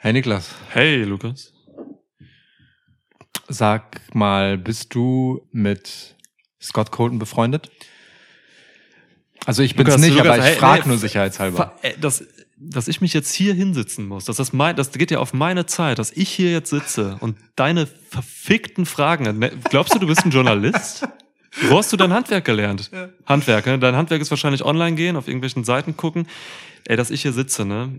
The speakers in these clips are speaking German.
Hey Niklas, Hey, Lukas. sag mal, bist du mit Scott Colton befreundet? Also ich bin's Lukas, nicht, Lukas, aber ich hey, frage nee, nur sicherheitshalber. Äh, Dass, dass ich mich jetzt hier hinsitzen muss, dass das mein, das geht ja auf meine Zeit, dass ich hier jetzt sitze und deine verfickten Fragen. Ne, Glaubst du, du bist ein Journalist? Wo hast du dein Handwerk gelernt? Handwerk, ne? Dein Handwerk ist wahrscheinlich online gehen, auf irgendwelchen Seiten gucken. Ey, dass ich hier sitze, ne?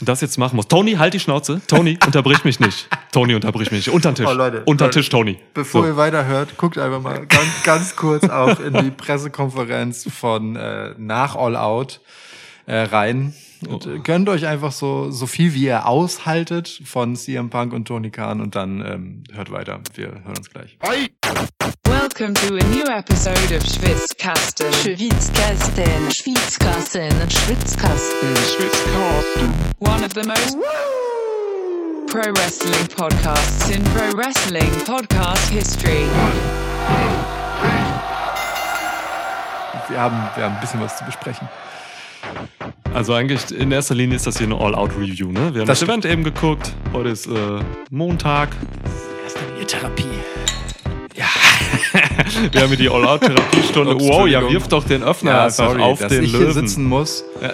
Das jetzt machen muss. Tony, halt die Schnauze. Tony, unterbrich mich nicht. Tony, unterbrich mich nicht. Unter den Tisch. Oh, Leute, Unter den. Tisch, Tony. Bevor So. ihr weiterhört, guckt einfach mal ganz, ganz kurz auch in die Pressekonferenz von äh, nach All Out äh, rein. Und äh, gönnt euch einfach so, so viel, wie ihr aushaltet von CM Punk und Tony Khan und dann ähm, hört weiter. Wir hören uns gleich. Welcome to a new episode of Schwitzkasten. Schwitzkasten, Schwitzkasten, Schwitzkasten, Schwitzkasten. One of the most pro wrestling podcasts in pro wrestling podcast history. Wir haben, wir haben ein bisschen was zu besprechen. Also eigentlich in erster Linie ist das hier eine All-Out-Review, ne? Wir haben Das das, Event eben geguckt. Heute ist äh, Montag. Therapie. Wir haben hier die All-Out-Therapiestunde. Wow, ja, wirf doch den Öffner Ja, einfach sorry, auf dass den ich Löwen. hier sitzen muss.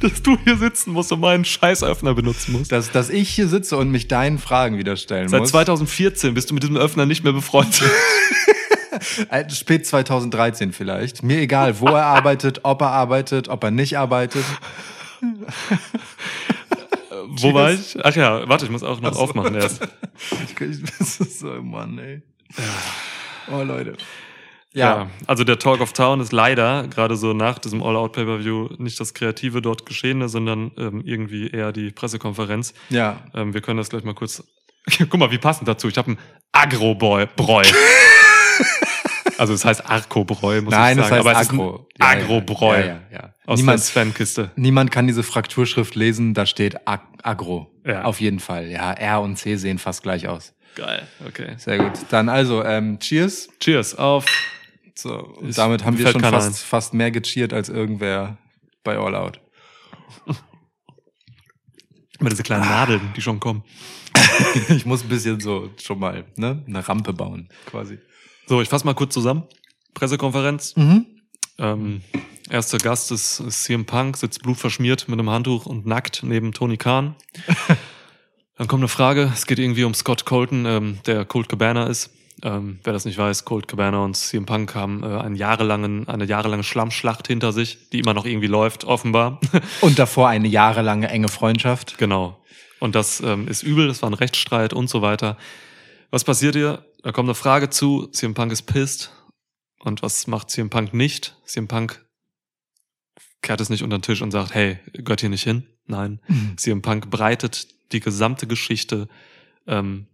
dass du hier sitzen musst und meinen Scheißöffner benutzen musst. Dass, dass ich hier sitze und mich deinen Fragen wieder stellen Seit muss. 2014 bist du mit diesem Öffner nicht mehr befreundet. Spät 2013 vielleicht. Mir egal, wo er arbeitet, ob er arbeitet, ob er nicht arbeitet. Wo war ich? Ach ja, warte, ich muss auch noch aufmachen erst. Ich, ich, das ist so, Mann, ey. Oh, Leute. Ja. Ja, also der Talk of Town ist leider gerade so nach diesem All-Out-Pay-Per-View nicht das Kreative dort Geschehene, sondern ähm, irgendwie eher die Pressekonferenz. ja. Ähm, wir können das gleich mal kurz. Guck mal, wie passend dazu. Ich habe einen Agro-Bräu. Also es heißt Arco-Bräu, muss Nein, ich das sagen. heißt Aber es Agro. ein Agro-Bräu. Ja, ja, ja. Aus Niemand, der Sven-Kiste. niemand kann diese Frakturschrift lesen, da steht Ag Agro. Ja. Auf jeden Fall. Ja, R und C sehen fast gleich aus. Geil, okay. Sehr gut. Dann also, ähm, Cheers. Cheers auf. So, und Ist- damit haben wir schon fast, fast mehr gecheert als irgendwer bei All Out. Immer diese kleinen Nadeln, die schon kommen. Ich muss ein bisschen so schon mal ne, eine Rampe bauen, quasi. So, ich fasse mal kurz zusammen. Pressekonferenz. Mhm. Ähm, erster Gast ist, ist CM Punk, sitzt blutverschmiert mit einem Handtuch und nackt neben Tony Khan. Dann kommt eine Frage, es geht irgendwie um Scott Colton, ähm, der Colt Cabana ist. Ähm, wer das nicht weiß, Colt Cabana und CM Punk haben äh, einen jahrelangen, eine jahrelange Schlammschlacht hinter sich, die immer noch irgendwie läuft, offenbar. Und davor eine jahrelange enge Freundschaft. genau. Und das ähm, ist übel, das war ein Rechtsstreit und so weiter. Was passiert hier? Da kommt eine Frage zu, CM Punk ist pissed. Und was macht CM Punk nicht? CM Punk kehrt es nicht unter den Tisch und sagt, hey, gehört hier nicht hin. Nein. CM Punk breitet die gesamte Geschichte ähm,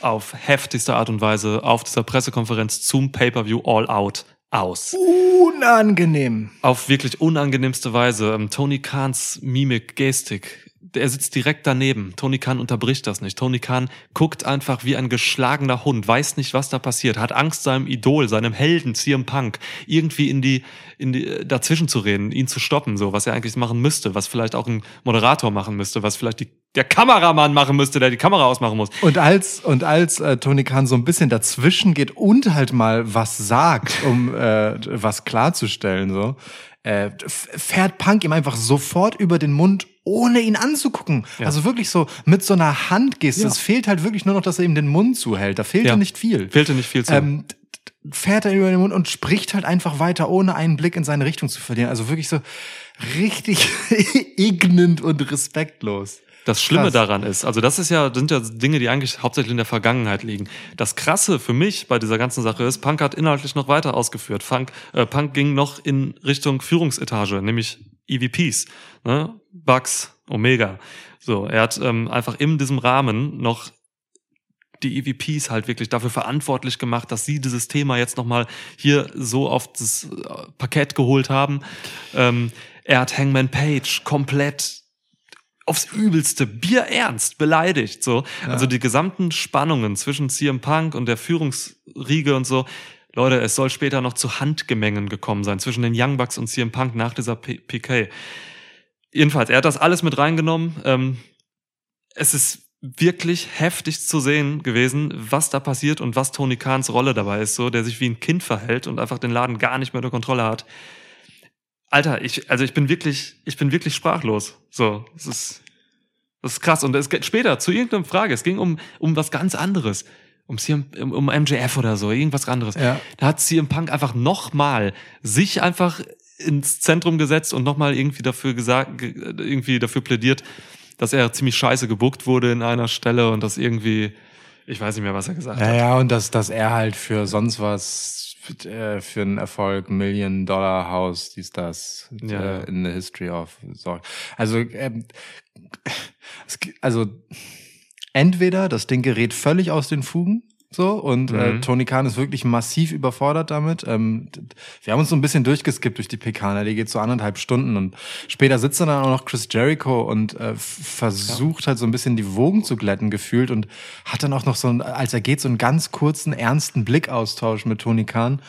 auf heftigste Art und Weise auf dieser Pressekonferenz zum Pay-Per-View All Out aus. Unangenehm. Auf wirklich unangenehmste Weise. Ähm, Tony Khans Mimik, Gestik. Er sitzt direkt daneben. Tony Khan unterbricht das nicht. Tony Khan guckt einfach wie ein geschlagener Hund, weiß nicht, was da passiert, hat Angst, seinem Idol, seinem Helden, CM Punk, irgendwie in die, in die, äh, dazwischen zu reden, ihn zu stoppen, so, was er eigentlich machen müsste, was vielleicht auch ein Moderator machen müsste, was vielleicht die, der Kameramann machen müsste, der die Kamera ausmachen muss. Und als, und als äh, Tony Khan so ein bisschen dazwischen geht und halt mal was sagt, um äh, was klarzustellen, so, äh, fährt Punk ihm einfach sofort über den Mund, ohne ihn anzugucken. Ja. Also wirklich so mit so einer Handgeste. Ja. Es fehlt halt wirklich nur noch, dass er ihm den Mund zuhält. Da fehlte Ja. nicht viel. Fehlte nicht viel zu. Ähm, fährt er über den Mund und spricht halt einfach weiter, ohne einen Blick in seine Richtung zu verlieren. Also wirklich so richtig ignend und respektlos. Das Schlimme Krass. daran ist, also das ist ja, sind ja Dinge, die eigentlich hauptsächlich in der Vergangenheit liegen. Das Krasse für mich bei dieser ganzen Sache ist, Punk hat inhaltlich noch weiter ausgeführt. Punk, äh, Punk ging noch in Richtung Führungsetage, nämlich EVPs, ne? Bugs, Omega. So, er hat ähm, einfach in diesem Rahmen noch die EVPs halt wirklich dafür verantwortlich gemacht, dass sie dieses Thema jetzt nochmal hier so auf das äh, Parkett geholt haben. Ähm, er hat Hangman Page komplett aufs Übelste, bierernst beleidigt, so. Also die gesamten Spannungen zwischen CM Punk und der Führungsriege und so. Leute, es soll später noch zu Handgemengen gekommen sein zwischen den Young Bucks und CM Punk nach dieser P PK. jedenfalls, er hat das alles mit reingenommen. Ähm, es ist wirklich heftig zu sehen gewesen, was da passiert und was Tony Kahns Rolle dabei ist, so, der sich wie ein Kind verhält und einfach den Laden gar nicht mehr unter Kontrolle hat. Alter, ich, also ich bin wirklich, ich bin wirklich sprachlos. So, es ist, das ist krass. Und es geht später zu irgendeiner Frage. Es ging um, um was ganz anderes. Um, CM, um, um MJF oder so, irgendwas anderes. Ja. Da hat CM Punk einfach nochmal sich einfach ins Zentrum gesetzt und nochmal irgendwie dafür gesagt, ge- irgendwie dafür plädiert, dass er ziemlich scheiße gebuckt wurde in einer Stelle und dass irgendwie, ich weiß nicht mehr, was er gesagt Ja, hat. ja, und dass, dass er halt für sonst was, äh, für einen Erfolg, Million-Dollar-Haus, dies, das, Ja. äh, in the history of, sorry. Also, ähm, es, also, entweder das Ding gerät völlig aus den Fugen, so, und äh, Mhm. Tony Khan ist wirklich massiv überfordert damit. Ähm, wir haben uns so ein bisschen durchgeskippt durch die PK, die geht so anderthalb Stunden und später sitzt dann auch noch Chris Jericho und äh, versucht halt so ein bisschen die Wogen zu glätten gefühlt und hat dann auch noch so, ein, als er geht, so einen ganz kurzen, ernsten Blickaustausch mit Tony Khan.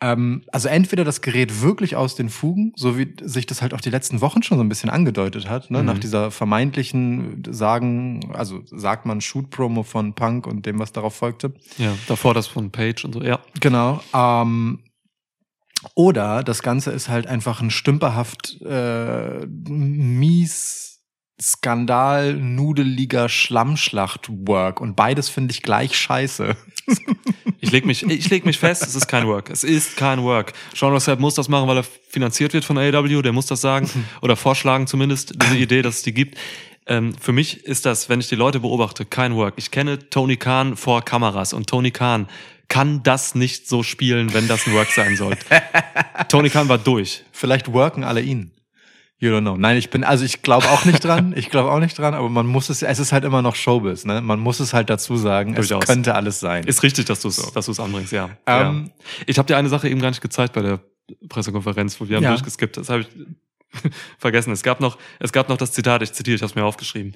Ähm, also entweder das gerät wirklich aus den Fugen, so wie sich das halt auch die letzten Wochen schon so ein bisschen angedeutet hat, ne? Mhm. nach dieser vermeintlichen Sagen, also sagt man Shoot-Promo von Punk und dem, was darauf folgte. Ja, davor das von Page und so, ja. Genau. Ähm, oder das Ganze ist halt einfach ein stümperhaft äh, mies Skandal, nudeliger Schlammschlacht-Work. Und beides finde ich gleich scheiße. Ich leg mich, ich leg mich fest, es ist kein Work. Es ist kein Work. Sean Rossap muss das machen, weil er finanziert wird von AEW, der muss das sagen oder vorschlagen zumindest, diese Idee, dass es die gibt. Ähm, für mich ist das, wenn ich die Leute beobachte, kein Work. Ich kenne Tony Khan vor Kameras und Tony Khan kann das nicht so spielen, wenn das ein Work sein soll. Tony Khan war durch. Vielleicht worken alle ihn. You don't know. Nein, ich bin, also ich glaube auch nicht dran. Ich glaube auch nicht dran, aber man muss es, es ist halt immer noch Showbiz, ne? Man muss es halt dazu sagen, es könnte alles sein. Ist richtig, dass du es dass du's anbringst, ja. Ähm, ja. Ich habe dir eine Sache eben gar nicht gezeigt bei der Pressekonferenz, wo wir haben Ja. durchgeskippt. Das habe ich vergessen. Es gab noch, es gab noch das Zitat, ich zitiere, ich habe es mir aufgeschrieben.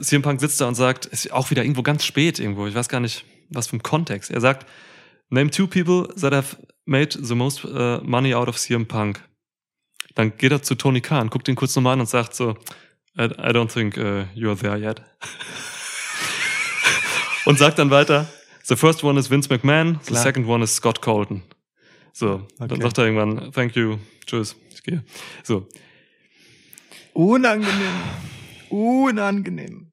CM Punk sitzt da und sagt, ist auch wieder irgendwo ganz spät irgendwo, ich weiß gar nicht, was für ein Kontext. Er sagt, name two people that have made the most uh, money out of CM Punk. Dann geht er zu Tony Khan, guckt ihn kurz nochmal an und sagt so, I, I don't think uh, you're there yet. und sagt dann weiter, the first one is Vince McMahon, the Klar. second one is Scott Colton. So, dann Okay. sagt er irgendwann, thank you, tschüss, ich gehe. So, Unangenehm. Unangenehm.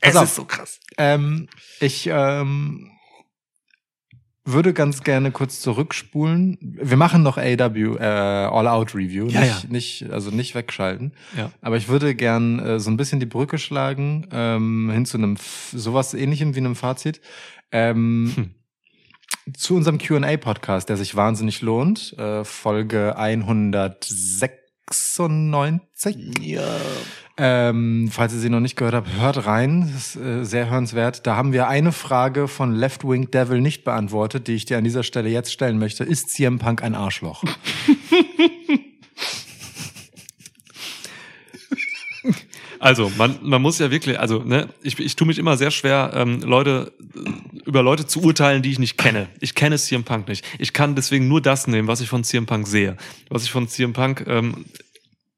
Pass es auf. ist so krass. Ähm, ich ähm, würde ganz gerne kurz zurückspulen. Wir machen noch AW äh, All Out Review, Ja, nicht, ja. nicht also nicht wegschalten. Ja. Aber ich würde gern äh, so ein bisschen die Brücke schlagen ähm, hin zu einem F- sowas Ähnlichem wie einem Fazit. Ähm, Hm. Zu unserem Q&A Podcast, der sich wahnsinnig lohnt, äh, Folge 196. Ja. Ähm, falls ihr sie noch nicht gehört habt, hört rein. Das ist äh, sehr hörenswert. Da haben wir eine Frage von Left Wing Devil nicht beantwortet, die ich dir an dieser Stelle jetzt stellen möchte. Ist CM Punk ein Arschloch? Also, man, man muss ja wirklich, also, ne, ich, ich tue mich immer sehr schwer, ähm, Leute, äh, über Leute zu urteilen, die ich nicht kenne. Ich kenne CM Punk nicht. Ich kann deswegen nur das nehmen, was ich von CM Punk sehe. Was ich von CM Punk ähm,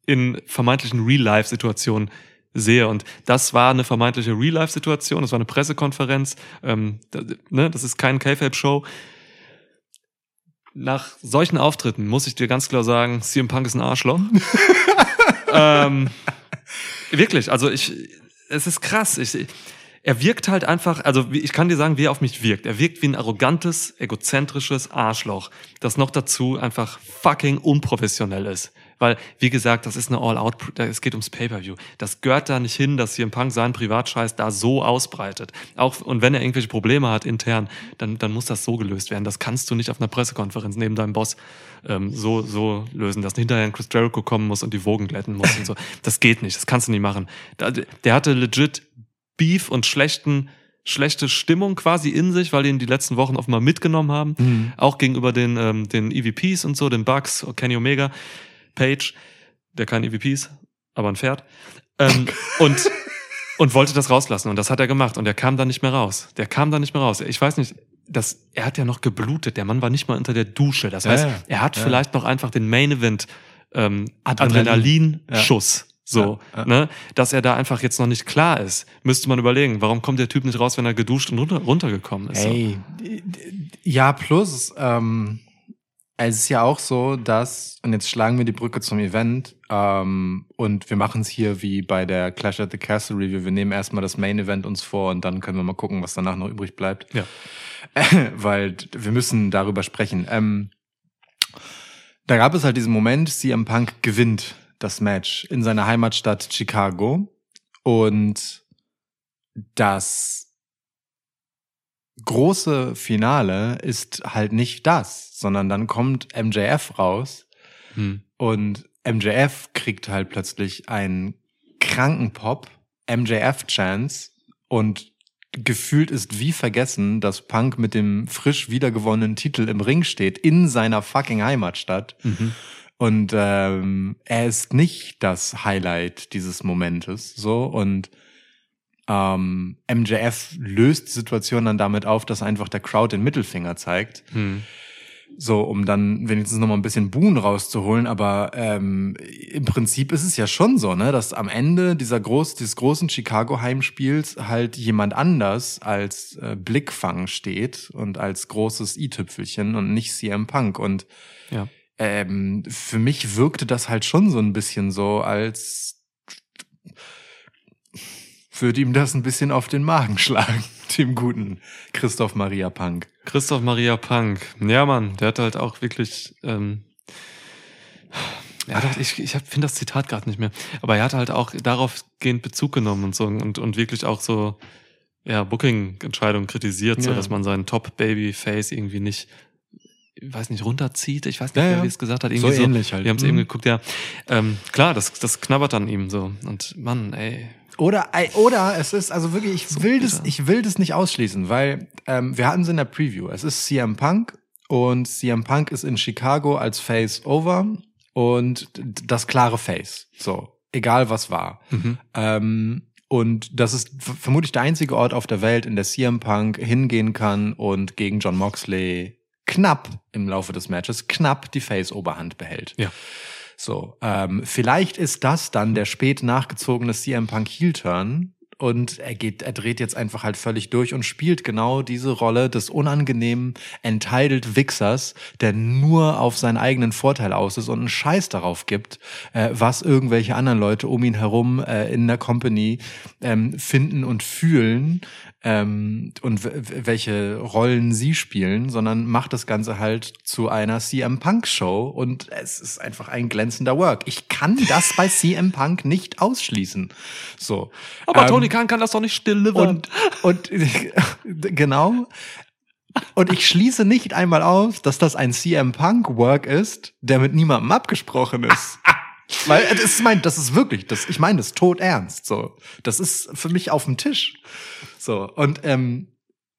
in vermeintlichen Real-Life-Situationen sehe. Und das war eine vermeintliche Real-Life-Situation, das war eine Pressekonferenz, ähm, da, ne, das ist kein K-Fape-Show. Nach solchen Auftritten muss ich dir ganz klar sagen, CM Punk ist ein Arschloch. ähm, Wirklich, also ich, es ist krass. Ich, er wirkt halt einfach, also ich kann dir sagen, wie er auf mich wirkt. Er wirkt wie ein arrogantes, egozentrisches Arschloch, das noch dazu einfach fucking unprofessionell ist. Weil, wie gesagt, das ist eine All-Out, es geht ums Pay-Per-View. Das gehört da nicht hin, dass CM Punk seinen Privatscheiß da so ausbreitet. Auch, und wenn er irgendwelche Probleme hat intern, dann, dann muss das so gelöst werden. Das kannst du nicht auf einer Pressekonferenz neben deinem Boss ähm, so, so lösen, dass hinterher ein Chris Jericho kommen muss und die Wogen glätten muss und so. Das geht nicht, das kannst du nicht machen. Der hatte legit Beef und schlechten, schlechte Stimmung quasi in sich, weil die ihn die letzten Wochen offenbar mitgenommen haben. Auch gegenüber den, ähm, den EVPs und so, den Bucks, Kenny Omega, Page, der kein EVP ist, aber ein Pferd. Ähm, und, und wollte das rauslassen. Und das hat er gemacht. Und er kam da nicht mehr raus. Der kam da nicht mehr raus. Ich weiß nicht, das, er hat ja noch geblutet. Der Mann war nicht mal unter der Dusche. Das Ja, heißt, ja. er hat Ja. vielleicht noch einfach den Main Event ähm, Adrenalin. Adrenalinschuss. So, Ja, ja. ne, dass er da einfach jetzt noch nicht klar ist, müsste man überlegen, warum kommt der Typ nicht raus, wenn er geduscht und runter, runtergekommen ist? so? Ey, d- ja, plus, ähm, es ist ja auch so, dass, und jetzt schlagen wir die Brücke zum Event, ähm, und wir machen es hier wie bei der Clash at the Castle Review. Wir nehmen erstmal das Main Event uns vor und dann können wir mal gucken, was danach noch übrig bleibt. Ja. Weil wir müssen darüber sprechen. Ähm, da gab es halt diesen Moment, CM Punk gewinnt das Match in seiner Heimatstadt Chicago und das große Finale ist halt nicht das, sondern dann kommt MJF raus Hm. und MJF kriegt halt plötzlich einen kranken Pop, MJF-Chance und gefühlt ist wie vergessen, dass Punk mit dem frisch wiedergewonnenen Titel im Ring steht in seiner fucking Heimatstadt. Mhm. Und ähm, er ist nicht das Highlight dieses Momentes. So und ähm, MJF löst die Situation dann damit auf, dass einfach der Crowd den Mittelfinger zeigt. Hm. So, um dann wenigstens noch mal ein bisschen Buhn rauszuholen. Aber ähm, im Prinzip ist es ja schon so, ne, dass am Ende dieser groß, dieses großen Chicago-Heimspiels halt jemand anders als äh, Blickfang steht und als großes i-Tüpfelchen und nicht CM Punk. Und Ja. ähm, für mich wirkte das halt schon so ein bisschen so, als würde ihm das ein bisschen auf den Magen schlagen, dem guten Christoph Maria Punk. Christoph Maria Punk. Ja, Mann, der hat halt auch wirklich. Ähm, ja, ich, ich finde das Zitat gerade nicht mehr. Aber er hat halt auch daraufgehend Bezug genommen und so und, und wirklich auch so ja, Booking-Entscheidungen kritisiert, so Ja. dass man seinen Top-Baby-Face irgendwie nicht, ich weiß nicht, runterzieht. Ich weiß nicht Ja, mehr, ja. wie es gesagt hat. So Irgendwie so, ähnlich halt. Wir haben es Mhm. eben geguckt, ja. Ähm, klar, das, das knabbert an ihm so. Und Mann, ey. Oder, oder es ist, also wirklich, ich will das, ich will das nicht ausschließen, weil ähm, wir hatten es in der Preview. Es ist CM Punk und CM Punk ist in Chicago als Face over und das klare Face. So, egal was war. Mhm. Ähm, und das ist vermutlich der einzige Ort auf der Welt, in der CM Punk hingehen kann und gegen John Moxley knapp im Laufe des Matches knapp die Face-Oberhand behält. Ja. So, ähm, vielleicht ist das dann der spät nachgezogene CM Punk Heel Turn und er geht, er dreht jetzt einfach halt völlig durch und spielt genau diese Rolle des unangenehmen Entitled Wichsers, der nur auf seinen eigenen Vorteil aus ist und einen Scheiß darauf gibt, äh, was irgendwelche anderen Leute um ihn herum äh, in der Company ähm, finden und fühlen ähm, und welche Rollen sie spielen, sondern macht das Ganze halt zu einer CM Punk Show und es ist einfach ein glänzender Work. Ich kann das bei CM Punk nicht ausschließen. So. Aber Ähm, Tony Khan kann das doch nicht delivern. und, und genau. Und ich schließe nicht einmal aus, dass das ein CM Punk Work ist, der mit niemandem abgesprochen ist. Weil das ist mein, das ist wirklich, das, ich meine das tot ernst. So, das ist für mich auf dem Tisch. So und ähm,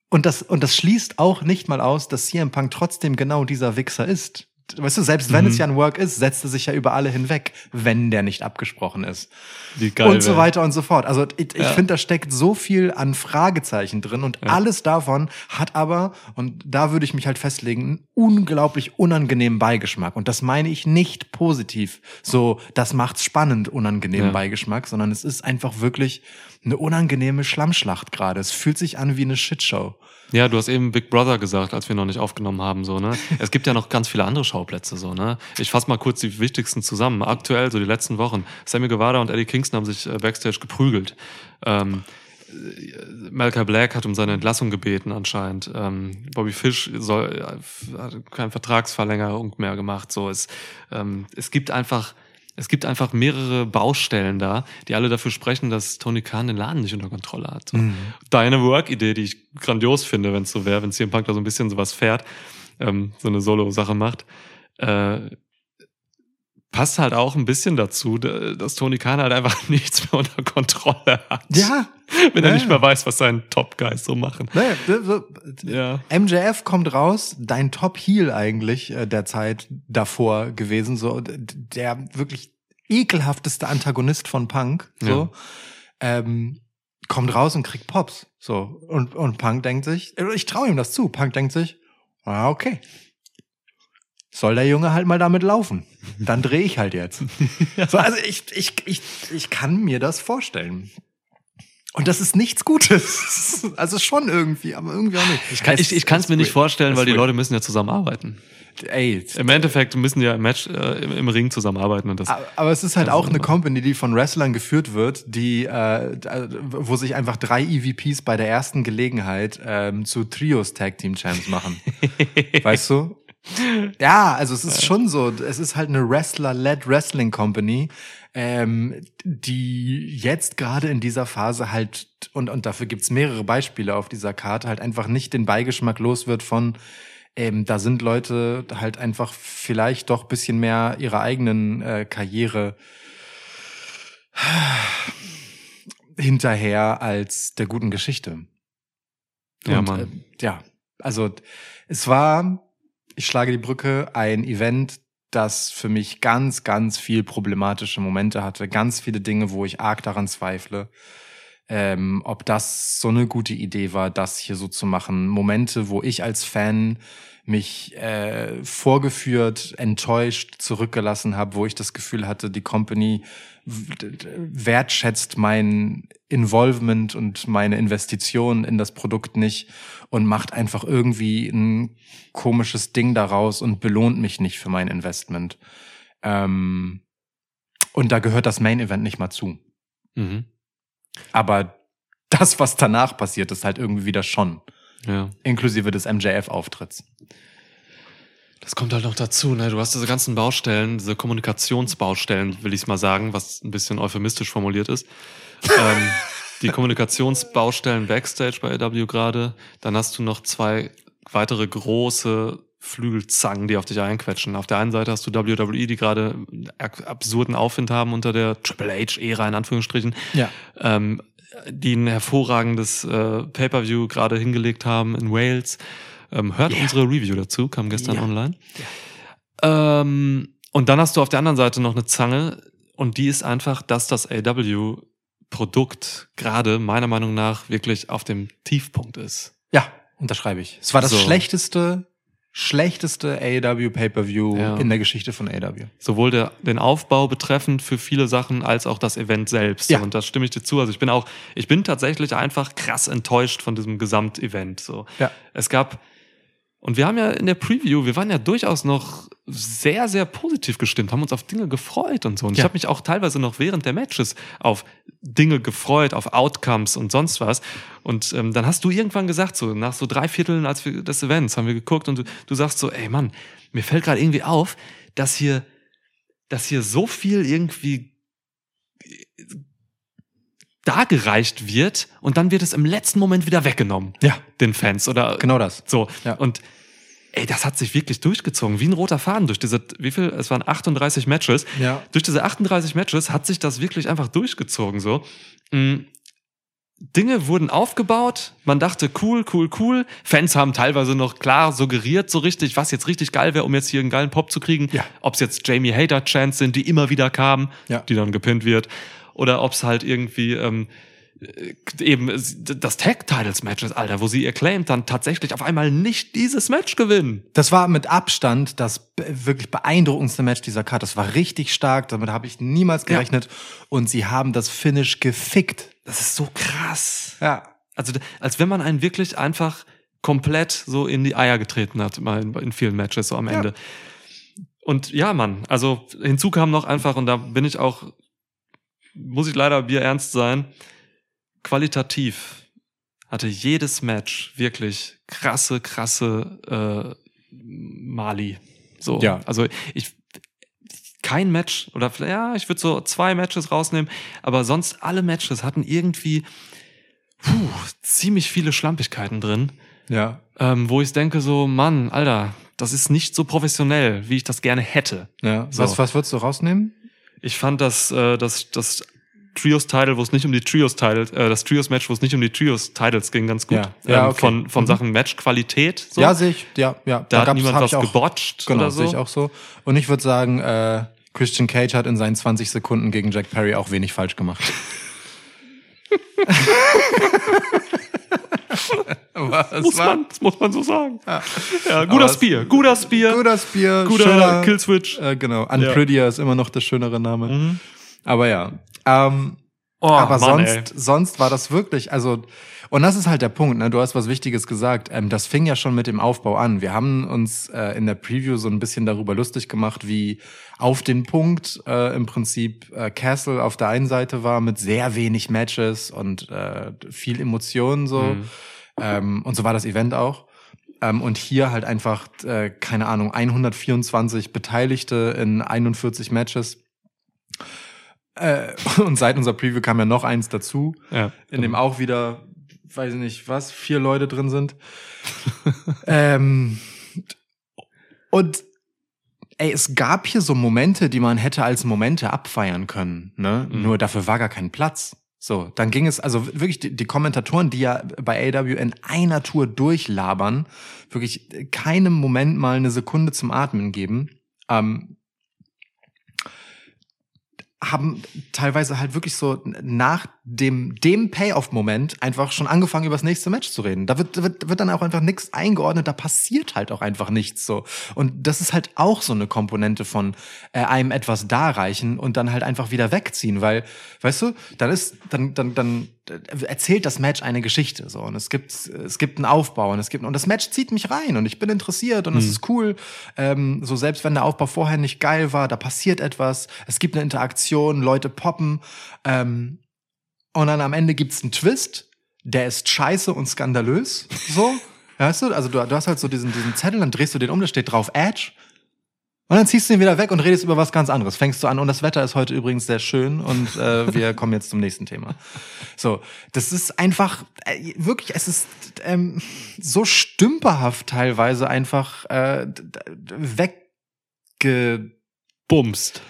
und das und das schließt auch nicht mal aus, dass CM Punk trotzdem genau dieser Wichser ist. Weißt du, selbst wenn Mhm. es ja ein Work ist, setzt er sich ja über alle hinweg, wenn der nicht abgesprochen ist Wie geil und so weiter und so fort. Also ich, ich Ja. finde, da steckt so viel an Fragezeichen drin und alles davon hat aber, und da würde ich mich halt festlegen, einen unglaublich unangenehmen Beigeschmack. Und das meine ich nicht positiv. So, das macht's spannend, unangenehmen Ja. Beigeschmack, sondern es ist einfach wirklich eine unangenehme Schlammschlacht gerade. Es fühlt sich an wie eine Shitshow. Ja, du hast eben Big Brother gesagt, als wir noch nicht aufgenommen haben, so, ne? Es gibt ja noch ganz viele andere Schauplätze, so, ne? Ich fasse mal kurz die wichtigsten zusammen. Aktuell, so die letzten Wochen. Sammy Guevara und Eddie Kingston haben sich äh, backstage geprügelt. Ähm, äh, Malcolm Black hat um seine Entlassung gebeten anscheinend. Ähm, Bobby Fish soll, äh, hat keine Vertragsverlängerung mehr gemacht. So, es, ähm, es gibt einfach, es gibt einfach mehrere Baustellen da, die alle dafür sprechen, dass Tony Khan den Laden nicht unter Kontrolle hat. So. Deine Work-Idee, die ich grandios finde, wenn es so wäre, wenn CM Punk da so ein bisschen sowas fährt, ähm, so eine Solo-Sache macht, äh, passt halt auch ein bisschen dazu, da- dass Tony Khan halt einfach nichts mehr unter Kontrolle hat. Ja. Wenn er Ja, nicht ja. mehr weiß, was seine Top-Guys so machen. Ja. MJF kommt raus, dein Top-Heel eigentlich äh, der Zeit davor gewesen, so der wirklich ekelhafteste Antagonist von Punk, so, ähm, kommt raus und kriegt Pops, so und und Punk denkt sich, äh, ich traue ihm das zu, Punk denkt sich, ah okay, soll der Junge halt mal damit laufen. Dann drehe ich halt jetzt. so, also ich, ich, ich, ich kann mir das vorstellen. Und das ist nichts Gutes. Also schon irgendwie, aber irgendwie auch nicht. Ich kann es ich, ich kann's mir nicht vorstellen, weil die Leute müssen ja zusammenarbeiten. Ey, Im Endeffekt müssen ja im Match äh, im, im Ring zusammenarbeiten und das. Aber- Aber es ist halt auch eine Company, die von Wrestlern geführt wird, die, äh, wo sich einfach drei EVPs bei der ersten Gelegenheit ähm, zu Trios Tag Team Champs machen. weißt du? Ja, also es ist schon so. Es ist halt eine Wrestler-led Wrestling Company, ähm, die jetzt gerade in dieser Phase halt, und, und dafür gibt's mehrere Beispiele auf dieser Karte, halt einfach nicht den Beigeschmack los wird von, ähm, da sind Leute halt einfach vielleicht doch bisschen mehr ihrer eigenen äh, Karriere hinterher als der guten Geschichte. Ja, Und, Mann. Äh, ja, also es war, ich schlage die Brücke, ein Event, das für mich ganz, ganz viel problematische Momente hatte, ganz viele Dinge, wo ich arg daran zweifle, ähm, ob das so eine gute Idee war, das hier so zu machen. Momente, wo ich als Fan mich äh, vorgeführt, enttäuscht, zurückgelassen habe, wo ich das Gefühl hatte, die Company wertschätzt mein Involvement und meine Investition in das Produkt nicht und macht einfach irgendwie ein komisches Ding daraus und belohnt mich nicht für mein Investment. Ähm, und da gehört das Main Event nicht mal zu. Mhm. Aber das, was danach passiert, ist halt irgendwie wieder schon. Ja. Inklusive des MJF-Auftritts. Das kommt halt noch dazu, ne? Du hast diese ganzen Baustellen, diese Kommunikationsbaustellen, will ich mal sagen, was ein bisschen euphemistisch formuliert ist. ähm, die Kommunikationsbaustellen Backstage bei AW gerade. Dann hast du noch zwei weitere große Flügelzangen, die auf dich einquetschen. Auf der einen Seite hast du WWE, die gerade einen absurden Aufwind haben unter der Triple H-Ära in Anführungsstrichen Ja. ähm, die ein hervorragendes äh, Pay-per-View gerade hingelegt haben in Wales. Ähm, hört Ja. unsere Review dazu, kam gestern Ja. online. Ähm, und dann hast du auf der anderen Seite noch eine Zange und die ist einfach, dass das AW-Produkt gerade meiner Meinung nach wirklich auf dem Tiefpunkt ist. Ja, unterschreibe ich. Es war das So. schlechteste, schlechteste AEW Pay-Per-View Ja. in der Geschichte von AEW. Sowohl der, den Aufbau betreffend für viele Sachen als auch das Event selbst. Ja. Und da stimme ich dir zu. Also ich bin auch, ich bin tatsächlich einfach krass enttäuscht von diesem Gesamtevent. So. Ja. Es gab, und wir haben ja in der Preview, wir waren ja durchaus noch sehr, sehr positiv gestimmt, haben uns auf Dinge gefreut und so. Und ich Ja. habe mich auch teilweise noch während der Matches auf Dinge gefreut, auf Outcomes und sonst was. Und ähm, dann hast du irgendwann gesagt, so nach so drei Vierteln als wir, des Events haben wir geguckt und du, du sagst so, ey Mann, mir fällt gerade irgendwie auf, dass hier, dass hier so viel irgendwie dargereicht wird und dann wird es im letzten Moment wieder weggenommen, Ja, den Fans oder genau das. so. Ja. Und ey, das hat sich wirklich durchgezogen, wie ein roter Faden durch diese, wie viel, es waren 38 Matches. Ja. Durch diese 38 Matches hat sich das wirklich einfach durchgezogen, so. Mm, Dinge wurden aufgebaut, man dachte cool, cool, cool. Fans haben teilweise noch klar suggeriert, so richtig, was jetzt richtig geil wäre, um jetzt hier einen geilen Pop zu kriegen. Ja. Ob es jetzt Jamie Hater Chants sind, die immer wieder kamen, Ja. die dann gepinnt wird, oder ob es halt irgendwie ähm, äh, eben das Tag Titles Match ist, Alter, wo sie acclaimed dann tatsächlich auf einmal nicht dieses Match gewinnen. Das war mit Abstand das wirklich beeindruckendste Match dieser Karte. Das war richtig stark, damit habe ich niemals Ja. gerechnet. Und sie haben das Finish gefickt. Das ist so krass. Ja. Also, als wenn man einen wirklich einfach komplett so in die Eier getreten hat, mal in, vielen Matches so am Ja. Ende. Und ja, Mann, also hinzu kam noch einfach, und da bin ich auch, muss ich leider bierernst sein, qualitativ hatte jedes Match wirklich krasse, krasse äh, Mali. So, Ja. also ich kein Match oder vielleicht, ja, ich würde so zwei Matches rausnehmen, aber sonst alle Matches hatten irgendwie puh, ziemlich viele Schlampigkeiten drin, Ja. ähm, wo ich denke so, Mann, Alter, das ist nicht so professionell, wie ich das gerne hätte. ja. So. Was, was würdest du rausnehmen? Ich fand das, äh, das, das Trios-Title, wo es nicht um die Trios-Title, äh, das Trios-Match, wo es nicht um die Trios-Titles ging, ganz gut. Ja. Ja, ähm, okay. Von, von Mhm. Sachen Match-Qualität. So. Ja, sehe ich. Ja, ja. da hat gab's- niemand was auch, gebotcht Genau, oder so. sehe ich auch so. Und ich würde sagen, äh, Christian Cage hat in seinen 20 Sekunden gegen Jack Perry auch wenig falsch gemacht. Es muss man, das muss man so sagen. Ja. Ja, Aber guter Spear, guter Spear, Guter Spear, guter schöner, Killswitch. Äh, genau, Unprettier ist immer noch der schönere Name. Mhm. Aber ja. Ähm, Oh, aber Mann, ey. sonst, sonst war das wirklich, also, und das ist halt der Punkt, ne? Du hast was Wichtiges gesagt. Ähm, das fing ja schon mit dem Aufbau an. Wir haben uns äh, in der Preview so ein bisschen darüber lustig gemacht, wie auf den Punkt äh, im Prinzip äh, Castle auf der einen Seite war mit sehr wenig Matches und äh, viel Emotionen so. Mhm. Ähm, und so war das Event auch. Ähm, und hier halt einfach, äh, keine Ahnung, 124 Beteiligte in 41 Matches. Äh, und seit unserer Preview kam ja noch eins dazu, Ja. in dem auch wieder, weiß ich nicht was, vier Leute drin sind. ähm, und ey, es gab hier so Momente, die man hätte als Momente abfeiern können, ne? Mhm. Nur dafür war gar kein Platz. So, dann ging es, also wirklich die, die Kommentatoren, die ja bei AW in einer Tour durchlabern, wirklich keinem Moment mal eine Sekunde zum Atmen geben, ähm, haben teilweise halt wirklich so nach dem, dem Payoff-Moment einfach schon angefangen, über das nächste Match zu reden. Da wird, wird, wird dann auch einfach nichts eingeordnet, da passiert halt auch einfach nichts so. Und das ist halt auch so eine Komponente von äh, einem etwas darreichen und dann halt einfach wieder wegziehen, weil, weißt du, dann ist, dann, dann, dann äh, erzählt das Match eine Geschichte so und es gibt, es gibt einen Aufbau und es gibt, und das Match zieht mich rein und ich bin interessiert und es ist cool. Ähm, so selbst wenn der Aufbau vorher nicht geil war, da passiert etwas, es gibt eine Interaktion, Leute poppen, ähm, und dann am Ende gibt's einen Twist, der ist scheiße und skandalös. So, weißt du? Also du, du hast halt so diesen, diesen Zettel, dann drehst du den um, da steht drauf Edge. Und dann ziehst du ihn wieder weg und redest über was ganz anderes. Fängst du an, und das Wetter ist heute übrigens sehr schön und äh, wir kommen jetzt zum nächsten Thema. So, das ist einfach, äh, wirklich, es ist ähm, so stümperhaft teilweise einfach äh, d- d- wegge Bumst.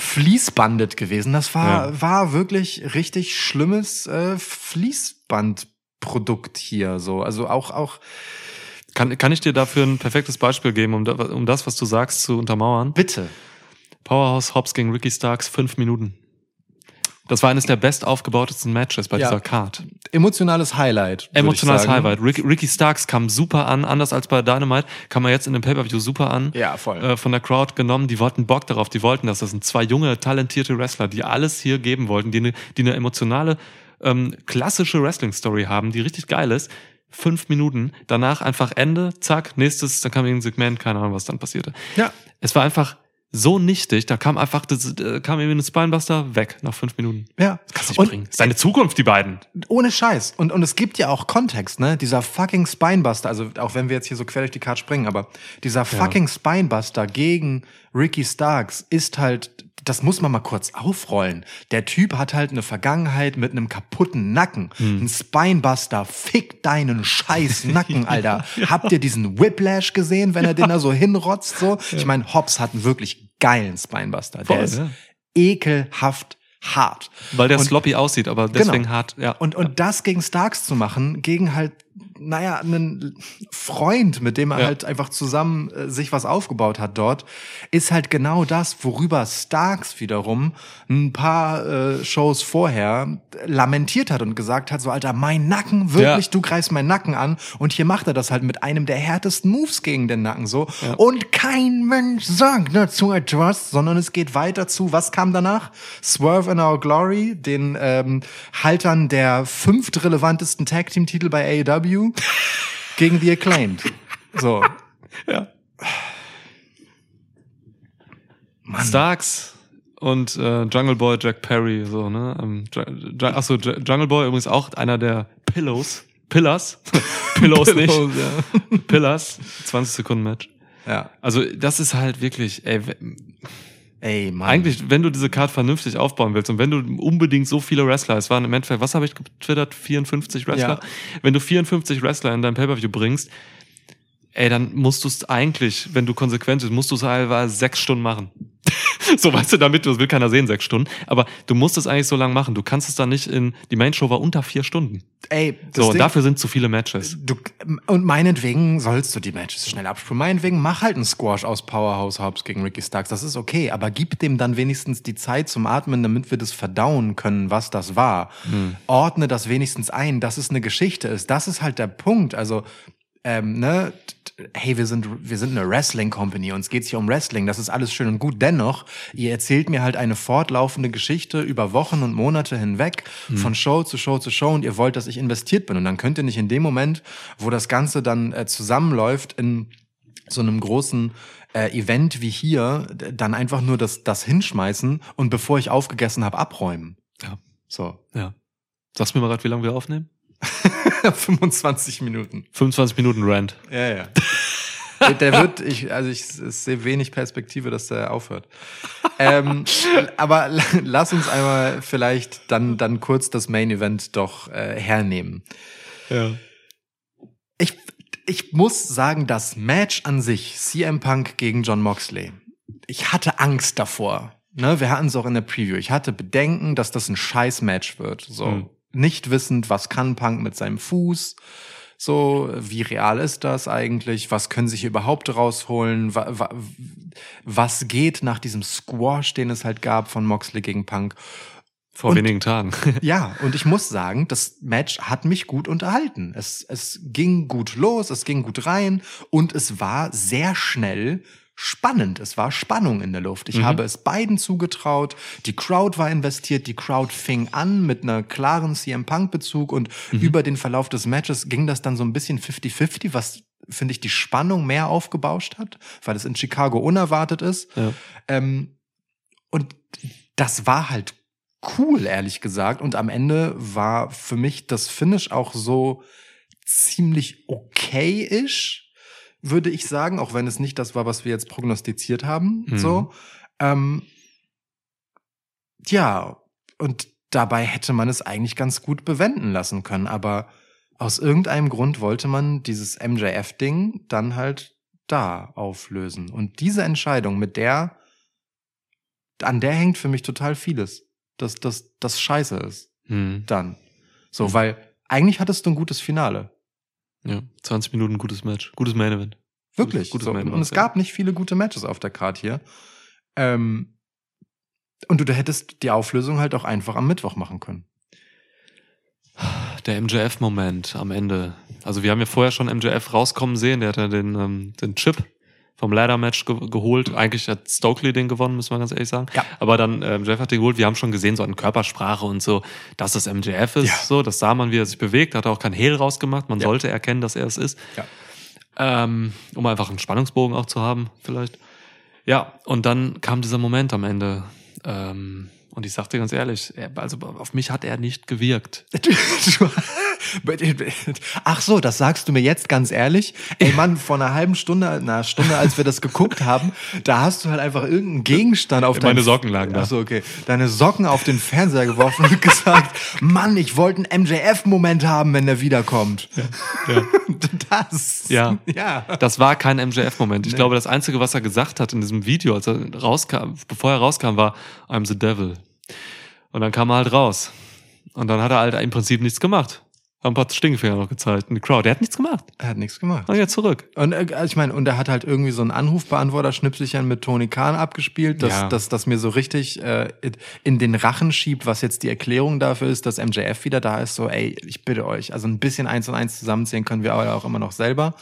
Fließbandet gewesen. Das war, Ja. war wirklich richtig schlimmes äh, Fließbandprodukt hier. So, also auch auch Kann, kann ich dir dafür ein perfektes Beispiel geben, um, da, um das, was du sagst, zu untermauern? bitte. Powerhouse Hobbs gegen Ricky Starks, fünf Minuten. Das war eines der best aufgebautesten Matches bei Ja. dieser Card. Emotionales Highlight. Emotionales. Highlight. Ricky, Ricky Starks kam super an, anders als bei Dynamite, kam er jetzt in dem Pay-Per-View super an. Ja, voll. Äh, von der Crowd genommen, die wollten Bock darauf, die wollten das. Das sind zwei junge, talentierte Wrestler, die alles hier geben wollten, die eine, die eine emotionale, ähm, klassische Wrestling-Story haben, die richtig geil ist. Fünf Minuten, danach einfach Ende, zack, nächstes, dann kam irgendein Segment, keine Ahnung, was dann passierte. Ja. Es war einfach so nichtig, da kam einfach, das, äh, kam irgendwie ein Spinebuster weg nach fünf Minuten. Ja. Kannst Und- nicht bringen. Das ist deine Zukunft, die beiden. Ohne Scheiß. Und, und es gibt ja auch Kontext, ne? Dieser fucking Spinebuster, also auch wenn wir jetzt hier so quer durch die Karte springen, aber dieser fucking Spinebuster gegen Ricky Starks ist halt, das muss man mal kurz aufrollen. Der Typ hat halt eine Vergangenheit mit einem kaputten Nacken. Ein Spinebuster, fick deinen scheiß Nacken, Alter. Habt ihr diesen Whiplash gesehen, wenn er den da so hinrotzt, so? Ich meine, Hobbs hat einen wirklich geilen Spinebuster. Voll, Der ist ja. ekelhaft hart. Weil der Und- sloppy aussieht, aber deswegen Genau. hart, ja. Und, und das gegen Starks zu machen, gegen halt, naja, einen Freund, mit dem er Ja. halt einfach zusammen äh, sich was aufgebaut hat dort, ist halt genau das, worüber Starks wiederum ein paar äh, Shows vorher lamentiert hat und gesagt hat, so Alter, mein Nacken, wirklich, Ja. du greifst meinen Nacken an. Und hier macht er das halt mit einem der härtesten Moves gegen den Nacken so. Und kein Mensch sagt dazu etwas, sondern es geht weiter zu, was kam danach? Swerve in Our Glory, den ähm, Haltern der fünft relevantesten Tag Team Titel bei AEW gegen The Acclaimed. So. Ja. Mann. Starks und äh, Jungle Boy Jack Perry, so, ne? Ähm, Achso, Ju- Jungle Boy übrigens auch einer der Pillows. Pillars. Pillows nicht. ja. Pillars. 20 Sekunden Match. ja. Also, das ist halt wirklich, ey, Ey, Mann. eigentlich, wenn du diese Card vernünftig aufbauen willst und wenn du unbedingt so viele Wrestler, es waren im Endeffekt, was habe ich getwittert? 54 Wrestler? Ja. Wenn du 54 Wrestler in dein Pay-Per-View bringst, ey, dann musst du es eigentlich, wenn du konsequent bist, musst du es teilweise sechs Stunden machen. So, weißt du, damit, das will keiner sehen, sechs Stunden. Aber du musst es eigentlich so lang machen. Du kannst es dann nicht in, die Main Show war unter vier Stunden. Ey, So, und Ding- dafür sind zu viele Matches. Du, und meinetwegen sollst du die Matches schnell abspielen. Meinetwegen mach halt einen Squash aus Powerhouse Hobbs gegen Ricky Starks. Das ist okay, aber gib dem dann wenigstens die Zeit zum Atmen, damit wir das verdauen können, was das war. Ordne das wenigstens ein, dass es eine Geschichte ist. Das ist halt der Punkt. Also, ähm, ne, hey, wir sind, wir sind eine Wrestling-Company, uns geht's hier um Wrestling, das ist alles schön und gut. Dennoch, ihr erzählt mir halt eine fortlaufende Geschichte über Wochen und Monate hinweg, von Show zu Show zu Show und ihr wollt, dass ich investiert bin. Und dann könnt ihr nicht in dem Moment, wo das Ganze dann äh, zusammenläuft, in so einem großen äh, Event wie hier, dann einfach nur das, das hinschmeißen und bevor ich aufgegessen habe, abräumen. Ja. So. Ja. Sagst du mir mal gerade, wie lange wir aufnehmen? 25 Minuten. 25 Minuten Rant. Ja, ja. Der- Der wird, ich, also ich, ich sehe wenig Perspektive, dass der aufhört. ähm, aber la- lass uns einmal vielleicht dann, dann kurz das Main Event doch äh, hernehmen. Ja. Ich, ich muss sagen, das Match an sich, CM Punk gegen John Moxley, ich hatte Angst davor. Ne, wir hatten es auch in der Preview. Ich hatte Bedenken, dass das ein scheiß Match wird. So. Hm. Nicht wissend, was kann Punk mit seinem Fuß. So, wie real ist das eigentlich? Was können sich überhaupt rausholen? Wa wa was geht nach diesem Squash, den es halt gab von Moxley gegen Punk? Vor Und- wenigen Tagen. Ja, und ich muss sagen, das Match hat mich gut unterhalten. Es, es ging gut los, es ging gut rein und es war sehr schnell spannend. Es war Spannung in der Luft. Ich Mhm. habe es beiden zugetraut. Die Crowd war investiert. Die Crowd fing an mit einer klaren CM Punk Bezug und Mhm. über den Verlauf des Matches ging das dann so ein bisschen 50-50, was finde ich die Spannung mehr aufgebauscht hat, weil es in Chicago unerwartet ist. Ja. Ähm, und das war halt cool, ehrlich gesagt. Und am Ende war für mich das Finish auch so ziemlich okay-ish, würde ich sagen, auch wenn es nicht das war, was wir jetzt prognostiziert haben. Mhm. So. Ähm, ja, und dabei hätte man es eigentlich ganz gut bewenden lassen können. Aber aus irgendeinem Grund wollte man dieses MJF-Ding dann halt da auflösen. Und diese Entscheidung, mit der, an der hängt für mich total vieles. Dass das, das scheiße ist. Hm. Dann. So, weil eigentlich hattest du ein gutes Finale. Ja. 20 Minuten gutes Match. Gutes Main Event. Wirklich. Gutes so. Main Und Event, es ja. gab nicht viele gute Matches auf der Card hier. Ähm, und du hättest die Auflösung halt auch einfach am Mittwoch machen können. Der MJF-Moment am Ende. Also wir haben ja vorher schon MJF rauskommen sehen, der hat ja den, ähm, den Chip vom Ladder-Match ge geholt. Eigentlich hat Stokely den gewonnen, muss man ganz ehrlich sagen. Ja. Aber dann, ähm, MJF hat den geholt. Wir haben schon gesehen, so an Körpersprache und so, dass es MJF ist. Ja. So, das sah man, wie er sich bewegt. Hat auch kein Hehl rausgemacht. Man Ja. sollte erkennen, dass er es ist. Ähm, um einfach einen Spannungsbogen auch zu haben, vielleicht. Ja, und dann kam dieser Moment am Ende. Ähm, und ich sagte ganz ehrlich, also auf mich hat er nicht gewirkt. Ach so, das sagst du mir jetzt ganz ehrlich. Ey Mann, vor einer halben Stunde, einer Stunde, als wir das geguckt haben, da hast du halt einfach irgendeinen Gegenstand auf Meine deinen- Socken lagen da. Ach so, okay. Deine Socken auf den Fernseher geworfen und gesagt, Mann, ich wollte einen MJF-Moment haben, wenn der wiederkommt. Ja. Das. Ja. Ja. Das war kein MJF-Moment. Ich Nee. glaube, das Einzige, was er gesagt hat in diesem Video, als er rauskam, bevor er rauskam, war I'm the devil. Und dann kam er halt raus. Und dann hat er halt im Prinzip nichts gemacht. Hat ein paar Stinkefinger noch gezeigt in die Crowd. Der hat nichts gemacht. Er hat nichts gemacht. Und jetzt zurück. Und äh, also ich meine, und er hat halt irgendwie so einen Anrufbeantworter-Schnipselchen mit Tony Khan abgespielt, dass Ja. das, das mir so richtig äh, in den Rachen schiebt, was jetzt die Erklärung dafür ist, dass MJF wieder da ist. So, ey, ich bitte euch, also ein bisschen eins und eins zusammenzählen können wir aber auch immer noch selber.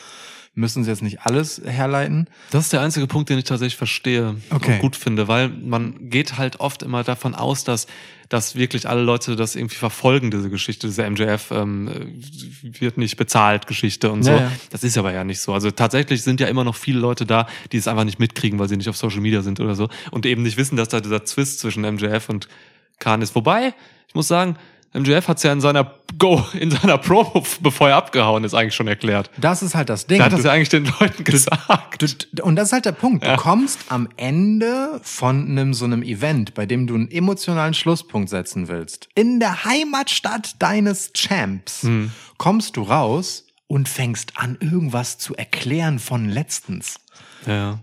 Müssen sie jetzt nicht alles herleiten. Das ist der einzige Punkt, den ich tatsächlich verstehe Okay. und gut finde, weil man geht halt oft immer davon aus, dass, dass wirklich alle Leute das irgendwie verfolgen, diese Geschichte, diese MJF ähm, äh, wird nicht bezahlt Geschichte und so. Ja, ja. Das ist aber ja nicht so. Also tatsächlich sind ja immer noch viele Leute da, die es einfach nicht mitkriegen, weil sie nicht auf Social Media sind oder so und eben nicht wissen, dass da dieser Twist zwischen MJF und Khan ist. Wobei, ich muss sagen, MJF hat es ja in seiner Go, in seiner Promo, bevor er abgehauen ist, eigentlich schon erklärt. Das ist halt das Ding. Da hat es ja eigentlich den Leuten gesagt. Du, und das ist halt der Punkt. Du kommst am Ende von einem so einem Event, bei dem du einen emotionalen Schlusspunkt setzen willst, in der Heimatstadt deines Champs, Hm. kommst du raus und fängst an, irgendwas zu erklären von letztens. Ja.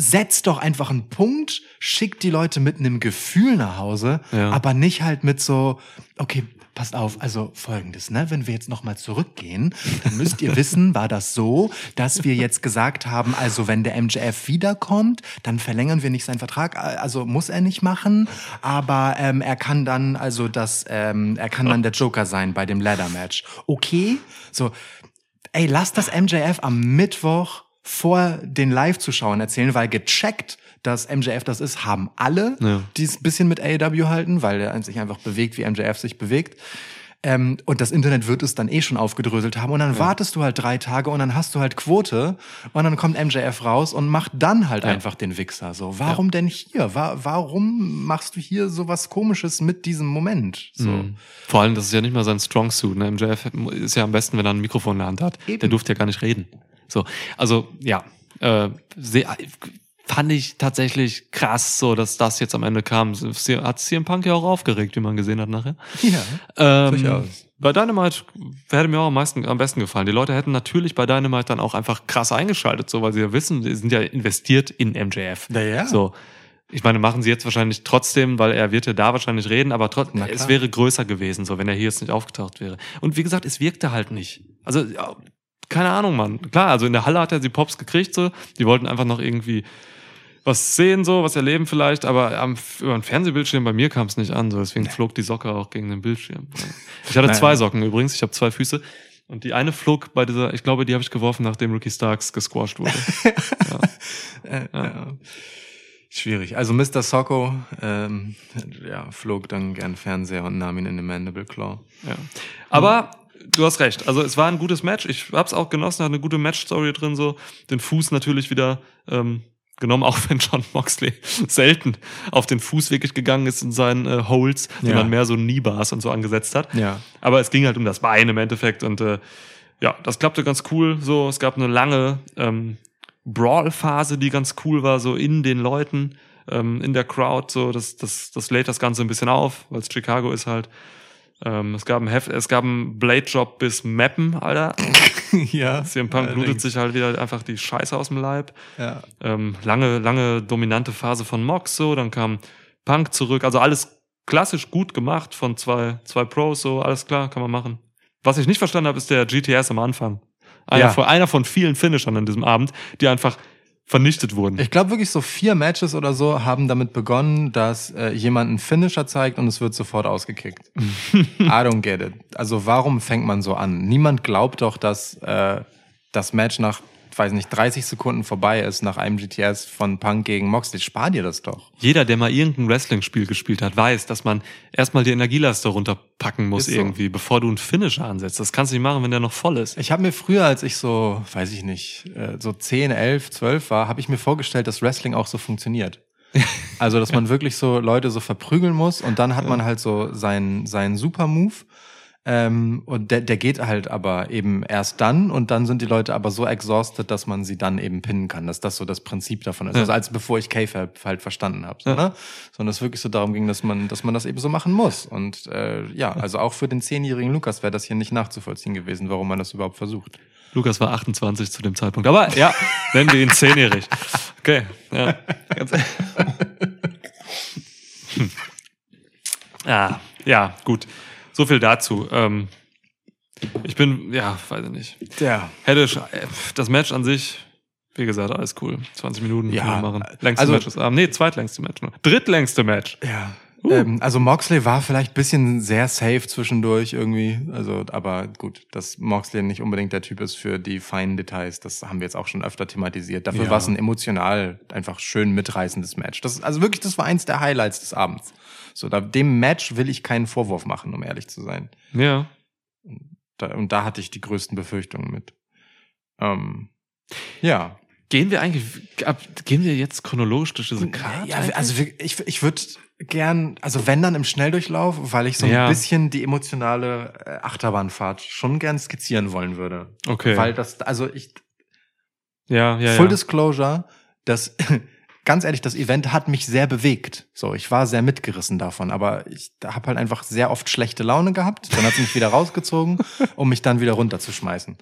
Setzt doch einfach einen Punkt, schickt die Leute mit einem Gefühl nach Hause, Ja. aber nicht halt mit so, okay, passt auf, also folgendes, ne, wenn wir jetzt nochmal zurückgehen, dann müsst ihr wissen, war das so, dass wir jetzt gesagt haben, also wenn der MJF wiederkommt, dann verlängern wir nicht seinen Vertrag, also muss er nicht machen, aber ähm, er kann dann, also das, ähm, er kann dann der Joker sein bei dem Ladder Match. Okay, so, ey, lass das MJF am Mittwoch vor den Live-Zuschauern erzählen, weil gecheckt, dass MJF das ist, haben alle, Ja. die es ein bisschen mit AEW halten, weil er sich einfach bewegt, wie MJF sich bewegt. Ähm, und das Internet wird es dann eh schon aufgedröselt haben. Und dann wartest du halt drei Tage und dann hast du halt Quote und dann kommt MJF raus und macht dann halt Ja. einfach den Wichser. So, warum denn hier? Wa warum machst du hier so was Komisches mit diesem Moment? So. Mhm. Vor allem, das ist ja nicht mal sein Strong Suit. Ne? MJF ist ja am besten, wenn er ein Mikrofon in der Hand hat. Eben. Der durfte ja gar nicht reden. So, also ja, äh, sehr, fand ich tatsächlich krass, so dass das jetzt am Ende kam. Hat CM Punk ja auch aufgeregt, wie man gesehen hat nachher. Ja, Ähm, durchaus. bei Dynamite hätte mir auch am meisten am besten gefallen. Die Leute hätten natürlich bei Dynamite dann auch einfach krass eingeschaltet, so weil sie ja wissen, sie sind ja investiert in MJF. Ja, ja. So. Ich meine, machen sie jetzt wahrscheinlich trotzdem, weil er wird ja da wahrscheinlich reden, aber trotzdem, es wäre größer gewesen, so wenn er hier jetzt nicht aufgetaucht wäre. Und wie gesagt, es wirkte halt nicht. Also, keine Ahnung, Mann. Klar, also in der Halle hat er die Pops gekriegt, so. Die wollten einfach noch irgendwie was sehen, so, was erleben vielleicht, aber am, über ein Fernsehbildschirm bei mir kam es nicht an, so. Deswegen flog die Socke auch gegen den Bildschirm. Ich hatte zwei Socken übrigens, ich habe zwei Füße. Und die eine flog bei dieser, ich glaube, die habe ich geworfen, nachdem Ricky Starks gesquashed wurde. Äh, ja. Schwierig. Also Mr. Socko ähm, ja, flog dann gern Fernseher und nahm ihn in den Mandible Claw. Ja. Aber du hast recht. Also es war ein gutes Match. Ich hab's auch genossen, hat eine gute Match-Story drin, so. Den Fuß natürlich wieder ähm, genommen, auch wenn John Moxley selten auf den Fuß wirklich gegangen ist in seinen äh, Holds, Ja. sondern mehr so Kniebars und so angesetzt hat. Ja. Aber es ging halt um das Bein im Endeffekt und äh, ja, das klappte ganz cool. So, es gab eine lange ähm, Brawl-Phase, die ganz cool war, so in den Leuten, ähm, in der Crowd. So, das, das, das lädt das Ganze ein bisschen auf, weil es Chicago ist halt. Ähm, es gab ein Heft, es gab einen Blade-Job bis Mappen, Alter. ja. CM Punk blutet sich halt wieder einfach die Scheiße aus dem Leib. Ja. Ähm, lange, lange dominante Phase von Mox so, dann kam Punk zurück. Also alles klassisch gut gemacht von zwei, zwei Pros, so alles klar, kann man machen. Was ich nicht verstanden habe, ist der GTS am Anfang. Einer, Ja. von, einer von vielen Finishern an diesem Abend, die einfach vernichtet wurden. Ich glaube wirklich so vier Matches oder so haben damit begonnen, dass äh, jemand einen Finisher zeigt und es wird sofort ausgekickt. I don't get it. Also warum fängt man so an? Niemand glaubt doch, dass äh, das Match nach, weiß nicht, 30 Sekunden vorbei ist nach einem GTS von Punk gegen Moxley. Spar dir das doch. Jeder, der mal irgendein Wrestling-Spiel gespielt hat, weiß, dass man erstmal die Energieleiste runterpacken muss so. irgendwie, bevor du einen Finisher ansetzt. Das kannst du nicht machen, wenn der noch voll ist. Ich habe mir früher, als ich so, weiß ich nicht, äh, so 10, 11, 12 war, habe ich mir vorgestellt, dass Wrestling auch so funktioniert. Also, dass man wirklich so Leute so verprügeln muss und dann hat man halt so seinen, seinen Super-Move. Ähm, und der, der geht halt aber eben erst dann und dann sind die Leute aber so exhausted, dass man sie dann eben pinnen kann, dass das so das Prinzip davon ist. Ja. Also als bevor ich K-Fab halt verstanden habe. So, Ja. ne? Sondern es wirklich so darum ging, dass man, dass man das eben so machen muss. Und äh, ja, also auch für den zehnjährigen Lukas wäre das hier nicht nachzuvollziehen gewesen, warum man das überhaupt versucht. Lukas war 28 zu dem Zeitpunkt. Aber ja, nennen wir ihn zehnjährig. Okay, ja. Hm. ja, ja, gut. So viel dazu. Ähm, ich bin, ja, weiß ich nicht. Ja. Hätte äh, das Match an sich, wie gesagt, alles cool. 20 Minuten Ja, machen. Längste also- Match des Abends. Nee, zweitlängste Match. nur. Drittlängste Match. Ja. Uh. Ähm, also Moxley war vielleicht bisschen sehr safe zwischendurch irgendwie. Also, aber gut, dass Moxley nicht unbedingt der Typ ist für die feinen Details, das haben wir jetzt auch schon öfter thematisiert. Dafür Ja. war es ein emotional einfach schön mitreißendes Match. Das, also wirklich, das war eins der Highlights des Abends. So, da, dem Match will ich keinen Vorwurf machen, um ehrlich zu sein. Ja. Da, und da hatte ich die größten Befürchtungen mit. Ähm, ja. Gehen wir eigentlich, ab, gehen wir jetzt chronologisch durch diese Karte? Ja, also wir- ich, ich würde gern, also wenn dann im Schnelldurchlauf, weil ich so ein Ja. bisschen die emotionale äh, Achterbahnfahrt schon gern skizzieren wollen würde. okay. Weil das, also ich, ja, ja, Full ja. Disclosure, das ganz ehrlich, das Event hat mich sehr bewegt. So, ich war sehr mitgerissen davon, aber ich habe halt einfach sehr oft schlechte Laune gehabt. Dann hat sie mich wieder rausgezogen, um mich dann wieder runterzuschmeißen.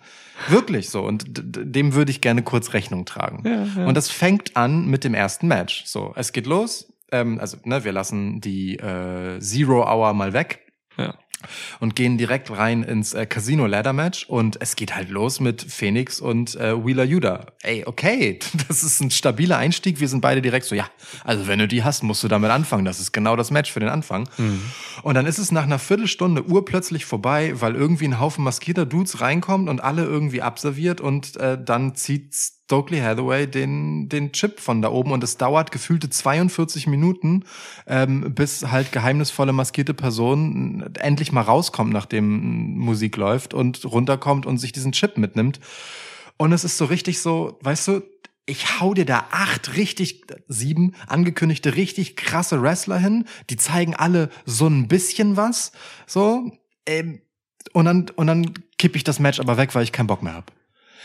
Wirklich so. Und dem würde ich gerne kurz Rechnung tragen. Ja, ja. Und das fängt an mit dem ersten Match. So, es geht los. Ähm, also, ne, wir lassen die äh, Zero Hour mal weg Ja. und gehen direkt rein ins äh, Casino Ladder Match und es geht halt los mit Phoenix und äh, Wheeler Yuda. Ey, okay, das ist ein stabiler Einstieg. Wir sind beide direkt so, ja, also wenn du die hast, musst du damit anfangen. Das ist genau das Match für den Anfang. Und dann ist es nach einer Viertelstunde urplötzlich vorbei, weil irgendwie ein Haufen maskierter Dudes reinkommt und alle irgendwie abserviert und äh, dann zieht Stokely Hathaway den, den Chip von da oben und es dauert gefühlte 42 Minuten, ähm, bis halt geheimnisvolle maskierte Person endlich mal rauskommt, nachdem Musik läuft und runterkommt und sich diesen Chip mitnimmt. Und es ist so richtig so, weißt du, ich hau dir da acht richtig, sieben angekündigte richtig krasse Wrestler hin. Die zeigen alle so ein bisschen was. So. Ähm, und dann, und dann kipp ich das Match aber weg, weil ich keinen Bock mehr hab.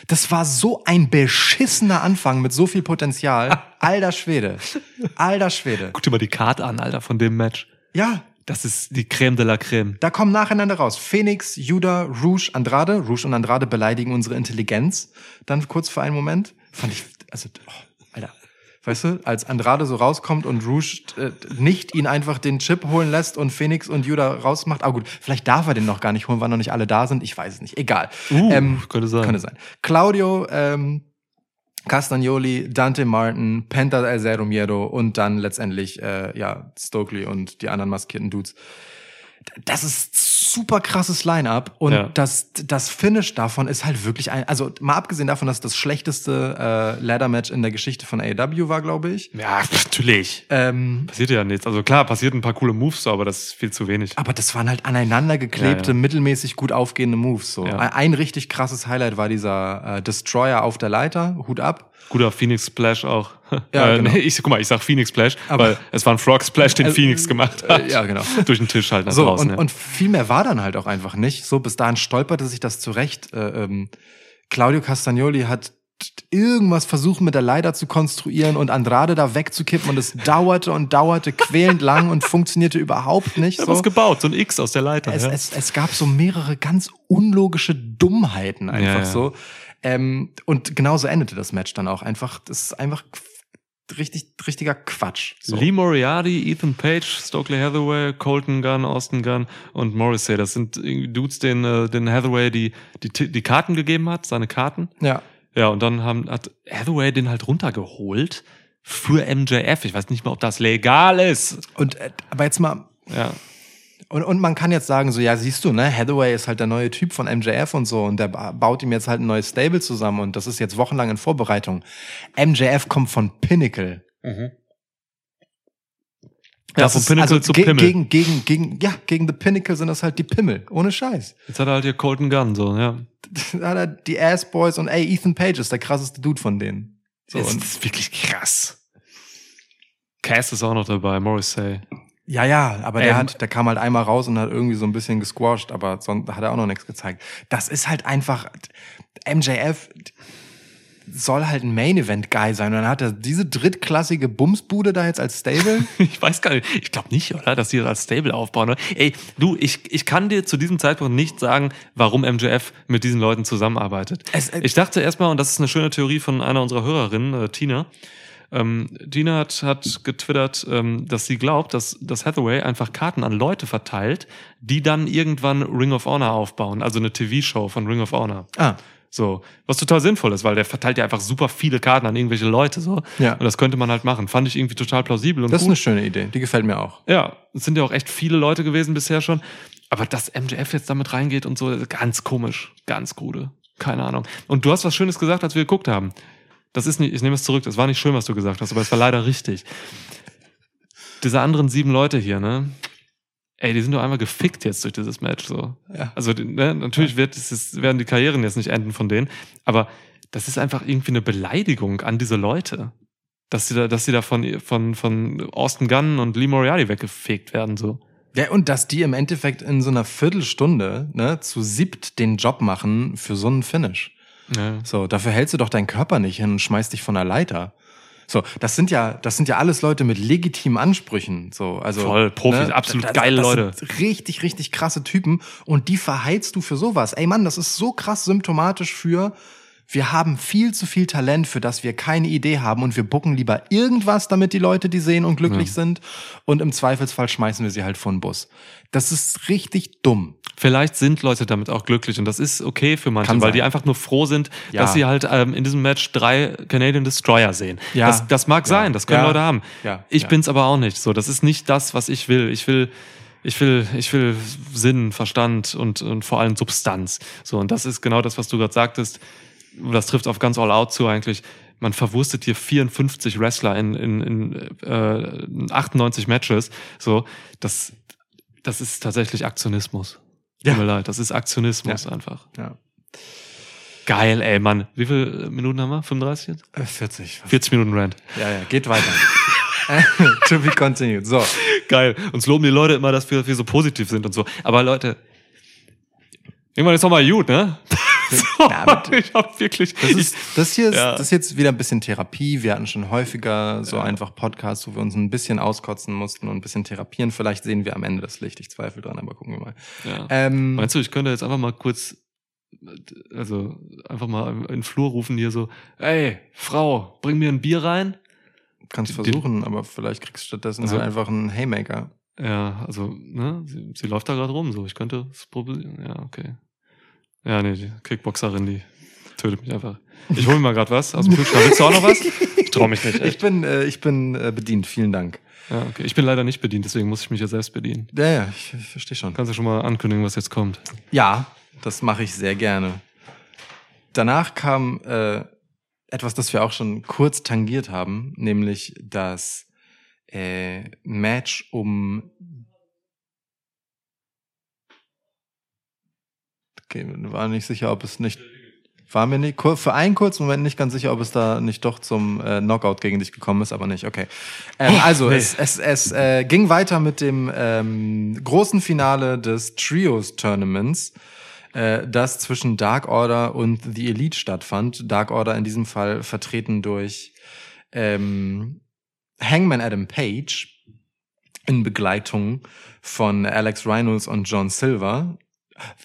Das war so ein beschissener Anfang mit so viel Potenzial. Alter Schwede. Alter Schwede. Guck dir mal die Karte an, Alter, von dem Match. Ja, Das ist die Creme de la Creme. da kommen nacheinander raus. Phoenix, Judah, Rouge, Andrade. Rouge und Andrade beleidigen unsere Intelligenz. Dann kurz für einen Moment. Fand ich, also, oh. Weißt du, als Andrade so rauskommt und Rouge äh, nicht ihn einfach den Chip holen lässt und Phoenix und Judah rausmacht. Ah gut, vielleicht darf er den noch gar nicht holen, weil noch nicht alle da sind. Ich weiß es nicht. Egal. Uh, könnte sein. Könnte sein. Claudio, ähm, Castagnoli, Dante Martin, Penta El Zero Miedo und dann letztendlich äh, ja Stokely und die anderen maskierten Dudes. Das ist super krasses Line-up und Ja. das das Finish davon ist halt wirklich ein also mal abgesehen davon, dass das schlechteste äh, Ladder Match in der Geschichte von AEW war, glaube ich. Ja, natürlich. Ähm, Passiert ja nichts. Also klar, passiert ein paar coole Moves, so, aber das ist viel zu wenig. aber das waren halt aneinander geklebte, Ja, ja. mittelmäßig gut aufgehende Moves. So ein richtig krasses Highlight war dieser äh, Destroyer auf der Leiter, Hut ab. Guter Phoenix Splash auch. Ja, äh, genau. nee, ich, guck mal, ich sag Phoenix Splash, Aber- weil es war ein Frog Splash, den Äh, Phoenix gemacht hat. äh, ja, genau. Durch den Tisch halt nach So, draußen. und, ja. und viel mehr war dann halt auch einfach nicht. So, bis dahin stolperte sich das zurecht. Äh, ähm, Claudio Castagnoli hat irgendwas versucht mit der Leiter zu konstruieren und Andrade da wegzukippen und es dauerte und dauerte quälend lang und funktionierte überhaupt nicht. er hat So. was gebaut, so ein X aus der Leiter. Es, ja. es, es gab so mehrere ganz unlogische Dummheiten einfach Ja, ja. so. Ähm, und genauso endete das Match dann auch einfach. Das ist einfach richtig, richtiger Quatsch. So. Lee Moriarty, Ethan Page, Stokely Hathaway, Colton Gunn, Austin Gunn und Morrissey. Das sind Dudes, denen, äh, den Hathaway die, die, die Karten gegeben hat, seine Karten. Ja. Ja, und dann haben, hat Hathaway den halt runtergeholt für MJF. Ich weiß nicht mal, ob das legal ist. Und äh, aber jetzt mal Ja. Und, und man kann jetzt sagen, so, ja, siehst du, ne, Hathaway ist halt der neue Typ von MJF und so und der ba- baut ihm jetzt halt ein neues Stable zusammen und das ist jetzt wochenlang in Vorbereitung. MJF kommt von Pinnacle. Ja, Das von Pinnacle also zu ge- Pimmel. Gegen, gegen, gegen, ja, gegen The Pinnacle sind das halt die Pimmel. Ohne Scheiß. Jetzt hat er halt hier Colton Gunn, so, ja. Da hat er die Ass Boys und ey, Ethan Page ist der krasseste Dude von denen. So, das ist wirklich krass. Cass ist auch noch dabei, Morrissey. Ja, ja, aber der Ähm, hat, der kam halt einmal raus und hat irgendwie so ein bisschen gesquashed, aber sonst hat er auch noch nichts gezeigt. Das ist halt einfach, MJF soll halt ein Main Event Guy sein und dann hat er diese drittklassige Bumsbude da jetzt als Stable. Ich weiß gar nicht. Ich glaube nicht, oder? Dass die das als Stable aufbauen. Oder? Ey, du, ich, ich kann dir zu diesem Zeitpunkt nicht sagen, warum MJF mit diesen Leuten zusammenarbeitet. Es- äh, ich dachte erstmal, und das ist eine schöne Theorie von einer unserer Hörerinnen, äh, Tina. Ähm, Tina hat, hat getwittert, ähm, dass sie glaubt, dass, dass Hathaway einfach Karten an Leute verteilt, die dann irgendwann Ring of Honor aufbauen, also eine TV-Show von Ring of Honor. ah, So, was total sinnvoll ist, weil der verteilt ja einfach super viele Karten an irgendwelche Leute so. Ja. Und das könnte man halt machen. Fand ich irgendwie total plausibel und das ist gut. eine schöne Idee. Die gefällt mir auch. Ja, es sind ja auch echt viele Leute gewesen bisher schon. Aber dass MJF jetzt damit reingeht und so, ganz komisch. Ganz krude. Keine Ahnung. Und du hast was Schönes gesagt, als wir geguckt haben. Das ist nicht, ich nehme es zurück, das war nicht schön, was du gesagt hast, aber es war leider richtig. Diese anderen sieben Leute hier, ne? Ey, die sind doch einmal gefickt jetzt durch dieses Match, so. Ja. Also, ne, natürlich wird es, werden die Karrieren jetzt nicht enden von denen, aber das ist einfach irgendwie eine Beleidigung an diese Leute. Dass sie da, dass sie da von, von, von Austin Gunn und Lee Moriarty weggefegt werden, so. Ja, und dass die im Endeffekt in so einer Viertelstunde ne, zu siebt den Job machen für so einen Finish. Ja. So, dafür hältst du doch deinen Körper nicht hin und schmeißt dich von der Leiter. So, das sind ja, das sind ja alles Leute mit legitimen Ansprüchen. So, also Voll, Profis, absolut geile das Leute. Richtig, richtig krasse Typen und die verheizt du für sowas. Ey Mann, das ist so krass symptomatisch für wir haben viel zu viel Talent, für das wir keine Idee haben und wir bucken lieber irgendwas, damit die Leute die sehen und glücklich sind und im Zweifelsfall schmeißen wir sie halt vor den Bus. Das ist richtig dumm. Vielleicht sind Leute damit auch glücklich und das ist okay für manche, weil die einfach nur froh sind, Ja. dass sie halt ähm, in diesem Match drei Canadian Destroyer sehen. Ja. Das, das mag Ja. sein, das können Ja. Leute haben. Ja. Ich Ja. bin's aber auch nicht. So, das ist nicht das, was ich will. Ich will ich will, ich will Sinn, Verstand und, und vor allem Substanz. So, und das ist genau das, was du gerade sagtest. Das trifft auf ganz All Out zu eigentlich. Man verwurstet hier 54 Wrestler in, in, in äh, 98 Matches. So, das, das ist tatsächlich Aktionismus. Ja. Tut mir leid, das ist Aktionismus Ja. einfach. Ja. Geil, ey, Mann. Wie viele Minuten haben wir? 35 jetzt? Äh, 40. 40 Minuten Rant. Ja, ja, geht weiter. to be continued. So. Geil. Uns loben die Leute immer, dass wir, wir so positiv sind und so. Aber Leute, irgendwann ist doch mal gut, ne? so, Ja, ich hab wirklich. Das, ist, das hier ist, Ja. das ist jetzt wieder ein bisschen Therapie. Wir hatten schon häufiger so einfach Podcasts, wo wir uns ein bisschen auskotzen mussten und ein bisschen therapieren. Vielleicht sehen wir am Ende das Licht. Ich zweifle dran, aber gucken wir mal. ja. Ähm, Meinst du, ich könnte jetzt einfach mal kurz, also einfach mal in den Flur rufen hier so, ey, Frau, bring mir ein Bier rein? kannst versuchen, aber vielleicht kriegst du stattdessen Also- halt einfach einen Haymaker. Ja, also, ne, sie, sie läuft da gerade rum, so, ich könnte das probieren, ja, okay. Ja, nee, die Kickboxerin, die tötet mich einfach. Ich hole mir mal gerade was aus dem Kühlschrank. Willst du auch noch was? Ich trau mich nicht, Ich echt. bin, äh, ich bin äh, bedient. Vielen Dank. Ja, okay. Ich bin leider nicht bedient, deswegen muss ich mich ja selbst bedienen. Ja, ja, ich, ich verstehe schon. Kannst du schon mal ankündigen, was jetzt kommt? Ja, das mache ich sehr gerne. Danach kam äh, etwas, das wir auch schon kurz tangiert haben, nämlich das äh, Match um. War nicht sicher, ob es nicht. War mir nicht, für einen kurzen Moment nicht ganz sicher, ob es da nicht doch zum äh, Knockout gegen dich gekommen ist, aber nicht. Okay. Ähm, also nee. es, es, es äh, ging weiter mit dem ähm, großen Finale des Trios Tournaments, äh, das zwischen Dark Order und The Elite stattfand. Dark Order in diesem Fall vertreten durch ähm, Hangman Adam Page in Begleitung von Alex Reynolds und John Silver.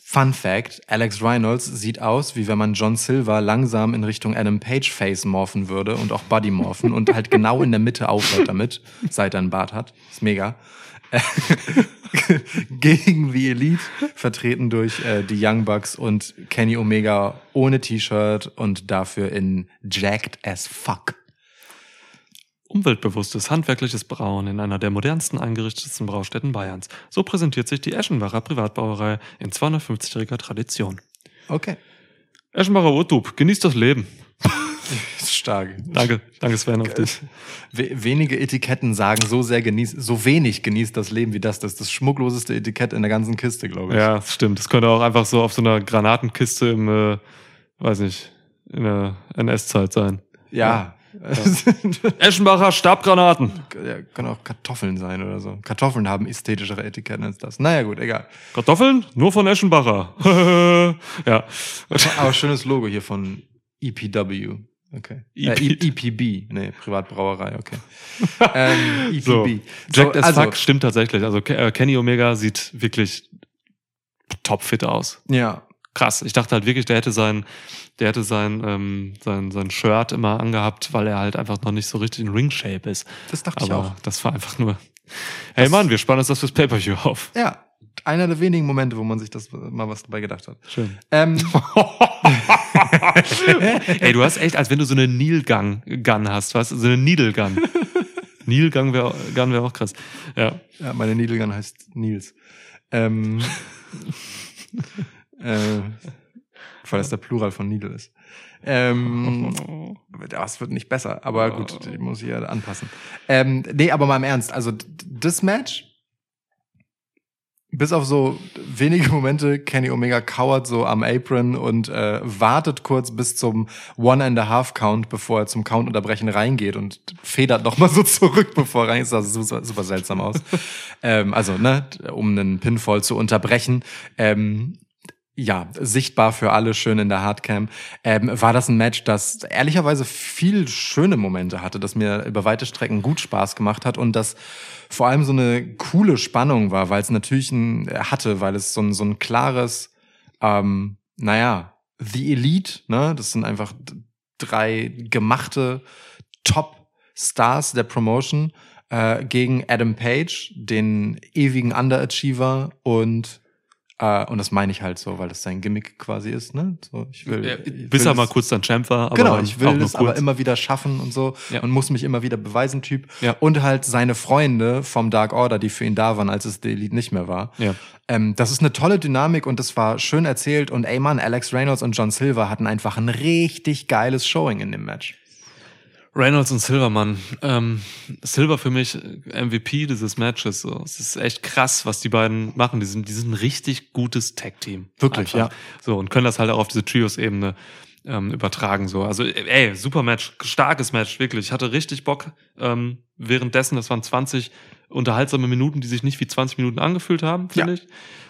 Fun Fact, Alex Reynolds sieht aus, wie wenn man John Silver langsam in Richtung Adam Page Face morphen würde und auch Body morphen und halt genau in der Mitte aufhört damit, seit er einen Bart hat. Ist mega. Gegen The Elite, vertreten durch äh, die Young Bucks und Kenny Omega ohne T-Shirt und dafür in Jacked as fuck. Umweltbewusstes, handwerkliches Brauen in einer der modernsten eingerichtetsten Braustätten Bayerns. So präsentiert sich die Eschenbacher Privatbrauerei in 250-jähriger Tradition. Okay. Eschenbacher Urtub, genießt das Leben. Stark. Danke, danke Sven auf dich. We wenige Etiketten sagen so sehr genießt, so wenig genießt das Leben wie das. Das ist das schmuckloseste Etikett in der ganzen Kiste, glaube ich. Ja, das stimmt. Das könnte auch einfach so auf so einer Granatenkiste im, äh, weiß nicht, in der NS-Zeit sein. Ja. Eschenbacher Stabgranaten. ja. Können auch Kartoffeln sein oder so. Kartoffeln haben ästhetischere Etiketten als das. Naja, gut, egal. Kartoffeln? Nur von Eschenbacher. ja. Aber schönes Logo hier von EPW. Okay. Äh, EP. E- EPB. Nee, Privatbrauerei, okay. ähm, EPB. So. So, Jack as also, fuck stimmt tatsächlich. Also äh, Kenny Omega sieht wirklich topfit aus. Ja. Krass. Ich dachte halt wirklich, der hätte sein, der hätte sein, ähm, sein, sein Shirt immer angehabt, weil er halt einfach noch nicht so richtig in Ring-Shape ist. Das dachte ich Aber auch. das war einfach nur. Hey Mann, wir spannen uns das fürs Pay-Per-View auf. Ja. Einer der wenigen Momente, wo man sich das mal was dabei gedacht hat. Schön. Ähm, Ey, du hast echt, als wenn du so eine Neil-Gun Gun hast, weißt du, so eine Needle-Gun. Wäre Gun wär auch krass. Ja. Ja, meine Needle Gun heißt Nils. Ähm, äh, weil das der Plural von Needle ist. Ähm, das wird nicht besser, aber gut, die muss ich ja anpassen. Ähm, nee, aber mal im Ernst, also das Match, bis auf so wenige Momente, Kenny Omega kauert so am Apron und äh, wartet kurz bis zum One and a Half Count, bevor er zum Count unterbrechen reingeht und federt noch mal so zurück, bevor er rein ist. Das sah super, super seltsam aus. ähm, also, ne, um einen Pinfall zu unterbrechen. Ähm, ja, sichtbar für alle, schön in der Hardcam, ähm, war das ein Match, das ehrlicherweise viel schöne Momente hatte, das mir über weite Strecken gut Spaß gemacht hat und das vor allem so eine coole Spannung war, weil es natürlich ein, hatte, weil es so ein, so ein klares, ähm, naja, The Elite, ne, das sind einfach drei gemachte Top-Stars der Promotion äh, gegen Adam Page, den ewigen Underachiever und äh, und das meine ich halt so, weil das sein Gimmick quasi ist, ne? So, ich will, Ja, bis er mal kurz dann Champ war. Aber genau, ich will das aber immer wieder schaffen und so Ja. und muss mich immer wieder beweisen, Typ. Ja. Und halt seine Freunde vom Dark Order, die für ihn da waren, als es The Elite nicht mehr war. Ja. Ähm, das ist eine tolle Dynamik und das war schön erzählt. Und ey Mann, Alex Reynolds und John Silver hatten einfach ein richtig geiles Showing in dem Match. Reynolds und Silverman. Ähm, Silver für mich äh, MVP dieses Matches. So. Es ist echt krass, was die beiden machen. Die sind, die sind ein richtig gutes Tag-Team. Wirklich, Einfach. ja. So, und können das halt auch auf diese Trios-Ebene ähm, übertragen. So. Also, ey, super Match, starkes Match, wirklich. Ich hatte richtig Bock. Ähm, währenddessen, das waren 20 unterhaltsame Minuten, die sich nicht wie 20 Minuten angefühlt haben, finde Ja. ich.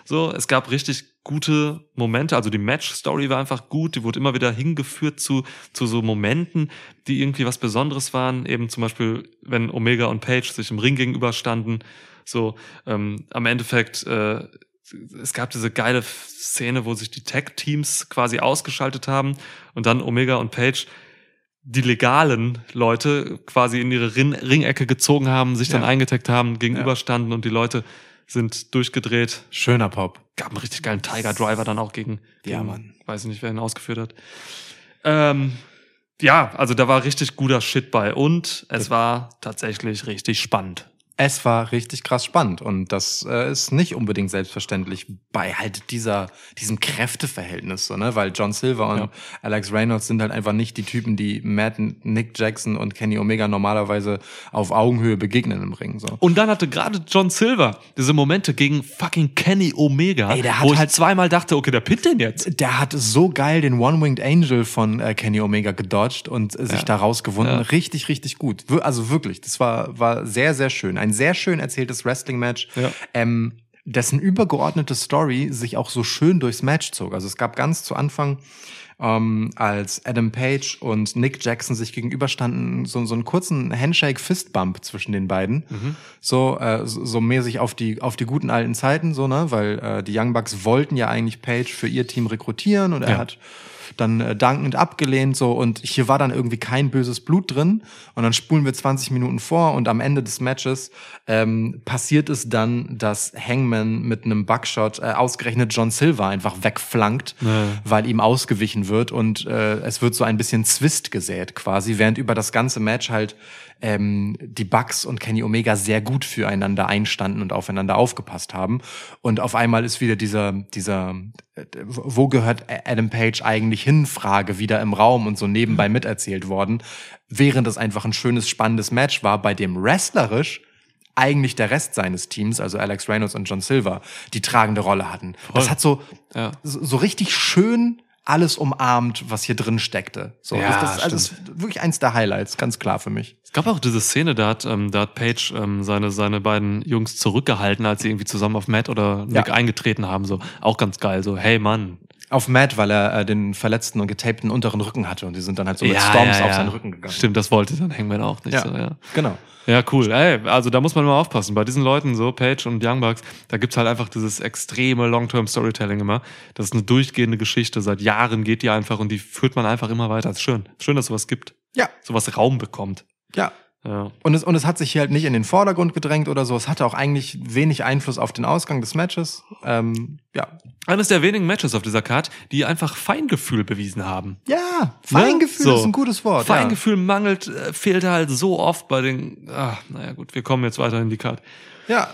So, es gab richtig gute Momente. Also die Match-Story war einfach gut. Die wurde immer wieder hingeführt zu, zu so Momenten, die irgendwie was Besonderes waren. Eben zum Beispiel, wenn Omega und Page sich im Ring gegenüberstanden. So, ähm, am Endeffekt, äh, es gab diese geile Szene, wo sich die Tag-Teams quasi ausgeschaltet haben und dann Omega und Page die legalen Leute quasi in ihre Rin Ringecke gezogen haben, sich dann Ja. eingetaggt haben, gegenüberstanden und die Leute sind durchgedreht. Schöner Pop. Gab einen richtig geilen Tiger Driver dann auch gegen, Ja, gegen Mann. weiß ich nicht, wer ihn ausgeführt hat. Ähm, ja, also da war richtig guter Shit bei und es war tatsächlich richtig spannend. Es war richtig krass spannend und das äh, ist nicht unbedingt selbstverständlich bei halt dieser diesem Kräfteverhältnis, so, ne? Weil John Silver und Ja. Alex Reynolds sind halt einfach nicht die Typen, die Matt, Nick Jackson und Kenny Omega normalerweise auf Augenhöhe begegnen im Ring. So. Und dann hatte gerade John Silver diese Momente gegen fucking Kenny Omega, Ey, der hat wo ich halt- zweimal dachte, okay, der pinnt den jetzt. Der hat so geil den One-Winged Angel von äh, Kenny Omega gedodged und äh, sich Ja. da rausgewunden. Ja. Richtig, richtig gut. Also wirklich, das war, war sehr, sehr schön. Ein sehr schön erzähltes Wrestling-Match, Ja. ähm, dessen übergeordnete Story sich auch so schön durchs Match zog. Also es gab ganz zu Anfang, ähm, als Adam Page und Nick Jackson sich gegenüberstanden, so, so einen kurzen Handshake-Fistbump zwischen den beiden. So, äh, so, so mäßig auf die, auf die guten alten Zeiten, so, ne? Weil äh, die Young Bucks wollten ja eigentlich Page für ihr Team rekrutieren und er Ja. hat dann äh, dankend abgelehnt so. Und hier war dann irgendwie kein böses Blut drin. Und dann spulen wir 20 Minuten vor und am Ende des Matches ähm, passiert es dann, dass Hangman mit einem Buckshot äh, ausgerechnet John Silver einfach wegflankt, weil ihm ausgewichen wird. Und äh, es wird so ein bisschen Zwist gesät quasi, während über das ganze Match halt ähm, die Bucks und Kenny Omega sehr gut füreinander einstanden und aufeinander aufgepasst haben. Und auf einmal ist wieder dieser, dieser, äh, wo gehört Adam Page eigentlich hin, Frage wieder im Raum und so nebenbei miterzählt worden, während es einfach ein schönes, spannendes Match war, bei dem wrestlerisch eigentlich der Rest seines Teams, also Alex Reynolds und John Silver, die tragende Rolle hatten. Das hat so, Ja. so, so richtig schön alles umarmt, was hier drin steckte. So, Ja, das, das, also ist wirklich eins der Highlights, ganz klar für mich. Es gab auch diese Szene, da hat, ähm, da hat Page ähm, seine, seine beiden Jungs zurückgehalten, als sie irgendwie zusammen auf Matt oder Nick Ja. eingetreten haben. So auch ganz geil. So, hey Mann. Auf Matt, weil er äh, den verletzten und getapten unteren Rücken hatte und die sind dann halt so mit Storms auf seinen Rücken gegangen. Stimmt, das wollte dann Hangman auch nicht. Ja, So, ja. genau. Ja, cool. Ey, also da muss man mal aufpassen. Bei diesen Leuten, so Page und Young Bucks, da gibt's halt einfach dieses extreme Long-Term-Storytelling immer. Das ist eine durchgehende Geschichte. Seit Jahren geht die einfach und die führt man einfach immer weiter. Das ist schön. Schön, dass sowas gibt. Ja, Sowas Raum bekommt. ja. Ja. Und es, und es hat sich hier halt nicht in den Vordergrund gedrängt oder so. Es hatte auch eigentlich wenig Einfluss auf den Ausgang des Matches. Ähm, ja. Eines der wenigen Matches auf dieser Card, die einfach Feingefühl bewiesen haben. Ja, Feingefühl Ne? So. ist ein gutes Wort. Feingefühl mangelt, äh, fehlte halt so oft bei den. Ah, naja, gut, wir kommen jetzt weiter in die Card. Ja.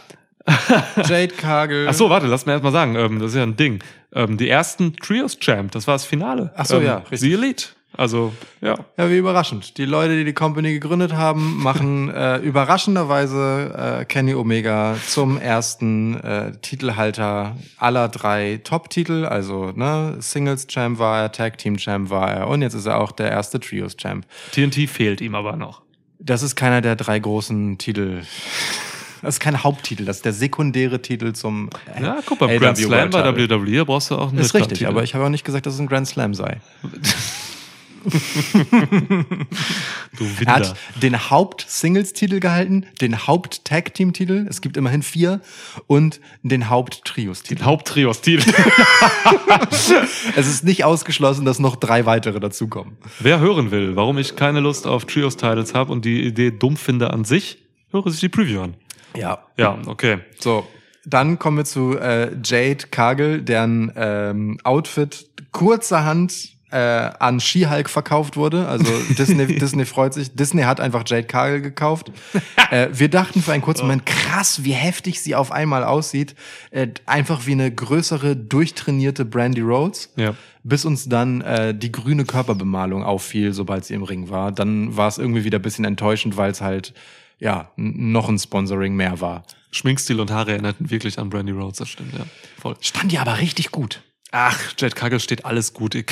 ja. Jade Kagel. Ach so, warte, lass mir erst mal sagen, ähm, das ist ja ein Ding. Ähm, die ersten Trios Champ, das war das Finale. Ach so, ähm, ja, richtig. The Elite. Also, ja. Ja, wie überraschend. Die Leute, die die Company gegründet haben, machen äh, überraschenderweise äh, Kenny Omega zum ersten äh, Titelhalter aller drei Top-Titel. Also ne, Singles Champ war er, Tag Team Champ war er und jetzt ist er auch der erste Trios Champ. TNT fehlt ihm aber noch. Das ist keiner der drei großen Titel. Das ist kein Haupttitel, das ist der sekundäre Titel zum äh, Ja, guck mal, Grand Slam bei. WWE brauchst du auch einen Ist richtig, aber ich habe auch nicht gesagt, dass es ein Grand Slam sei. Du Er hat den Haupt-Singles-Titel gehalten, den Haupt-Tag-Team-Titel, es gibt immerhin vier, und den Haupt-Trios-Titel. Haupttrios-Titel. Es ist nicht ausgeschlossen, dass noch drei weitere dazukommen. Wer hören will, warum ich keine Lust auf Trios-Titles habe und die Idee dumm finde an sich, höre sich die Preview an. Ja. Ja, okay. So, dann kommen wir zu äh, Jade Cargill, deren ähm, Outfit kurzerhand äh, an She-Hulk verkauft wurde. Also Disney, Disney freut sich. Disney hat einfach Jade Cargill gekauft. äh, wir dachten für einen kurzen Moment, krass, wie heftig sie auf einmal aussieht. Äh, einfach wie eine größere, durchtrainierte Brandy Rhodes. Ja. Bis uns dann äh, die grüne Körperbemalung auffiel, sobald sie im Ring war. Dann war es irgendwie wieder ein bisschen enttäuschend, weil es halt ja noch ein Sponsoring mehr war. Schminkstil und Haare erinnerten wirklich an Brandy Rhodes, das stimmt, ja. Voll. Stand die aber richtig gut. Ach, Jade Cargill steht alles gut. Ich,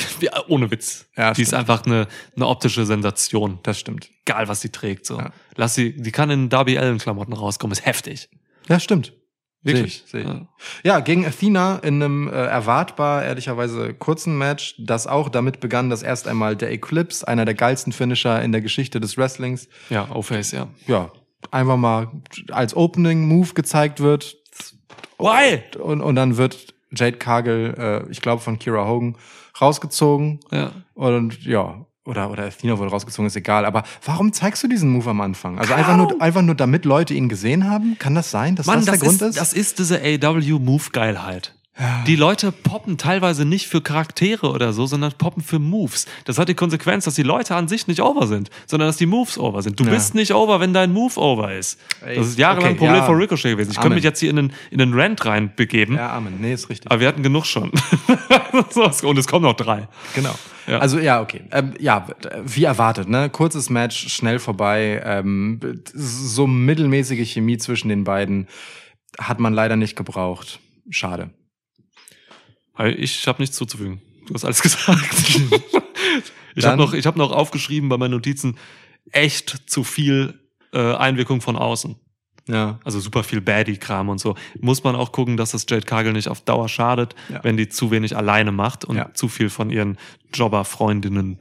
ohne Witz. Ja, die ist stimmt. einfach eine, eine optische Sensation. Das stimmt. Egal, was sie trägt. So. Ja. Lass sie, die kann in Darby Allen Klamotten rauskommen. Ist heftig. Ja, stimmt. Wirklich. Sehe ich, sehe ich. Ja. Ja, gegen Athena in einem äh, erwartbar, ehrlicherweise kurzen Match, das auch damit begann, dass erst einmal der Eclipse, einer der geilsten Finisher in der Geschichte des Wrestlings, Ja, O-Face, ja. ja, einfach mal als Opening Move gezeigt wird. Why? Und, und dann wird Jade Cargill, äh, ich glaube von Kira Hogan, rausgezogen. Ja. Und ja, oder, oder Athena wurde rausgezogen, ist egal. Aber warum zeigst du diesen Move am Anfang? Also einfach nur, einfach nur, damit Leute ihn gesehen haben? Kann das sein, dass Mann, das, das, der Grund ist, ist? das ist diese AW-Move-Geilheit. Die Leute poppen teilweise nicht für Charaktere oder so, sondern poppen für Moves. Das hat die Konsequenz, dass die Leute an sich nicht over sind, sondern dass die Moves over sind. Du Ja. bist nicht over, wenn dein Move over ist. Ey, Das ist jahrelang ein okay, Problem ja. von Ricochet gewesen. Ich könnte mich jetzt hier in einen, in einen Rant reinbegeben, ja, Amen. Nee, ist richtig. aber wir hatten genug schon. Und es kommen noch drei. Genau. Ja. Also ja, okay. Ähm, ja, wie erwartet, ne? Kurzes Match, schnell vorbei. Ähm, so mittelmäßige Chemie zwischen den beiden hat man leider nicht gebraucht. Schade. Ich habe nichts zuzufügen. Du hast alles gesagt. ich habe noch, ich hab noch aufgeschrieben bei meinen Notizen, echt zu viel äh, Einwirkung von außen. Ja. Also super viel Baddie-Kram und so. Muss man auch gucken, dass das Jade Cargill nicht auf Dauer schadet, Ja. wenn die zu wenig alleine macht und Ja. zu viel von ihren Jobber-Freundinnen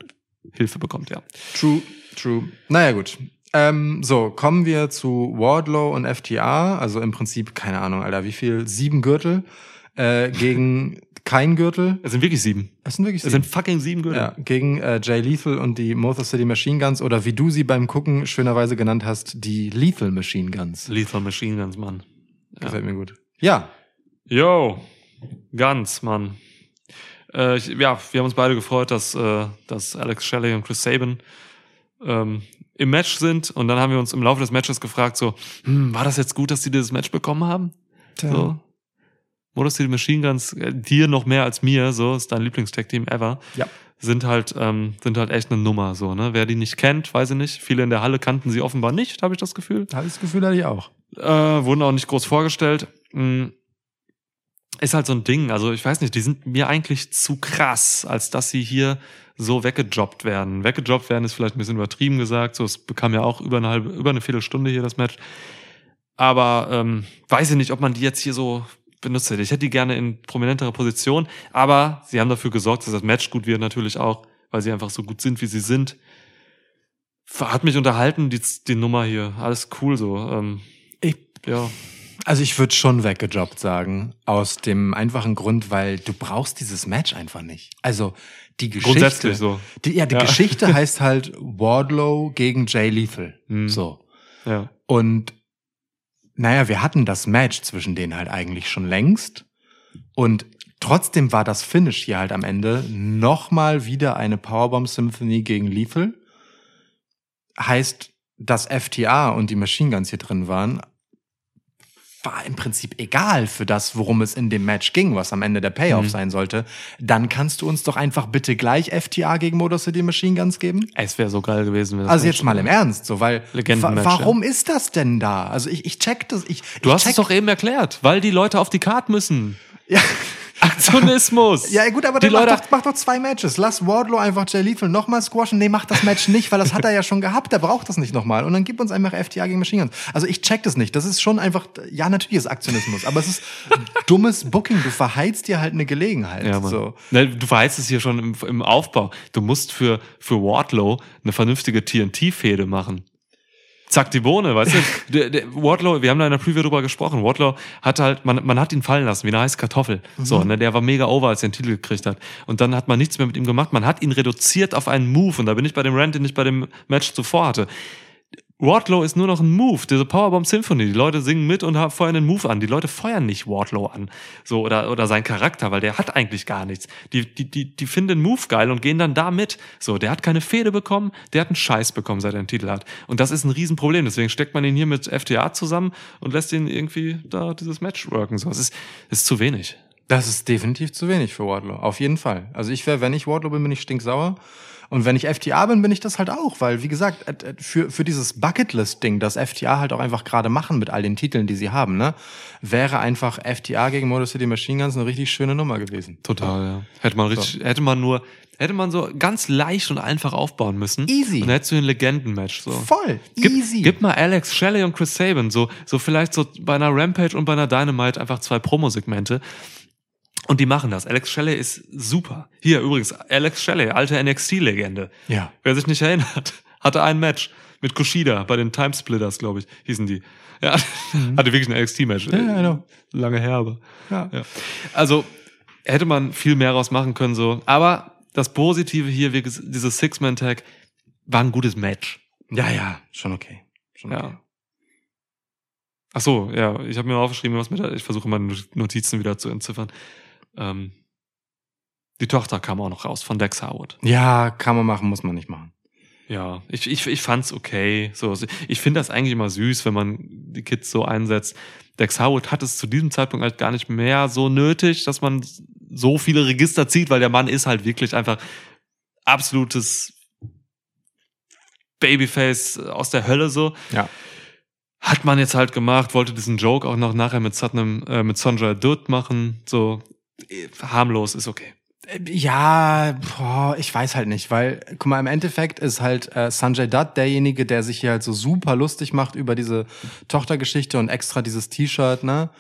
Hilfe bekommt, ja. True, true. Naja, gut. Ähm, so, kommen wir zu Wardlow und FTA. Also im Prinzip, keine Ahnung, Alter, wie viel? Sieben Gürtel äh, gegen kein Gürtel. Es sind wirklich sieben. Es sind wirklich Es sind fucking sieben Gürtel. Ja, gegen äh, Jay Lethal und die Motor City Machine Guns oder wie du sie beim Gucken schönerweise genannt hast, die Lethal Machine Guns. Lethal Machine Guns, Mann. Gefällt mir gut. Ja, Yo, ganz, Mann. Äh, ich, ja, wir haben uns beide gefreut, dass, äh, dass Alex Shelley und Chris Sabin ähm, im Match sind. Und dann haben wir uns im Laufe des Matches gefragt, so, hm, war das jetzt gut, dass die dieses Match bekommen haben? So. Modus City Machine Guns, äh, dir noch mehr als mir, so, ist dein Lieblingstag-Team ever. Ja. Sind halt, ähm, sind halt echt eine Nummer, so, ne? Wer die nicht kennt, weiß ich nicht. Viele in der Halle kannten sie offenbar nicht, habe ich das Gefühl. Das Gefühl hatte ich auch. Äh, wurden auch nicht groß vorgestellt. Mm, Ist halt so ein Ding. Also ich weiß nicht, die sind mir eigentlich zu krass, als dass sie hier so weggejobbt werden. Weggejobbt werden ist vielleicht ein bisschen übertrieben gesagt. So, es bekam ja auch über eine halbe, über eine Viertelstunde hier das Match. Aber ähm, weiß ich nicht, ob man die jetzt hier so benutzt hätte. Ich hätte die gerne in prominenterer Position, aber sie haben dafür gesorgt, dass das Match gut wird natürlich auch, weil sie einfach so gut sind, wie sie sind. Hat mich unterhalten, die, die Nummer hier. Alles cool so. Ähm, Ich, ja. also ich würde schon weggejobbt sagen, aus dem einfachen Grund, weil du brauchst dieses Match einfach nicht. Also die Geschichte. Grundsätzlich so. Die, ja, die Ja. Geschichte heißt halt Wardlow gegen Jay Lethal. Hm. So. Ja. Und naja, wir hatten das Match zwischen denen halt eigentlich schon längst. Und trotzdem war das Finish hier halt am Ende nochmal wieder eine Powerbomb Symphony gegen Lethal. Heißt, dass FTA und die Machine Guns hier drin waren, war im Prinzip egal für das, worum es in dem Match ging, was am Ende der Payoff Mhm. sein sollte. Dann kannst du uns doch einfach bitte gleich FTA gegen Motor City Machine Guns geben. Es wäre so geil gewesen, wenn das Also jetzt mal im Ernst, so, weil wa warum ist das denn da? Also ich, ich check das, ich, Du ich hast es doch eben erklärt, weil die Leute auf die Karte müssen. ja, Aktionismus. Ja, gut, aber die dann mach Leute, doch, mach doch zwei Matches. Lass Wardlow einfach Jay Lethal nochmal squashen. Nee, mach das Match nicht, weil das hat er ja schon gehabt. Der braucht das nicht nochmal. Und dann gib uns einfach FTA gegen Machine Guns. Also ich check das nicht. Das ist schon einfach, ja, natürlich ist Aktionismus, aber es ist dummes Booking. Du verheizt dir halt eine Gelegenheit. Ja, Mann. so. Du verheizt es hier schon im, im Aufbau. Du musst für, für Wardlow eine vernünftige TNT-Fehde machen. Zack die Bohne, weißt du? Der, der Wardlow, wir haben da in der Preview drüber gesprochen. Wardlow hat halt, man, man hat ihn fallen lassen, wie eine heiße Kartoffel. So, ne, der war mega over, als er den Titel gekriegt hat. Und dann hat man nichts mehr mit ihm gemacht. Man hat ihn reduziert auf einen Move. Und da bin ich bei dem Rant, den ich bei dem Match zuvor hatte. Wardlow ist nur noch ein Move, diese Powerbomb Symphony. Die Leute singen mit und feuern den Move an. Die Leute feuern nicht Wardlow an. So, oder, oder sein Charakter, weil der hat eigentlich gar nichts. Die, die, die, die finden den Move geil und gehen dann da mit. So, der hat keine Fehde bekommen, der hat einen Scheiß bekommen, seit er einen Titel hat. Und das ist ein Riesenproblem. Deswegen steckt man ihn hier mit FTA zusammen und lässt ihn irgendwie da dieses Match worken. So, es ist, ist zu wenig. Das ist definitiv zu wenig für Wardlow. Auf jeden Fall. Also ich wäre, wenn ich Wardlow bin, bin ich stinksauer. Und wenn ich FTA bin, bin ich das halt auch, weil, wie gesagt, äh, äh, für, für dieses Bucketlist-Ding, das FTA halt auch einfach gerade machen mit all den Titeln, die sie haben, ne, wäre einfach FTA gegen Motor City Machine Guns eine richtig schöne Nummer gewesen. Total, ja. Hätte man richtig, hätte man nur, hätte man so ganz leicht und einfach aufbauen müssen. Easy. Und dann hättest du ein Legendenmatch, so. Voll. Gib, Easy. gib mal Alex Shelley und Chris Sabin, so, so vielleicht so bei einer Rampage und bei einer Dynamite einfach zwei Promosegmente. Und die machen das. Alex Shelley ist super. Hier übrigens, Alex Shelley, alte NXT-Legende. Ja. Wer sich nicht erinnert, hatte ein Match mit Kushida bei den Timesplitters, glaube ich, hießen die. Ja, hatte wirklich ein NXT-Match. Mhm. Ja, I know. Lange her, aber. Ja. Ja. Also hätte man viel mehr raus machen können, so. Aber das Positive hier, wie dieses Six-Man-Tag, war ein gutes Match. Ja, ja, schon okay. Schon okay. Ja. Ach so, ja, ich habe mir aufgeschrieben, was mit der, ich versuche meine Notizen wieder zu entziffern. Ähm, die Tochter kam auch noch raus von Dex Howard. Ja, kann man machen, muss man nicht machen. Ja, ich, ich, ich fand's okay. So, ich finde das eigentlich immer süß, wenn man die Kids so einsetzt. Dex Howard hat es zu diesem Zeitpunkt halt gar nicht mehr so nötig, dass man so viele Register zieht, weil der Mann ist halt wirklich einfach absolutes Babyface aus der Hölle so. Ja. Hat man jetzt halt gemacht, wollte diesen Joke auch noch nachher mit Satnam, äh, mit Sonjay Dutt machen. So harmlos ist okay. Ja, boah, ich weiß halt nicht, weil, guck mal, im Endeffekt ist halt äh, Sanjay Dutt derjenige, der sich hier halt so super lustig macht über diese Tochtergeschichte und extra dieses T-Shirt, ne?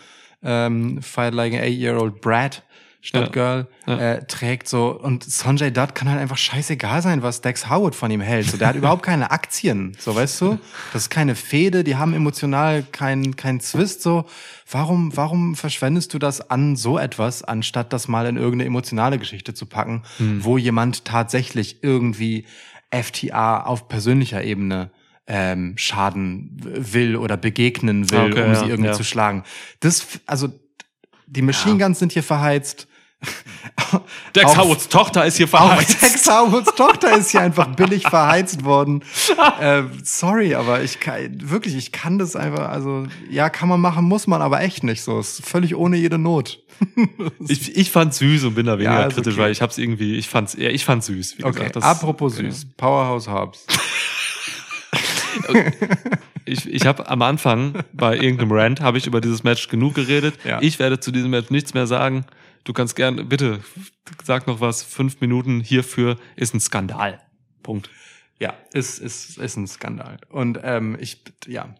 Ähm, Fight like an eight-year-old brat statt Ja. Ja. Äh, trägt so und Sanjay Dutt kann halt einfach scheißegal sein, was Dex Howard von ihm hält. So, der hat überhaupt keine Aktien, so weißt du? Das ist keine Fehde, die haben emotional keinen keinen Zwist. So, warum warum verschwendest du das an so etwas, anstatt das mal in irgendeine emotionale Geschichte zu packen, wo jemand tatsächlich irgendwie FTA auf persönlicher Ebene ähm, schaden will oder begegnen will, Okay, um ja, sie irgendwie zu schlagen. Das, also die Machine Guns sind hier verheizt. Dex Howards Tochter ist hier verheizt. Tex Howards Tochter ist hier einfach billig verheizt worden. Äh, sorry, aber ich kann, wirklich, ich kann das einfach, also, ja, kann man machen, muss man, aber echt nicht so. Ist völlig ohne jede Not. Ich, ich fand's süß und bin da weniger Ja, kritisch, okay. weil ich hab's irgendwie, ich fand's, ja, ich fand's süß. Wie Okay, gesagt, apropos okay. süß. Powerhouse Hobbs. Ich, ich habe am Anfang bei irgendeinem Rant habe ich über dieses Match genug geredet. Ja. Ich werde zu diesem Match nichts mehr sagen. Du kannst gern, bitte, sag noch was. Fünf Minuten hierfür ist ein Skandal. Punkt. Ja, ist, ist, ist ein Skandal. Und ähm, ich, ja,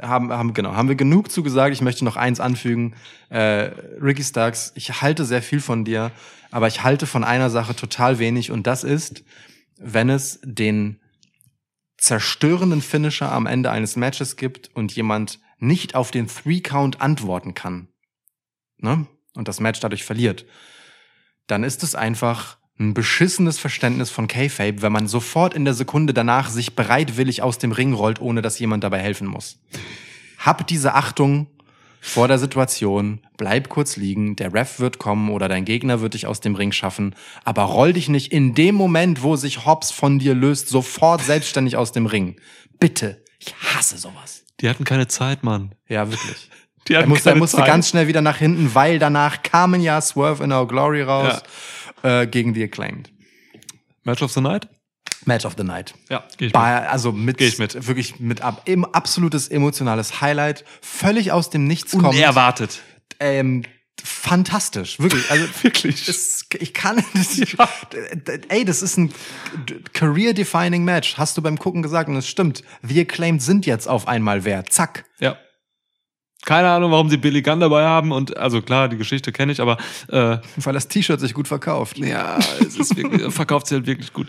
haben, haben, genau, haben wir genug zugesagt. Ich möchte noch eins anfügen. Äh, Ricky Starks, ich halte sehr viel von dir, aber ich halte von einer Sache total wenig und das ist, wenn es den zerstörenden Finisher am Ende eines Matches gibt und jemand nicht auf den Three-Count antworten kann, ne? Und das Match dadurch verliert, dann ist es einfach ein beschissenes Verständnis von K-Fape, wenn man sofort in der Sekunde danach sich bereitwillig aus dem Ring rollt, ohne dass jemand dabei helfen muss. Hab diese Achtung vor der Situation, bleib kurz liegen, der Ref wird kommen oder dein Gegner wird dich aus dem Ring schaffen, aber roll dich nicht in dem Moment, wo sich Hobbs von dir löst, sofort selbstständig aus dem Ring. Bitte. Ich hasse sowas. Die hatten keine Zeit, Mann. Ja, wirklich. Die Er musste, er musste ganz schnell wieder nach hinten, weil danach kamen ja Swerve in Our Glory raus äh, gegen die Acclaimed. Match of the Night? Match of the Night. Ja, geh ich mit. War also mit, Geh ich mit. wirklich mit ab, im absolutes emotionales Highlight, völlig aus dem Nichts kommt. Unerwartet. Ähm, fantastisch, wirklich. Also Wirklich. Es, ich kann, das, ey, das ist ein career-defining Match. Hast du beim Gucken gesagt und es stimmt. The Acclaimed sind jetzt auf einmal wer. Zack. Ja. Keine Ahnung, warum sie Billy Gunn dabei haben und also klar, die Geschichte kenne ich, aber äh, Weil das T-Shirt sich gut verkauft. ja, es ist wirklich, verkauft sich halt wirklich gut.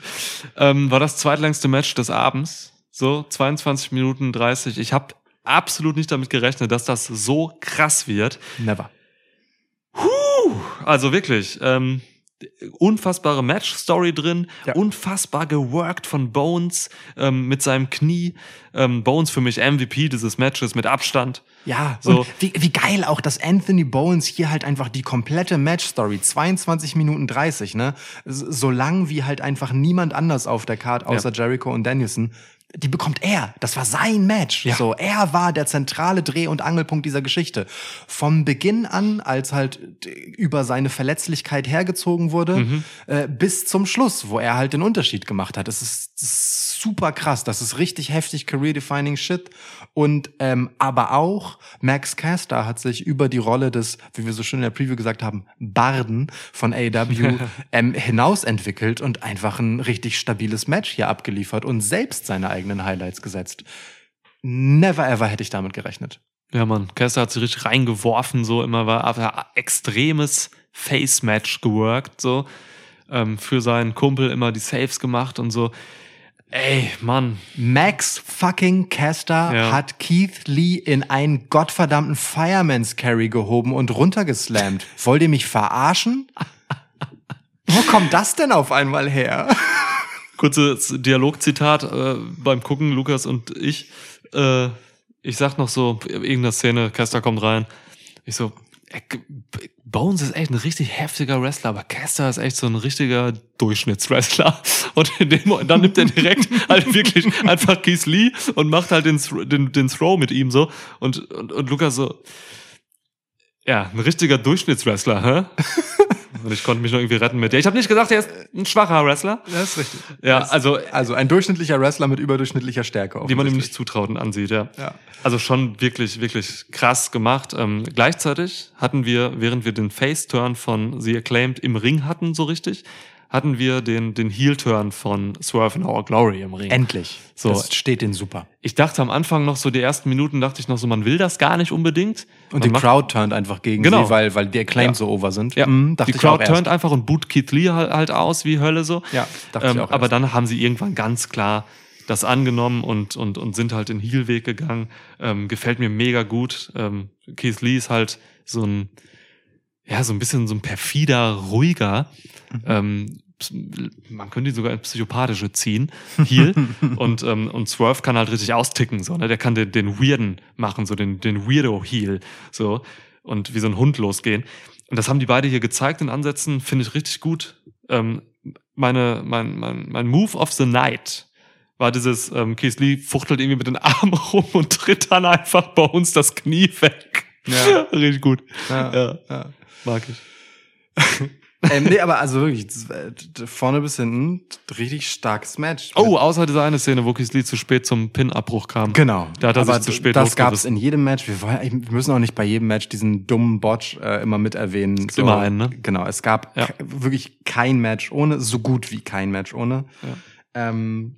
Ähm, war das zweitlängste Match des Abends, so 22 Minuten 30. Ich habe absolut nicht damit gerechnet, dass das so krass wird. Never. Also wirklich, ähm, unfassbare Match-Story drin, Ja. unfassbar geworkt von Bones ähm, mit seinem Knie. Ähm, Bones für mich MVP dieses Matches mit Abstand. Ja, So. wie, wie geil auch, dass Anthony Bowens hier halt einfach die komplette Match-Story, 22 Minuten 30, ne? So lang wie halt einfach niemand anders auf der Card, außer Jericho und Danielson, die bekommt er. Das war sein Match. Ja. So, er war der zentrale Dreh- und Angelpunkt dieser Geschichte. Vom Beginn an, als halt über seine Verletzlichkeit hergezogen wurde, Mhm. äh, bis zum Schluss, wo er halt den Unterschied gemacht hat. Das ist, das ist super krass. Das ist richtig heftig career-defining Shit. Und ähm, aber auch Max Caster hat sich über die Rolle des, wie wir so schön in der Preview gesagt haben, Barden von AW ähm, hinaus entwickelt und einfach ein richtig stabiles Match hier abgeliefert und selbst seine eigenen Highlights gesetzt. Never ever hätte ich damit gerechnet. Ja, Mann, Kessler hat sich richtig reingeworfen, so immer war aber extremes Face-Match geworkt, so. Ähm, für seinen Kumpel immer die Saves gemacht und so. Ey, Mann, Max fucking Caster Ja. hat Keith Lee in einen gottverdammten Fireman's Carry gehoben und runtergeslammt. Wollt ihr mich verarschen? Wo kommt das denn auf einmal her? kurzes Dialogzitat äh, beim Gucken, Lukas und ich. Äh, ich sag noch so, irgendeine Szene, Caster kommt rein. Ich so, Bones ist echt ein richtig heftiger Wrestler, aber Caster ist echt so ein richtiger Durchschnittswrestler. Und in dem, dann nimmt er direkt halt wirklich einfach Keith Lee und macht halt den, den, den Throw mit ihm so. Und, und, und Lukas so, ja, ein richtiger Durchschnittswrestler, hä? Und ich konnte mich noch irgendwie retten mit dir. Ich habe nicht gesagt, er ist ein schwacher Wrestler. Das ist richtig. Ja, also Also ein durchschnittlicher Wrestler mit überdurchschnittlicher Stärke. die man ihm nicht zutraut und ansieht, ja. Ja. Also schon wirklich, wirklich krass gemacht. Ähm, gleichzeitig hatten wir, während wir den Face-Turn von The Acclaimed im Ring hatten, so richtig, hatten wir den, den Heel-Turn von Swerve in Our Glory im Ring. Endlich. So. Das steht den super. Ich dachte am Anfang noch so, die ersten Minuten dachte ich noch so, man will das gar nicht unbedingt. Und Man die Crowd turnt einfach gegen Genau. sie, weil, weil die Acclaim Ja. so over sind. Ja, Mhm, dachte die Crowd turnt einfach und boot Keith Lee halt, halt aus wie Hölle so. Ja, dachte ähm, ich auch Aber erst. dann haben sie irgendwann ganz klar das angenommen und, und, und sind halt den Heel-Weg gegangen. Ähm, gefällt mir mega gut. Ähm, Keith Lee ist halt so ein, ja, so ein bisschen so ein perfider, ruhiger. Mhm. Ähm, man könnte ihn sogar ins Psychopathische ziehen, Heel. und, ähm, und Swerve kann halt richtig austicken, so, ne? Der kann den, den Weirden machen, so den, den Weirdo-Heel, so. Und wie so ein Hund losgehen. Und das haben die beide hier gezeigt in Ansätzen, finde ich richtig gut. Ähm, meine, mein, mein, mein Move of the Night war dieses, ähm, Keith Lee fuchtelt irgendwie mit den Armen rum und tritt dann einfach bei uns das Knie weg. Ja. richtig gut. Ja. Ja, Ja. mag ich. ähm, nee, aber also wirklich, vorne bis hinten, richtig starkes Match. Oh, außer dieser eine Szene, wo Lee zu spät zum Pin-Abbruch kam. Genau. Da hat er aber sich zu spät Das gab's losgerissen. in jedem Match. Wir, wollen, wir müssen auch nicht bei jedem Match diesen dummen Botch äh, immer mit erwähnen. Es immer einen, ne? Genau. Es gab Ja. wirklich kein Match ohne, so gut wie kein Match ohne. Ähm,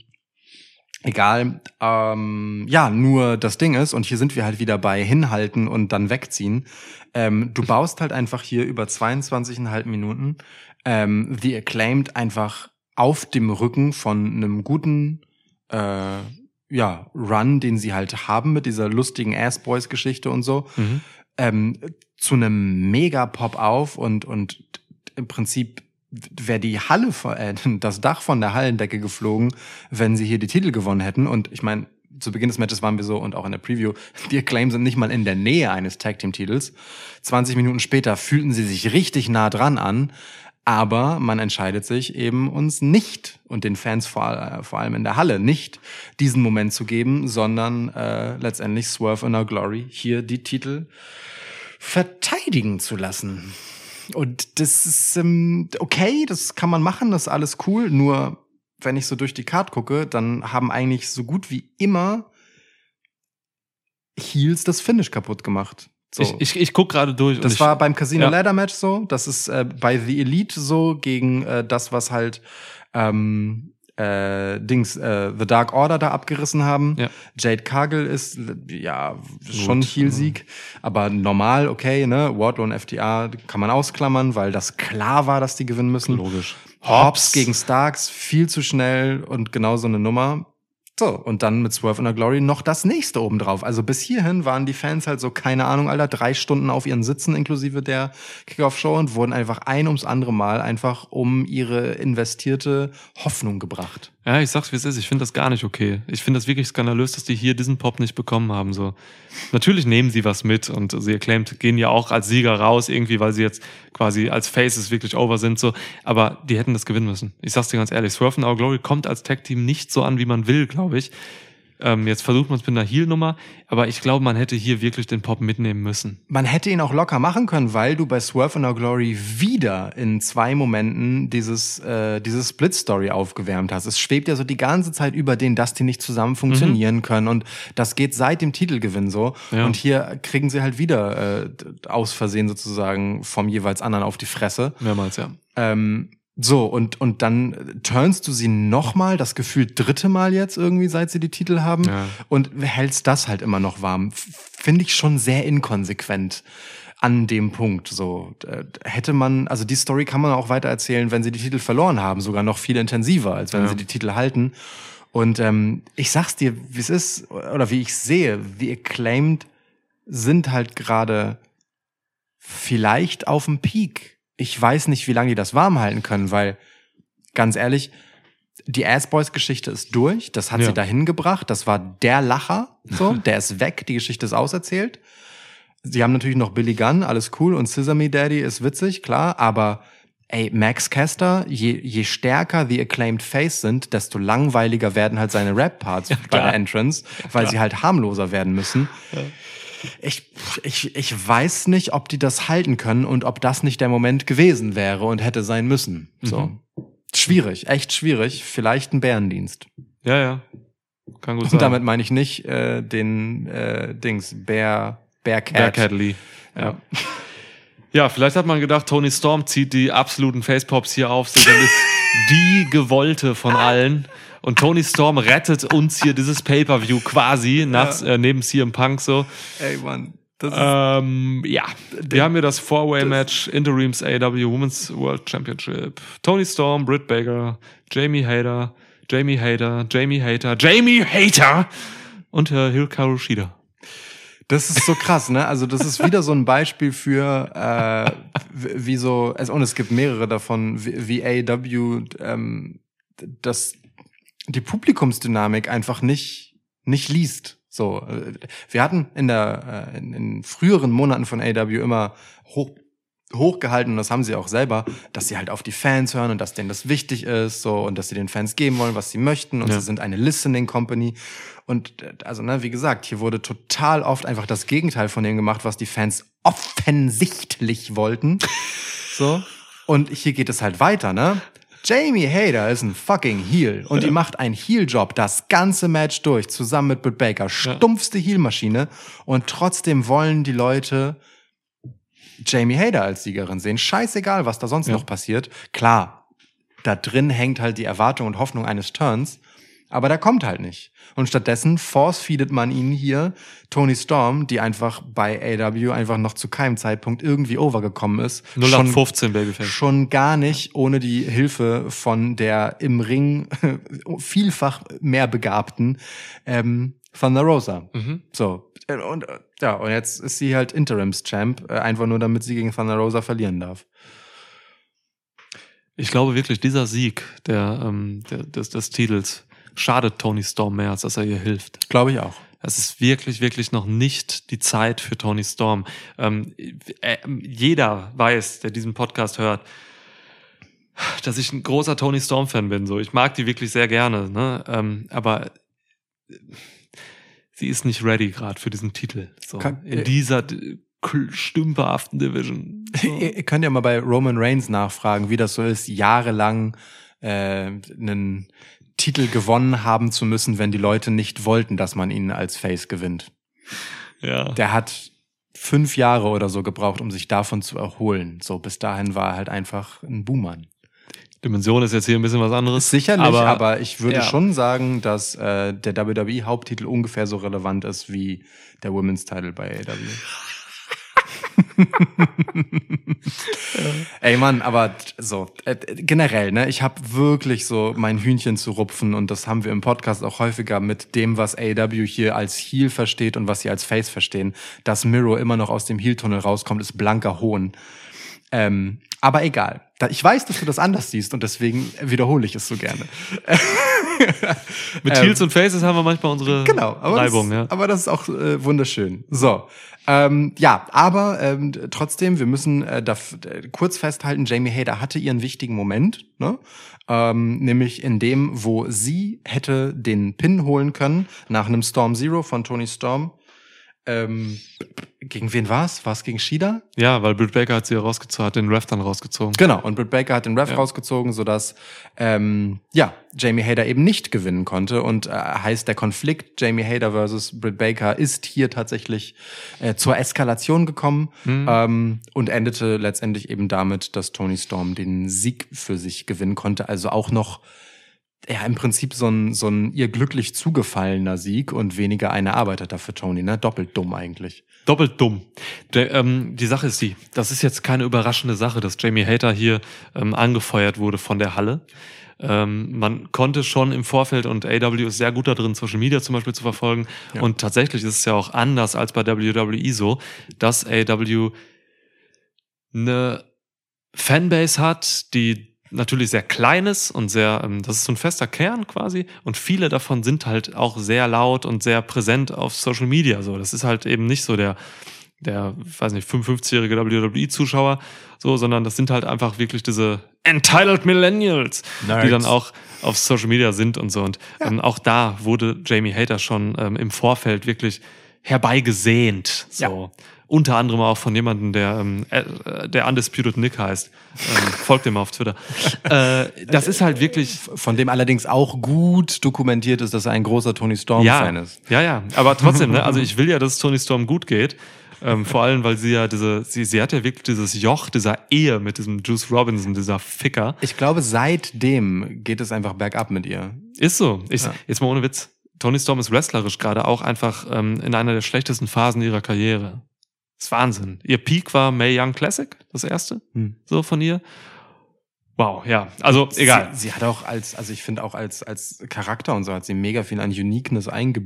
egal. Ähm, ja, nur das Ding ist, und hier sind wir halt wieder bei hinhalten und dann wegziehen. Ähm, du baust halt einfach hier über 22,5 Minuten ähm, The Acclaimed einfach auf dem Rücken von einem guten äh, ja, Run, den sie halt haben mit dieser lustigen Ass-Boys-Geschichte und so, Mhm. ähm, zu einem Mega-Pop auf und, und im Prinzip wäre die Halle, äh, das Dach von der Hallendecke geflogen, wenn sie hier die Titel gewonnen hätten. Und ich meine, zu Beginn des Matches waren wir so und auch in der Preview, die Acclaim sind nicht mal in der Nähe eines Tag-Team-Titels. 20 Minuten später fühlten sie sich richtig nah dran an, aber man entscheidet sich eben uns nicht und den Fans vor, äh, vor allem in der Halle nicht diesen Moment zu geben, sondern äh, letztendlich Swerve in Our Glory hier die Titel verteidigen zu lassen. Und das ist ähm, okay, das kann man machen, das ist alles cool. Nur wenn ich so durch die Card gucke, dann haben eigentlich so gut wie immer Heels das Finish kaputt gemacht. So. Ich, ich, ich guck gerade durch. Das ich, war beim Casino Ja. Ladder Match so. Das ist äh, bei The Elite so gegen äh, das, was halt ähm, äh, Dings äh, The Dark Order da abgerissen haben. Ja. Jade Cargill ist ja schon Heel-Sieg, aber normal okay. Ne, Wardlow und FTA kann man ausklammern, weil das klar war, dass die gewinnen müssen. logisch. Hobbs gegen Starks, viel zu schnell und genau so eine Nummer. So, und dann mit Swerve in der Glory noch das nächste obendrauf. Also bis hierhin waren die Fans halt so, keine Ahnung, Alter, drei Stunden auf ihren Sitzen inklusive der Kickoff-Show und wurden einfach ein ums andere Mal einfach um ihre investierte Hoffnung gebracht. Ja, ich sag's wie es ist. Ich finde das gar nicht okay. Ich finde das wirklich skandalös, dass die hier diesen Pop nicht bekommen haben. So, natürlich nehmen sie was mit und sie acclaimed gehen ja auch als Sieger raus irgendwie, weil sie jetzt quasi als Faces wirklich over sind. So, aber die hätten das gewinnen müssen. Ich sag's dir ganz ehrlich. Swerve and Our Glory kommt als Tag Team nicht so an, wie man will, glaube ich. Ähm, jetzt versucht man es mit einer Heel-Nummer, aber ich glaube, man hätte hier wirklich den Pop mitnehmen müssen. Man hätte ihn auch locker machen können, weil du bei Swerve in Our Glory wieder in zwei Momenten dieses, äh, diese Split-Story aufgewärmt hast. Es schwebt ja so die ganze Zeit über den, dass die nicht zusammen funktionieren können. Und das geht seit dem Titelgewinn so. Ja. Und hier kriegen sie halt wieder äh, aus Versehen sozusagen vom jeweils anderen auf die Fresse. Mehrmals, ja. Ähm, so, und, und dann turnst du sie nochmal, das gefühlt dritte Mal jetzt irgendwie, seit sie die Titel haben, Ja. und hältst das halt immer noch warm. Finde ich schon sehr inkonsequent an dem Punkt. So hätte man, also die Story kann man auch weiter erzählen, wenn sie die Titel verloren haben, sogar noch viel intensiver, als wenn Ja. sie die Titel halten. Und ähm, ich sag's dir, wie es ist, oder wie ich sehe, wie acclaimed sind halt gerade vielleicht auf dem Peak. Ich weiß nicht, wie lange die das warm halten können, weil ganz ehrlich, die Ass-Boys-Geschichte ist durch. Das hat Ja. sie dahin gebracht. Das war der Lacher. So, der ist weg. Die Geschichte ist auserzählt. Sie haben natürlich noch Billy Gunn, alles cool. Und Sesame Daddy ist witzig, klar. Aber ey, Max Caster, je, je stärker the acclaimed Face sind, desto langweiliger werden halt seine Rap-Parts bei klar. der Entrance, weil sie halt harmloser werden müssen. Ich, ich, ich weiß nicht, ob die das halten können und ob das nicht der Moment gewesen wäre und hätte sein müssen. So. Schwierig, echt schwierig. Vielleicht ein Bärendienst. Ja, ja. Kann gut sein. Und damit meine ich nicht äh, den äh, Dings, Bear, Bearcat. Bearcat Lee. Ja. Ja, vielleicht hat man gedacht, Tony Storm zieht die absoluten Facepops hier auf sich und ist die gewollte von allen. Und Tony Storm rettet uns hier dieses Pay-Per-View quasi nach, äh, neben CM Punk so. Ey, Mann. Das ist, Ähm, ja, wir haben hier das Four-Way-Match Interims AW Women's World Championship. Tony Storm, Britt Baker, Jamie Hader, Jamie Hader, Jamie Hater, Jamie Hater und äh, Hikaru Shida. Das ist so krass, ne? Also das ist wieder so ein Beispiel für äh, wie so, also, und es gibt mehrere davon, wie, wie AEW, ähm, das die Publikumsdynamik einfach nicht nicht liest. So, äh, wir hatten in der äh, in, in früheren Monaten von AEW immer hoch hochgehalten und das haben sie auch selber, dass sie halt auf die Fans hören und dass denen das wichtig ist, so und dass sie den Fans geben wollen, was sie möchten und Ja. sie sind eine Listening Company und äh, also ne, wie gesagt, hier wurde total oft einfach das Gegenteil von dem gemacht, was die Fans offensichtlich wollten. So und hier geht es halt weiter, ne? Jamie Hader ist ein fucking Heel und die macht einen Heel-Job das ganze Match durch, zusammen mit Britt Baker. Stumpfste Heel-Maschine. Und trotzdem wollen die Leute Jamie Hader als Siegerin sehen. Scheißegal, was da sonst Ja. noch passiert. Klar, da drin hängt halt die Erwartung und Hoffnung eines Turns, aber der kommt halt nicht. Und stattdessen force-feedet man ihnen hier Tony Storm, die einfach bei AW einfach noch zu keinem Zeitpunkt irgendwie overgekommen ist. 0815 Babyface. Schon gar nicht ohne die Hilfe von der im Ring vielfach mehr begabten ähm, Thunder Rosa. Mhm. So. Und ja, und jetzt ist sie halt Interims-Champ, äh, einfach nur damit sie gegen Thunder Rosa verlieren darf. Ich glaube wirklich, dieser Sieg der, ähm, der, des, des Titels schadet Tony Storm mehr, als dass er ihr hilft. Glaube ich auch. Es ist wirklich, wirklich noch nicht die Zeit für Tony Storm. Ähm, äh, jeder weiß, der diesen Podcast hört, dass ich ein großer Tony Storm-Fan bin. So, ich mag die wirklich sehr gerne, ne? Ähm, aber äh, sie ist nicht ready gerade für diesen Titel. So, Kann- in äh, dieser kl- stümperhaften Division. So. Ihr, ihr könnt ja mal bei Roman Reigns nachfragen, wie das so ist, jahrelang äh, einen Titel gewonnen haben zu müssen, wenn die Leute nicht wollten, dass man ihn als Face gewinnt. ja. Der hat fünf Jahre oder so gebraucht, um sich davon zu erholen. So, bis dahin war er halt einfach ein Buhmann. Dimension ist jetzt hier ein bisschen was anderes. Sicherlich, aber, aber, ich würde ja. schon sagen, dass äh, der WWE-Haupttitel ungefähr so relevant ist wie der Women's Title bei AW. Ey Mann, aber so äh, generell, ne, ich habe wirklich so mein Hühnchen zu rupfen und das haben wir im Podcast auch häufiger mit dem, was AEW hier als Heel versteht und was sie als Face verstehen. Dass Miro immer noch aus dem Heel-Tunnel rauskommt, ist blanker Hohn. Ähm, aber egal. Ich weiß, dass du das anders siehst und deswegen wiederhole ich es so gerne. mit Heels und Faces haben wir manchmal unsere ähm, Genau, aber, Reibung, das, ja. aber das ist auch äh, wunderschön. So, ähm, ja, aber ähm, trotzdem, wir müssen äh, da äh, kurz festhalten, Jamie Hader hatte ihren wichtigen Moment, ne? ähm, nämlich in dem, wo sie hätte den Pin holen können nach einem Storm Zero von Tony Storm. Ähm, gegen wen war's? War es gegen Shida? Ja, weil Britt Baker hat sie rausgezogen, hat den Ref dann rausgezogen. Genau, und Britt Baker hat den Ref Ja. rausgezogen, sodass ähm, ja, Jamie Hader eben nicht gewinnen konnte. Und äh, heißt, der Konflikt Jamie Hader versus Britt Baker ist hier tatsächlich äh, zur Eskalation gekommen ähm, und endete letztendlich eben damit, dass Tony Storm den Sieg für sich gewinnen konnte. Also auch noch ja, im Prinzip so ein, so ein ihr glücklich zugefallener Sieg und weniger eine Arbeit für Tony, ne? Doppelt dumm eigentlich. Doppelt dumm. Der, ähm, die Sache ist die, das ist jetzt keine überraschende Sache, dass Jamie Hater hier ähm, angefeuert wurde von der Halle. Ähm, man konnte schon im Vorfeld, und AW ist sehr gut da drin, Social Media zum Beispiel zu verfolgen. Ja. Und tatsächlich ist es ja auch anders als bei WWE so, dass AW eine Fanbase hat, die natürlich sehr klein ist und sehr, ähm, das ist so ein fester Kern quasi. Und viele davon sind halt auch sehr laut und sehr präsent auf Social Media. So, das ist halt eben nicht so der, der, weiß nicht, 55-jährige WWE-Zuschauer, so, sondern das sind halt einfach wirklich diese entitled Millennials, Nerds. die dann auch auf Social Media sind und so. Und ähm, auch da wurde Jamie Hater schon ähm, im Vorfeld wirklich herbeigesehnt. So. Unter anderem auch von jemandem, der, ähm, äh, der Undisputed Nick heißt. Ähm, folgt dem auf Twitter. äh, das ist halt wirklich Von dem allerdings auch gut dokumentiert ist, dass er ein großer Tony Storm-Fan ja, ist. Ja, ja, aber trotzdem, ne? also ich will ja, dass Tony Storm gut geht. Ähm, vor allem, weil sie ja diese, sie, sie hat ja wirklich dieses Joch dieser Ehe mit diesem Juice Robinson, dieser Ficker. Ich glaube, seitdem geht es einfach bergab mit ihr. Ist so. Ich, Ja. Jetzt mal ohne Witz. Tony Storm ist wrestlerisch gerade auch einfach ähm, in einer der schlechtesten Phasen ihrer Karriere. Das ist Wahnsinn. Ihr Peak war May Young Classic, das erste, Hm. so von ihr. Wow, ja. Also, egal. Sie, sie hat auch als, also ich finde auch als, als Charakter und so hat sie mega viel an Uniqueness einge,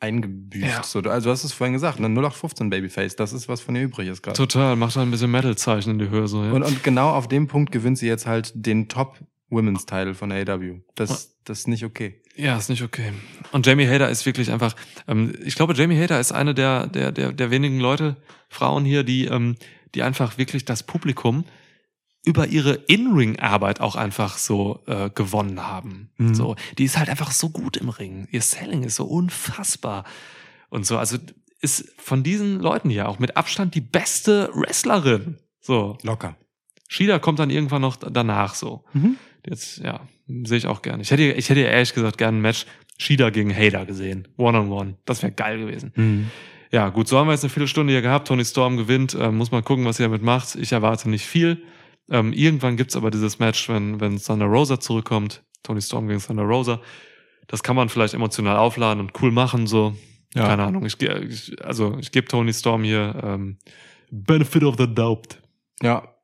eingebüßt. Ja. So, also du hast es vorhin gesagt, ne? 0815 Babyface, das ist, was von ihr übrig ist gerade. Total, macht halt ein bisschen Metal-Zeichen in die Höhe so. Ja. Und, und genau auf dem Punkt gewinnt sie jetzt halt den Top Women's Title von AEW. Das, das ist nicht okay. Ja, ist nicht okay. Und Jamie Hader ist wirklich einfach, ähm, ich glaube, Jamie Hader ist eine der, der, der, der wenigen Leute, Frauen hier, die, ähm, die einfach wirklich das Publikum über ihre In-Ring-Arbeit auch einfach so äh, gewonnen haben. Mhm. So, die ist halt einfach so gut im Ring. Ihr Selling ist so unfassbar und so. Also ist von diesen Leuten hier auch mit Abstand die beste Wrestlerin. So, Locker. Shida kommt dann irgendwann noch danach so. Mhm. Jetzt, ja, sehe ich auch gerne. Ich hätte, ich hätte ehrlich gesagt gerne ein Match Shida gegen Hader gesehen. One-on-one. Das wäre geil gewesen. Mhm. Ja, gut, so haben wir jetzt eine Viertelstunde hier gehabt. Tony Storm gewinnt. Ähm, muss mal gucken, was sie damit macht. Ich erwarte nicht viel. Ähm, irgendwann gibt's aber dieses Match, wenn, wenn Thunder Rosa zurückkommt. Tony Storm gegen Thunder Rosa. Das kann man vielleicht emotional aufladen und cool machen, so. Ja. Keine Ahnung. Ich, ich, also, ich gebe Tony Storm hier ähm, Benefit of the Doubt, Ja,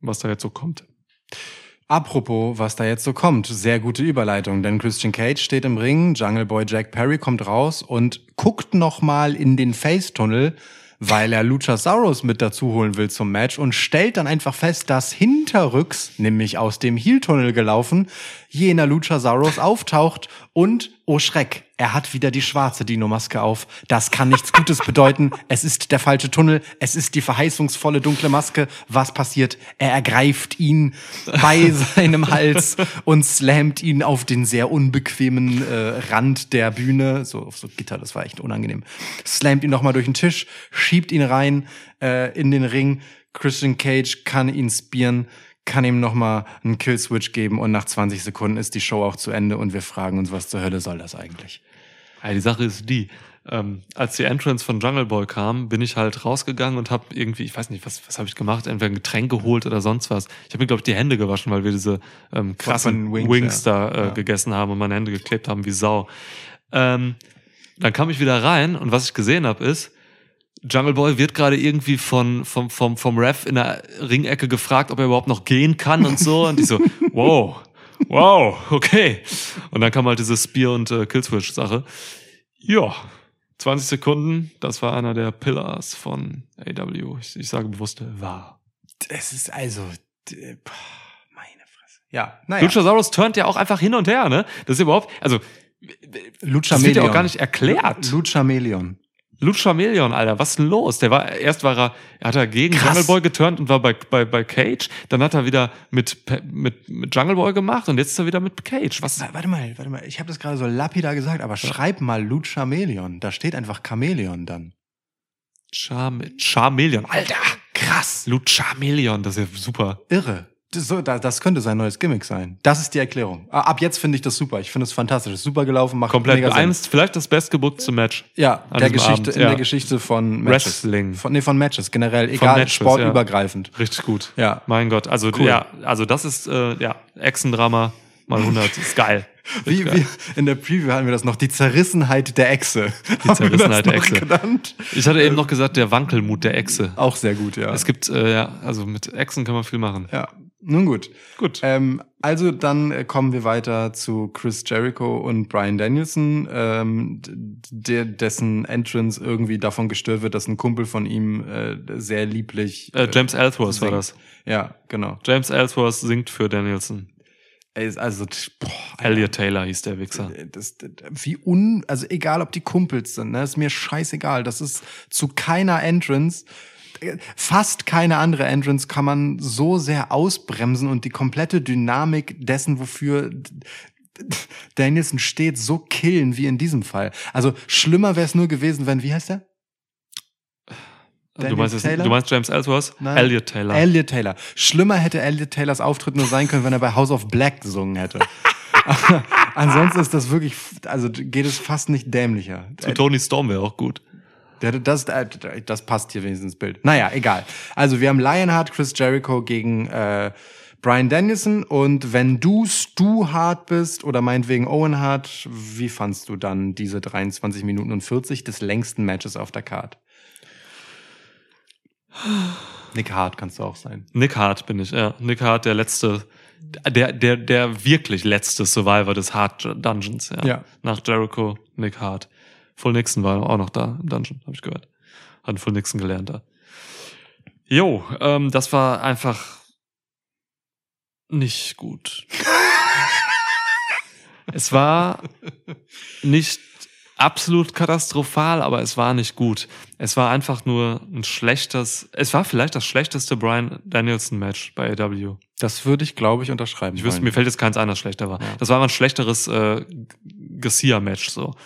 was da jetzt so kommt. Apropos, was da jetzt so kommt, sehr gute Überleitung, denn Christian Cage steht im Ring, Jungle Boy Jack Perry kommt raus und guckt noch mal in den Face-Tunnel, weil er Luchasaurus mit dazu holen will zum Match und stellt dann einfach fest, dass hinterrücks, nämlich aus dem Heel-Tunnel gelaufen, jener Luchasaurus auftaucht und, oh Schreck, er hat wieder die schwarze Dino-Maske auf. Das kann nichts Gutes bedeuten. Es ist der falsche Tunnel. Es ist die verheißungsvolle dunkle Maske. Was passiert? Er ergreift ihn bei seinem Hals und slammt ihn auf den sehr unbequemen äh, Rand der Bühne. So auf so Gitter, das war echt unangenehm. Slammt ihn nochmal durch den Tisch, schiebt ihn rein äh, in den Ring. Christian Cage kann ihn spieren, kann ihm nochmal einen Killswitch geben und nach 20 Sekunden ist die Show auch zu Ende und wir fragen uns, was zur Hölle soll das eigentlich? Ja, die Sache ist die, ähm, als die Entrance von Jungle Boy kam, bin ich halt rausgegangen und habe irgendwie, ich weiß nicht, was, was habe ich gemacht, entweder ein Getränk geholt oder sonst was. Ich habe mir, glaube ich, die Hände gewaschen, weil wir diese ähm, krassen Wings, Wings, da äh, ja. gegessen haben und meine Hände geklebt haben wie Sau. Ähm, dann kam ich wieder rein und was ich gesehen habe ist, Jungle Boy wird gerade irgendwie von, vom, vom, vom Ref in der Ringecke gefragt, ob er überhaupt noch gehen kann und so. Und ich so, wow, wow, okay. Und dann kam halt diese Spear- und äh, Killswitch-Sache. Ja, 20 Sekunden, das war einer der Pillars von AW. Ich, ich sage bewusst, war. Es ist also, pah, meine Fresse. Ja, naja. Luchasaurus turnt ja auch einfach hin und her, ne? Das ist überhaupt, also, Lucha das wird ja auch gar nicht erklärt. Lucha. Lucha-Million, Alter, was ist denn los? Der war, erst war er, er hat er gegen Krass. Jungle Boy geturnt und war bei, bei, bei Cage. Dann hat er wieder mit, mit, mit Jungle Boy gemacht und jetzt ist er wieder mit Cage. Was? Wa- Warte mal, warte mal. Ich habe das gerade so lapidar gesagt, aber schreib mal Lucha Melion. Da steht einfach Chameleon dann. Charm, Charmeleon. Alter, krass. Lucha-Million, das ist ja super. Irre. Das, so, da- das könnte sein neues Gimmick sein. Das ist die Erklärung. Ah, Ab jetzt finde ich das super. Ich finde es fantastisch. Super gelaufen, macht Komplett mega Sinn. vielleicht das bestgebuckte Match. Ja, der Geschichte, Abend, in ja. der Geschichte von Matches. Wrestling. Von, nee, von Matches, generell. Egal, Matches, sportübergreifend. Richtig gut. Ja. Mein Gott, also Cool. ja, also das ist äh, ja Echsendrama mal 100 ist geil. Wie, wie in der Preview hatten wir das noch, die Zerrissenheit der Echse. Die Zerrissenheit der Echse. Genannt. Ich hatte eben noch gesagt, der Wankelmut der Echse. Auch sehr gut, ja. Es gibt äh, ja, also mit Echsen kann man viel machen. ja, nun gut. Gut. Ähm, also dann äh, kommen wir weiter zu Chris Jericho und Brian Danielson, ähm, der, dessen Entrance irgendwie davon gestört wird, dass ein Kumpel von ihm äh, sehr lieblich. Äh, James Ellsworth war singt. das. Ja, genau. James Ellsworth singt für Danielson. Also, boah, Elliot Taylor hieß der Wichser. Das, das, wie un, also egal ob die Kumpels sind, ne, ist mir scheißegal. Das ist zu keiner Entrance, äh, fast keine andere Entrance kann man so sehr ausbremsen und die komplette Dynamik dessen, wofür Danielson steht, so killen wie in diesem Fall. Also schlimmer wäre es nur gewesen, wenn, wie heißt der? Du meinst, Taylor? du meinst James Ellsworth? Nein. Elliot Taylor. Elliot Taylor. Schlimmer hätte Elliot Taylors Auftritt nur sein können, wenn er bei House of Black gesungen hätte. Ansonsten ist das wirklich, also geht es fast nicht dämlicher. Zu Tony Storm wäre auch gut. Das, äh, das passt hier wenigstens ins Bild. Naja, egal. Also wir haben Lionheart, Chris Jericho gegen äh, Brian Danielson und wenn du Stu Hart bist oder meinetwegen Owen Hart, wie fandst du dann diese 23 Minuten und 40 des längsten Matches auf der Card? Nick Hart kannst du auch sein. Nick Hart bin ich, ja. Nick Hart, der letzte, der, der, der wirklich letzte Survivor des Hart Dungeons, ja. Ja. Nach Jericho, Nick Hart. Full Nixon war auch noch da im Dungeon, habe ich gehört. Hat Full Nixon gelernt da. Jo, ähm, das war einfach nicht gut. es war nicht absolut katastrophal, aber es war nicht gut. Es war einfach nur ein schlechtes, es war vielleicht das schlechteste Brian Danielson Match bei AW. Das würde ich, glaube ich, unterschreiben. Ich wüsste, mir fällt jetzt keins ein, das schlechter war. Ja. Das war ein schlechteres äh, Garcia-Match so.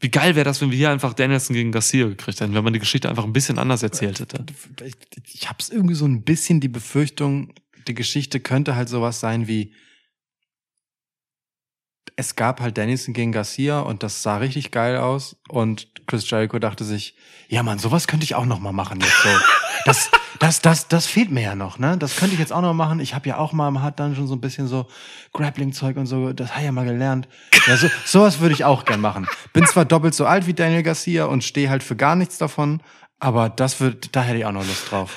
Wie geil wäre das, wenn wir hier einfach Danielson gegen Garcia gekriegt hätten, wenn man die Geschichte einfach ein bisschen anders erzählt hätte. ich, ich habe irgendwie so ein bisschen die Befürchtung, die Geschichte könnte halt sowas sein wie es gab halt Danielson gegen Garcia und das sah richtig geil aus und Chris Jericho dachte sich, ja Mann, sowas könnte ich auch noch mal machen jetzt so. Das das das das fehlt mir ja noch, ne? Das könnte ich jetzt auch noch machen. Ich habe ja auch mal im Hard Dungeon so ein bisschen so Grappling Zeug und so, das habe ich ja mal gelernt. Ja, so sowas würde ich auch gern machen. Bin zwar doppelt so alt wie Daniel Garcia und stehe halt für gar nichts davon, aber das wird da hätte ich auch noch Lust drauf.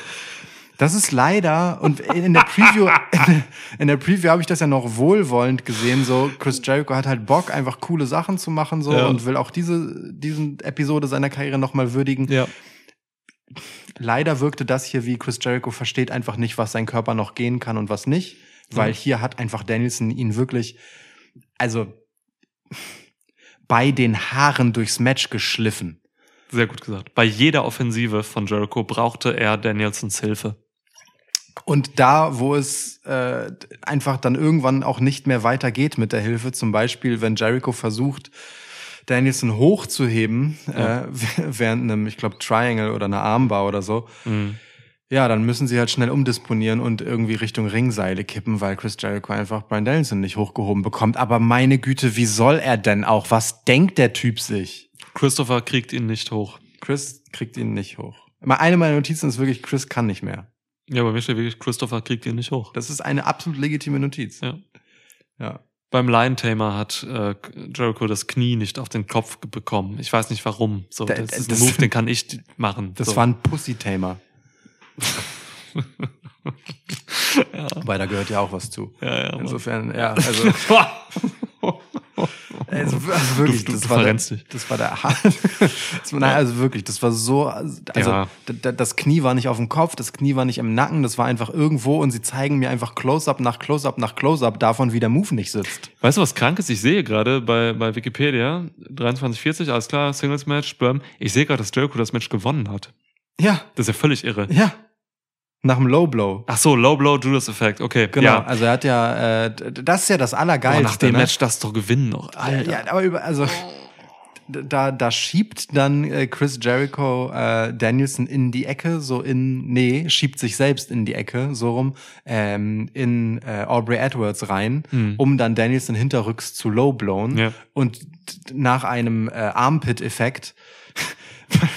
Das ist leider, und in der Preview, in der Preview habe ich das ja noch wohlwollend gesehen, so Chris Jericho hat halt Bock, einfach coole Sachen zu machen, so, Ja. und will auch diese, diesen Episode seiner Karriere nochmal würdigen. Ja. Leider wirkte das hier wie Chris Jericho versteht einfach nicht, was sein Körper noch gehen kann und was nicht, weil Mhm. hier hat einfach Danielson ihn wirklich, also, bei den Haaren durchs Match geschliffen. Sehr gut gesagt. Bei jeder Offensive von Jericho brauchte er Danielsons Hilfe. Und da, wo es äh, einfach dann irgendwann auch nicht mehr weitergeht mit der Hilfe, zum Beispiel, wenn Jericho versucht, Danielson hochzuheben, Ja. äh, während einem, ich glaube, Triangle oder einer Armbar oder so, Mhm. ja, dann müssen sie halt schnell umdisponieren und irgendwie Richtung Ringseile kippen, weil Chris Jericho einfach Brian Danielson nicht hochgehoben bekommt. Aber meine Güte, wie soll er denn auch? Was denkt der Typ sich? Christopher kriegt ihn nicht hoch. Chris kriegt ihn nicht hoch. Eine meiner Notizen ist wirklich, Chris kann nicht mehr. Ja, bei mir steht wirklich, Christopher kriegt ihn nicht hoch. Das ist eine absolut legitime Notiz. Ja. Ja. Beim Lion Tamer hat äh, Jericho das Knie nicht auf den Kopf bekommen. Ich weiß nicht warum. So, Da- das ist das- ein Move, den kann ich machen. Das so. war ein Pussy-Tamer. Wobei, da gehört ja auch was zu. ja, ja, Mann. Insofern, ja, also, also, also wirklich, Du- du das, war der, dich. das war der, das war, nein, also wirklich, das war so, also Ja. das Knie war nicht auf dem Kopf, das Knie war nicht im Nacken, das war einfach irgendwo und sie zeigen mir einfach Close-Up nach Close-Up nach Close-Up davon, wie der Move nicht sitzt. Weißt du, was krank ist? Ich sehe gerade bei, bei Wikipedia 2340, alles klar, Singles Match, Sperm. Ich sehe gerade, dass Jericho das Match gewonnen hat. Ja, Das ist ja völlig irre. ja. Nach dem Low Blow. Ach so, Low Blow Judas Effect. Okay, Genau, Ja. also er hat ja, äh, das ist ja das Allergeilste. nach dem ne? Match das doch gewinnen noch. Alter. Ja, aber über, also da, da schiebt dann äh, Chris Jericho äh, Danielson in die Ecke, so in, nee, schiebt sich selbst in die Ecke, so rum, ähm, in äh, Aubrey Edwards rein, Hm. um dann Danielson hinterrücks zu low blown. Ja. Und nach einem äh, Armpit-Effekt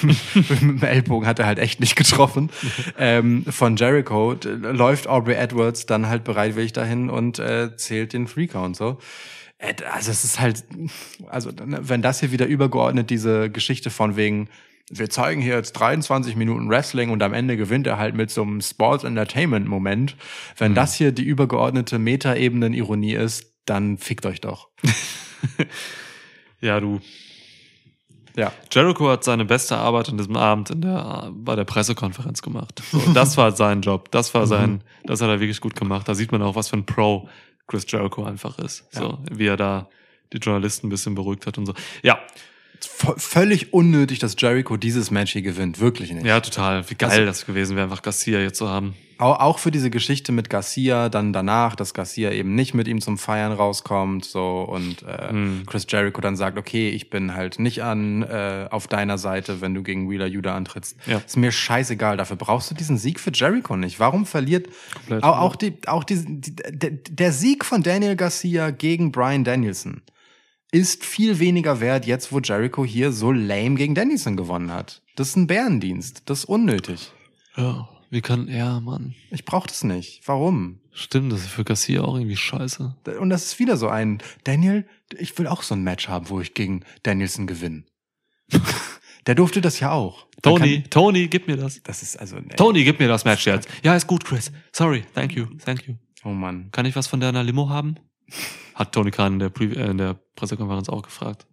mit dem Ellbogen hat er halt echt nicht getroffen. ähm, von Jericho läuft Aubrey Edwards dann halt bereitwillig dahin und äh, zählt den Free Count so. Äh, Also es ist halt, also ne, wenn das hier wieder übergeordnet diese Geschichte von wegen, wir zeigen hier jetzt 23 Minuten Wrestling und am Ende gewinnt er halt mit so einem Sports Entertainment Moment. Wenn das hier die übergeordnete Metaebenen-Ironie ist, dann fickt euch doch. Ja, du. Ja. Jericho hat seine beste Arbeit an diesem Abend in der, bei der Pressekonferenz gemacht. So, das war sein Job. Das Mhm. war sein, das hat er wirklich gut gemacht. Da sieht man auch, was für ein Pro Chris Jericho einfach ist. So, wie er da die Journalisten ein bisschen beruhigt hat und so. Ja, völlig unnötig, dass Jericho dieses Match hier gewinnt. Wirklich nicht. ja, total. Wie geil Also- das gewesen wäre, einfach Garcia hier zu haben. Auch, für diese Geschichte mit Garcia, dann danach, dass Garcia eben nicht mit ihm zum Feiern rauskommt, so und äh, Hm. Chris Jericho dann sagt, okay, ich bin halt nicht an äh, auf deiner Seite, wenn du gegen Wheeler Judah antrittst. Ja. Ist mir scheißegal. Dafür brauchst du diesen Sieg für Jericho nicht. Warum verliert Komplett, auch, auch die auch die, die der, der Sieg von Daniel Garcia gegen Brian Danielson ist viel weniger wert jetzt, wo Jericho hier so lame gegen Danielson gewonnen hat. Das ist ein Bärendienst. Das ist unnötig. Ja, wie kann er, Mann? Ich brauch das nicht. Warum? Stimmt, das ist für Garcia auch irgendwie scheiße. Und das ist wieder so ein, Daniel, ich will auch so ein Match haben, wo ich gegen Danielson gewinne. Der durfte das ja auch. Tony, Kann, Tony, gib mir das. das ist also, nee. Tony, gib mir das Match jetzt. Ja, ist gut, Chris. Sorry, thank you, thank you. Oh Mann. Kann ich was von deiner Limo haben? Hat Tony Khan in der, Pre äh, in der Pressekonferenz auch gefragt.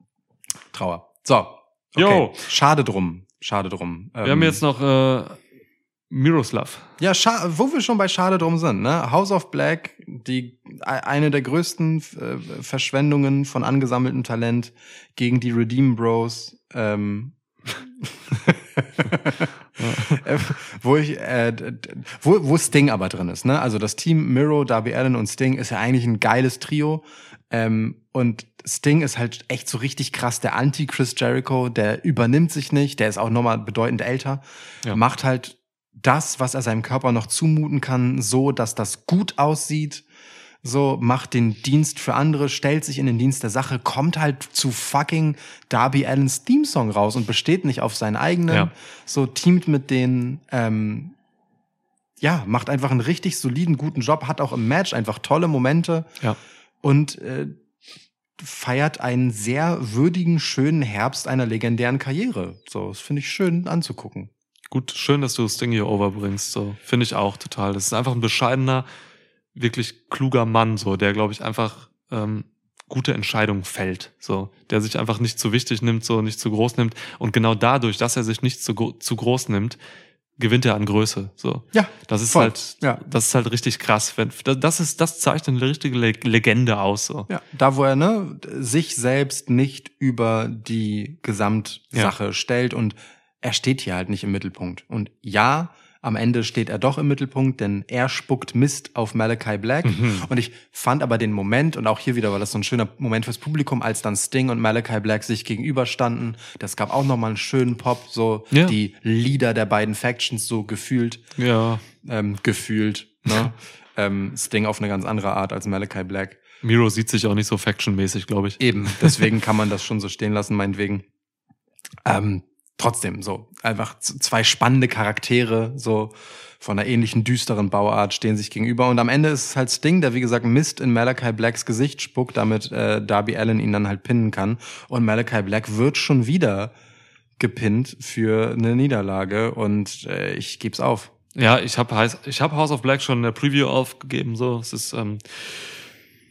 Trauer. So. Okay. Jo. Schade drum. Schade drum. Wir haben jetzt noch äh, Miroslav. Ja, scha wo wir schon bei Schade drum sind, ne? House of Black, die e- eine der größten äh, Verschwendungen von angesammeltem Talent gegen die Redeem Bros. Ähm, äh, wo ich, äh, wo, wo Sting aber drin ist, ne? Also das Team Miro, Darby Allen und Sting ist ja eigentlich ein geiles Trio. Ähm, und Sting ist halt echt so richtig krass der Anti-Chris Jericho, der übernimmt sich nicht, der ist auch nochmal bedeutend älter, Ja. macht halt das, was er seinem Körper noch zumuten kann, so, dass das gut aussieht, so, macht den Dienst für andere, stellt sich in den Dienst der Sache, kommt halt zu fucking Darby Allens Theme-Song raus und besteht nicht auf seinen eigenen, Ja. so, teamt mit den, ähm, ja, macht einfach einen richtig soliden, guten Job, hat auch im Match einfach tolle Momente Ja. und äh, feiert einen sehr würdigen, schönen Herbst einer legendären Karriere. So, das finde ich schön anzugucken. Gut, schön, dass du Sting hier overbringst. So, finde ich auch total. Das ist einfach ein bescheidener, wirklich kluger Mann, so, der, glaube ich, einfach ähm, gute Entscheidungen fällt. So, der sich einfach nicht zu wichtig nimmt, so nicht zu groß nimmt. Und genau dadurch, dass er sich nicht zu, zu groß nimmt, gewinnt er an Größe. So. Ja, Das ist voll. halt, Ja. das ist halt richtig krass. Wenn, das ist, das zeichnet eine richtige Le Legende aus. So. Ja, da wo er ne, sich selbst nicht über die Gesamtsache stellt und er steht hier halt nicht im Mittelpunkt. Und ja, am Ende steht er doch im Mittelpunkt, denn er spuckt Mist auf Malachi Black. Mhm. Und ich fand aber den Moment, und auch hier wieder war das so ein schöner Moment fürs Publikum, als dann Sting und Malachi Black sich gegenüberstanden. Das gab auch nochmal einen schönen Pop, so Ja. die Leader der beiden Factions so gefühlt Ja. ähm, gefühlt. Ne? ähm, Sting auf eine ganz andere Art als Malachi Black. Miro sieht sich auch nicht so factionmäßig, glaube ich. Eben, deswegen kann man das schon so stehen lassen, meinetwegen. Ähm, trotzdem so einfach zwei spannende Charaktere so von einer ähnlichen düsteren Bauart stehen sich gegenüber und am Ende ist es halt Sting, der wie gesagt Mist in Malachi Blacks Gesicht spuckt, damit äh, Darby Allen ihn dann halt pinnen kann und Malachi Black wird schon wieder gepinnt für eine Niederlage und äh, ich geb's auf. Ja, ich habe ich hab House of Black schon in der Preview aufgegeben. So, es ist ähm,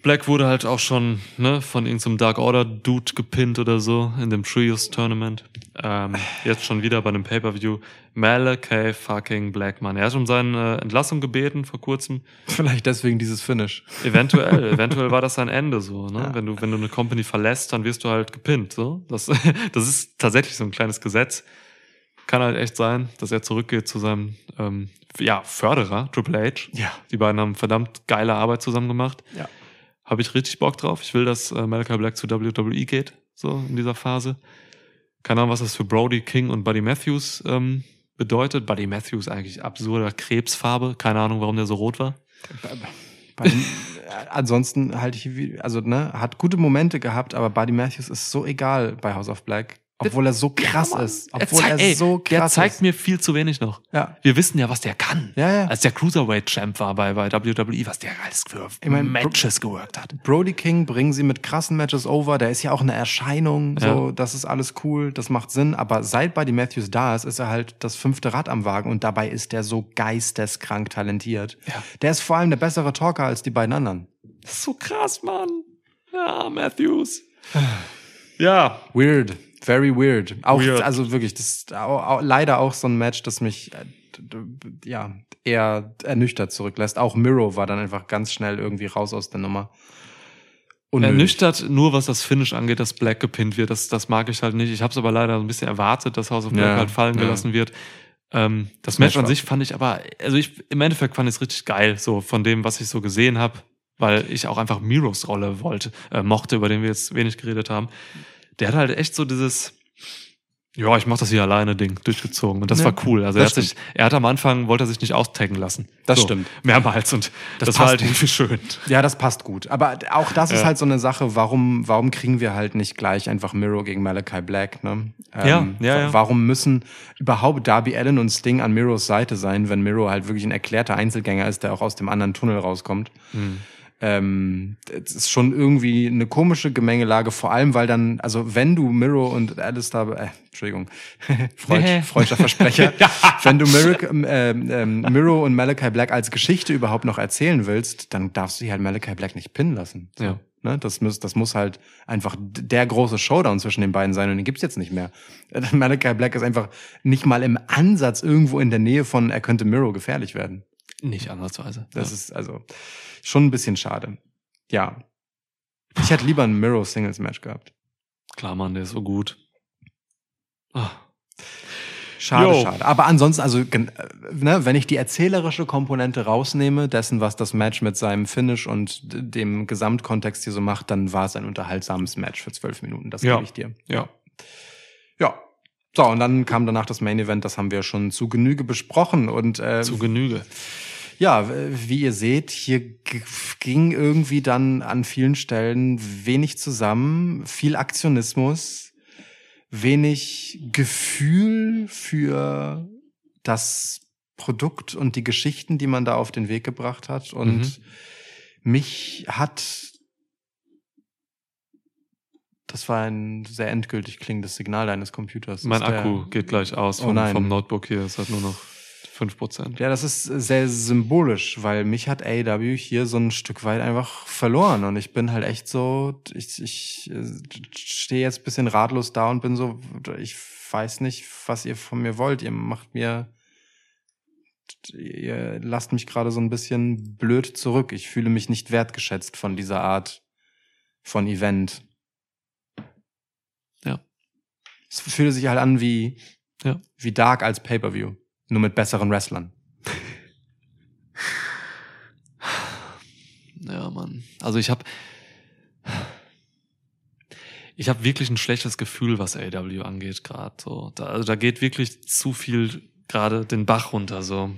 Black wurde halt auch schon ne, von irgendeinem Dark Order Dude gepinnt oder so in dem Trios Tournament. Ähm, jetzt schon wieder bei einem Pay-per-View. Malachi fucking Black, Mann. Er hat um seine äh, Entlassung gebeten vor kurzem. Vielleicht deswegen dieses Finish. Eventuell, eventuell war das sein Ende so. Ne? Ja. Wenn du wenn du eine Company verlässt, dann wirst du halt gepinnt. So, das das ist tatsächlich so ein kleines Gesetz. Kann halt echt sein, dass er zurückgeht zu seinem ähm, ja, Förderer, Triple H. Ja. Die beiden haben verdammt geile Arbeit zusammen gemacht. Ja. Habe ich richtig Bock drauf. Ich will, dass äh, Malachi Black zu WWE geht, so in dieser Phase. Keine Ahnung, was das für Brody King und Buddy Matthews ähm, bedeutet. Buddy Matthews eigentlich absurder Krebsfarbe. Keine Ahnung, warum der so rot war. Bei den, äh, ansonsten halte ich, also ne, hat gute Momente gehabt, aber Buddy Matthews ist so egal bei House of Black, obwohl er so krass Mann. ist, obwohl er, er, zeigt, ey, so der krass zeigt ist. mir viel zu wenig noch. Ja, Wir wissen ja, was der kann. ja, ja. Als der Cruiserweight-Champ war bei, bei WWE, was der alles für Ich mein, Matches geworkt hat. Brody King bringen sie mit krassen Matches over. Der ist ja auch eine Erscheinung. So, das ist alles cool, das macht Sinn. Aber seit Buddy Matthews da ist, ist er halt das fünfte Rad am Wagen und dabei ist der so geisteskrank talentiert. Ja. Der ist vor allem der bessere Talker als die beiden anderen. Das ist so krass, Mann. Ja, Matthews. ja, Weird, very weird. Auch, Weird. also wirklich, das ist leider auch so ein Match, das mich äh, ja eher ernüchtert zurücklässt. Auch Miro war dann einfach ganz schnell irgendwie raus aus der Nummer. Unnötig. ernüchtert nur, was das Finish angeht, dass Black gepinnt wird. Das, das mag ich halt nicht. Ich habe es aber leider ein bisschen erwartet, dass House of Black Ja, halt fallen ja. gelassen wird. Ähm, das Match Match an sich fand ich aber, also ich im Endeffekt fand ich es richtig geil, so von dem, was ich so gesehen habe, weil ich auch einfach Miros Rolle wollte, äh, mochte, über den wir jetzt wenig geredet haben. Der hat halt echt so dieses, ja, ich mach das hier alleine Ding durchgezogen und das Ja, war cool. Also er hat sich, er hat am Anfang wollte er sich nicht austaggen lassen. Das so, stimmt. Mehrmals und das, Das war halt gut. irgendwie schön. Ja, das passt gut. Aber auch das ist Ja. halt so eine Sache, warum, warum kriegen wir halt nicht gleich einfach Miro gegen Malachi Black, ne? Ja, ja, ja. Warum müssen überhaupt Darby Allen und Sting an Miros Seite sein, wenn Miro halt wirklich ein erklärter Einzelgänger ist, der auch aus dem anderen Tunnel rauskommt? Hm. Ähm, das ist schon irgendwie eine komische Gemengelage, vor allem, weil dann, also wenn du Miro und Alistair, äh, Entschuldigung, Freud, Nee. freudscher Versprecher, wenn du Miro, ähm, ähm, Miro und Malachi Black als Geschichte überhaupt noch erzählen willst, dann darfst du hier halt Malachi Black nicht pinnen lassen. So, Ja. Ne? Das, muss, das muss halt einfach der große Showdown zwischen den beiden sein und den gibt's jetzt nicht mehr. Malachi Black ist einfach nicht mal im Ansatz irgendwo in der Nähe von, er könnte Miro gefährlich werden. Nicht ansatzweise. Das ja. ist also schon ein bisschen schade. Ja. Ich hätte lieber ein Miro Singles Match gehabt. Klar, Mann, der ist so gut. Ah. Schade, Jo. schade. Aber ansonsten, also, äh, ne, wenn ich die erzählerische Komponente rausnehme, dessen, was das Match mit seinem Finish und dem Gesamtkontext hier so macht, dann war es ein unterhaltsames Match für zwölf Minuten. Das Ja. gebe ich dir. Ja. Ja. So, und dann kam danach das Main Event, das haben wir schon zu Genüge besprochen. Und äh, Zu Genüge. Ja, wie ihr seht, hier ging irgendwie dann an vielen Stellen wenig zusammen, viel Aktionismus, wenig Gefühl für das Produkt und die Geschichten, die man da auf den Weg gebracht hat. Und Mhm. mich hat das war ein sehr endgültig klingendes Signal deines Computers. Mein Akku geht gleich aus Oh vom, nein. vom Notebook hier. Es hat nur noch 5%. Ja, das ist sehr symbolisch, weil mich hat AEW hier so ein Stück weit einfach verloren und ich bin halt echt so, ich, ich äh, stehe jetzt ein bisschen ratlos da und bin so, ich weiß nicht, was ihr von mir wollt. Ihr macht mir, ihr lasst mich gerade so ein bisschen blöd zurück. Ich fühle mich nicht wertgeschätzt von dieser Art von Event. Ja. Es fühlt sich halt an wie, Ja. wie Dark als Pay-Per-View. Nur mit besseren Wrestlern. Ja, Mann. Also ich habe ich habe wirklich ein schlechtes Gefühl, was AW angeht gerade. So, da, also da geht wirklich zu viel gerade den Bach runter. So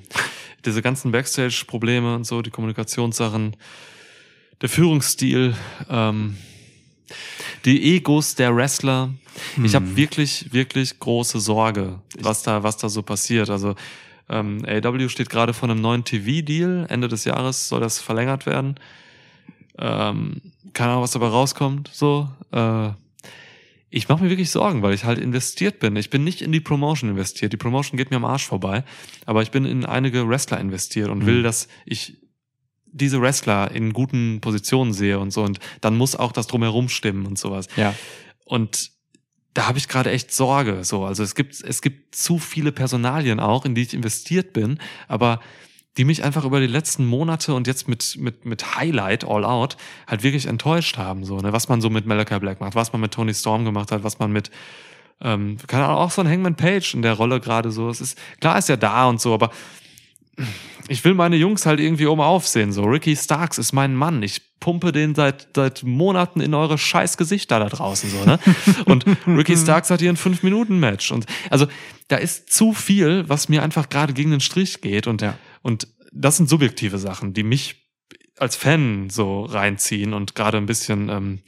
diese ganzen Backstage-Probleme und so, die Kommunikationssachen, der Führungsstil. Ähm, die Egos der Wrestler. Ich Hm. habe wirklich, wirklich große Sorge, was da, was da so passiert. Also ähm, AW steht gerade vor einem neuen TV-Deal. Ende des Jahres soll das verlängert werden. Ähm, keine Ahnung, was dabei rauskommt. So. Äh, ich mache mir wirklich Sorgen, weil ich halt investiert bin. Ich bin nicht in die Promotion investiert. Die Promotion geht mir am Arsch vorbei. Aber ich bin in einige Wrestler investiert und Mhm. will, dass ich diese Wrestler in guten Positionen sehe und so. Und dann muss auch das drumherum stimmen und sowas. Ja. Und da habe ich gerade echt Sorge. So, also es gibt es gibt zu viele Personalien auch, in die ich investiert bin, aber die mich einfach über die letzten Monate und jetzt mit mit mit Highlight All Out halt wirklich enttäuscht haben. So, ne, was man so mit Malachi Black macht, was man mit Tony Storm gemacht hat, was man mit ähm, keine Ahnung, auch so ein Hangman Page in der Rolle gerade so. Es ist klar, ist ja da und so, aber ich will meine Jungs halt irgendwie oben aufsehen. So, Ricky Starks ist mein Mann. Ich pumpe den seit, seit Monaten in eure scheiß Gesichter da draußen, so, ne? Und Ricky Starks hat hier ein 5-Minuten-Match. Und also, da ist zu viel, was mir einfach gerade gegen den Strich geht. Und, Ja. und das sind subjektive Sachen, die mich als Fan so reinziehen und gerade ein bisschen ähm,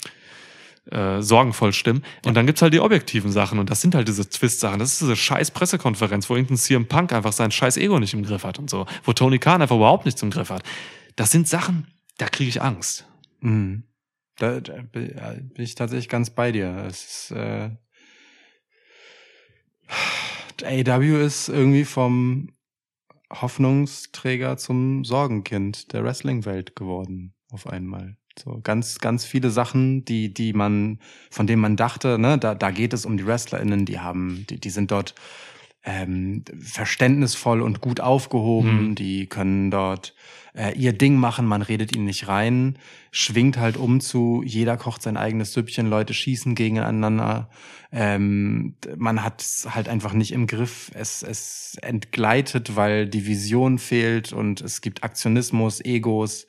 äh, sorgenvoll stimmen. Und dann gibt's halt die objektiven Sachen und das sind halt diese Twist-Sachen. Das ist diese scheiß Pressekonferenz, wo irgendein CM Punk einfach sein scheiß Ego nicht im Griff hat und so, wo Tony Khan einfach überhaupt nichts im Griff hat. Das sind Sachen, da kriege ich Angst. Mhm. Da, da bin ja, bin ich tatsächlich ganz bei dir. Es ist, äh, AW ist irgendwie vom Hoffnungsträger zum Sorgenkind der Wrestling-Welt geworden, auf einmal. So ganz, ganz viele Sachen, die, die man, von denen man dachte, ne, da, da geht es um die WrestlerInnen, die haben, die, die sind dort ähm, verständnisvoll und gut aufgehoben, Mhm. die können dort äh, ihr Ding machen, man redet ihnen nicht rein, schwingt halt um zu, jeder kocht sein eigenes Süppchen, Leute schießen gegeneinander, ähm, man hat es halt einfach nicht im Griff, es, es entgleitet, weil die Vision fehlt und es gibt Aktionismus, Egos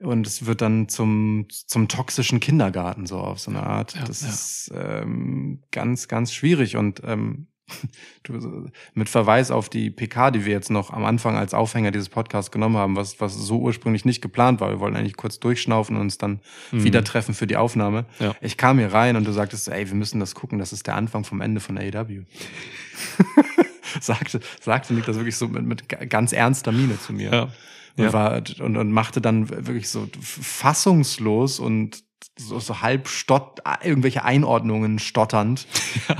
und es wird dann zum, zum toxischen Kindergarten so auf so eine Art. Ja, das ja. ist ähm, ganz, ganz schwierig und ähm, du, mit Verweis auf die PK, die wir jetzt noch am Anfang als Aufhänger dieses Podcasts genommen haben, was, was so ursprünglich nicht geplant war. Wir wollten eigentlich kurz durchschnaufen und uns dann Mhm. wieder treffen für die Aufnahme. Ja. Ich kam hier rein und du sagtest, ey, wir müssen das gucken, das ist der Anfang vom Ende von AEW. sagte, sagte Nick das wirklich so mit, mit ganz ernster Miene zu mir. Ja. Und, Ja. war, und, und machte dann wirklich so fassungslos und so, so halb stott, irgendwelche Einordnungen stotternd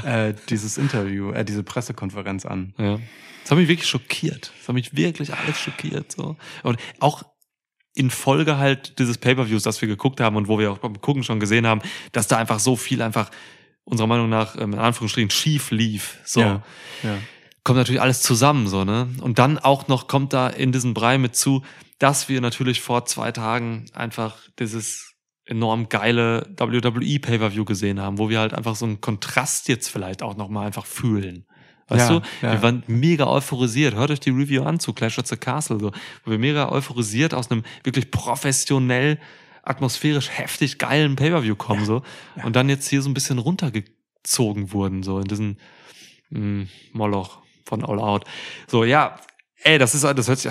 äh, dieses Interview, äh, diese Pressekonferenz an. Ja. Das hat mich wirklich schockiert. Das hat mich wirklich alles schockiert. So. Und auch in Folge halt dieses Pay-Per-Views, das wir geguckt haben und wo wir auch beim Gucken schon gesehen haben, dass da einfach so viel einfach unserer Meinung nach ähm, in Anführungsstrichen schief lief. So. Ja, ja. Kommt natürlich alles zusammen, so, ne? Und dann auch noch kommt da in diesen Brei mit zu, dass wir natürlich vor zwei Tagen einfach dieses enorm geile WWE Pay-Per-View gesehen haben, wo wir halt einfach so einen Kontrast jetzt vielleicht auch nochmal einfach fühlen. Weißt Ja, du? ja. Wir waren mega euphorisiert. Hört euch die Review an zu Clash of the Castle, so, wo wir mega euphorisiert aus einem wirklich professionell, atmosphärisch heftig geilen Pay-Per-View kommen, so. Und dann jetzt hier so ein bisschen runtergezogen wurden, so in diesen mh, Moloch von All Out. So, ja, ey, das ist, das hört sich,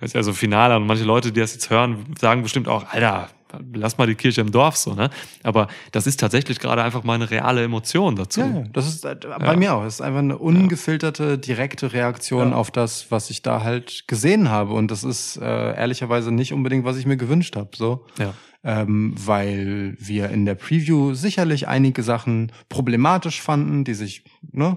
das ist ja so final an. Und manche Leute, die das jetzt hören, sagen bestimmt auch, Alter, lass mal die Kirche im Dorf, so, ne? Aber das ist tatsächlich gerade einfach meine reale Emotion dazu. Ja, ja, das ist äh, bei mir auch. Das ist einfach eine ungefilterte, direkte Reaktion Ja. auf das, was ich da halt gesehen habe. Und das ist äh, ehrlicherweise nicht unbedingt, was ich mir gewünscht habe. So. Ja. Ähm, weil wir in der Preview sicherlich einige Sachen problematisch fanden, die sich, ne,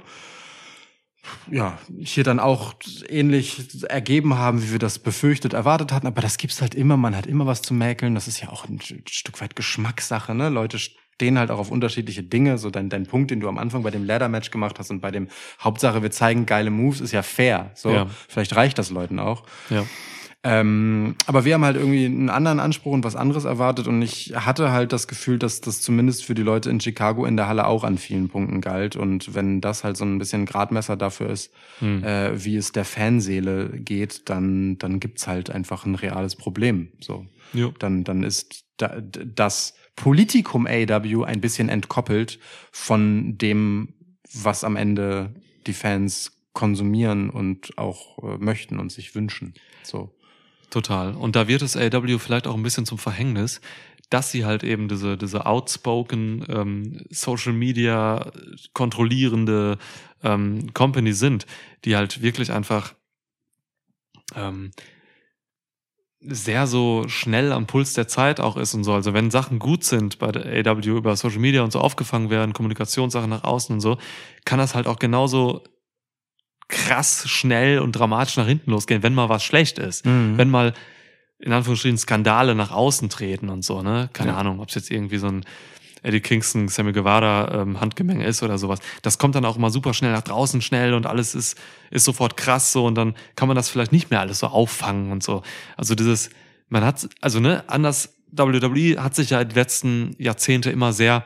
ja, hier dann auch ähnlich ergeben haben, wie wir das befürchtet, erwartet hatten. Aber das gibt's halt immer. Man hat immer was zu mäkeln. Das ist ja auch ein Stück weit Geschmackssache, ne? Leute stehen halt auch auf unterschiedliche Dinge. So dein, dein Punkt, den du am Anfang bei dem Ladder-Match gemacht hast und bei dem Hauptsache, wir zeigen geile Moves, ist ja fair. So, Ja. vielleicht reicht das Leuten auch. Ja. Ähm, aber wir haben halt irgendwie einen anderen Anspruch und was anderes erwartet und ich hatte halt das Gefühl, dass das zumindest für die Leute in Chicago in der Halle auch an vielen Punkten galt und wenn das halt so ein bisschen Gradmesser dafür ist, Hm. äh, wie es der Fanseele geht, dann dann gibt's halt einfach ein reales Problem. So, Jo. dann dann ist da, das Politikum AW ein bisschen entkoppelt von dem, was am Ende die Fans konsumieren und auch äh, möchten und sich wünschen. So. Total. Und da wird es AW vielleicht auch ein bisschen zum Verhängnis, dass sie halt eben diese, diese outspoken ähm, Social Media kontrollierende ähm, Company sind, die halt wirklich einfach ähm, sehr so schnell am Puls der Zeit auch ist und so. Also wenn Sachen gut sind bei der AW über Social Media und so aufgefangen werden, Kommunikationssachen nach außen und so, kann das halt auch genauso krass schnell und dramatisch nach hinten losgehen, wenn mal was schlecht ist. Mhm. Wenn mal in Anführungsstrichen Skandale nach außen treten und so, ne? Keine Ja. Ahnung, ob es jetzt irgendwie so ein Eddie Kingston, Sammy Guevara ähm, Handgemenge ist oder sowas. Das kommt dann auch immer super schnell nach draußen schnell und alles ist, ist sofort krass so und dann kann man das vielleicht nicht mehr alles so auffangen und so. Also dieses, man hat, also ne, anders, WWE hat sich ja die letzten Jahrzehnte immer sehr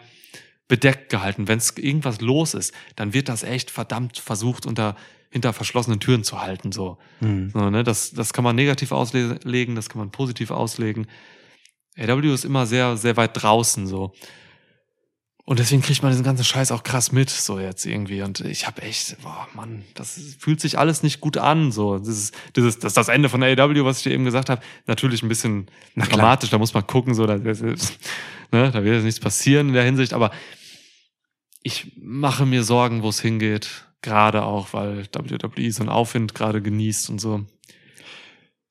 bedeckt gehalten. Wenn es irgendwas los ist, dann wird das echt verdammt versucht, unter, hinter verschlossenen Türen zu halten, so. Mhm. So, ne? das, das kann man negativ auslegen, das kann man positiv auslegen. AW ist immer sehr, sehr weit draußen so. Und deswegen kriegt man diesen ganzen Scheiß auch krass mit, so jetzt irgendwie. Und ich habe echt, boah, Mann, das fühlt sich alles nicht gut an. So, das ist, das ist, das Ende von AW, was ich dir eben gesagt habe. Natürlich ein bisschen Na klar. dramatisch, da muss man gucken, so, da, das ist, ne, da wird jetzt nichts passieren in der Hinsicht, aber ich mache mir Sorgen, wo es hingeht. Gerade auch, weil WWE so einen Aufwind gerade genießt und so.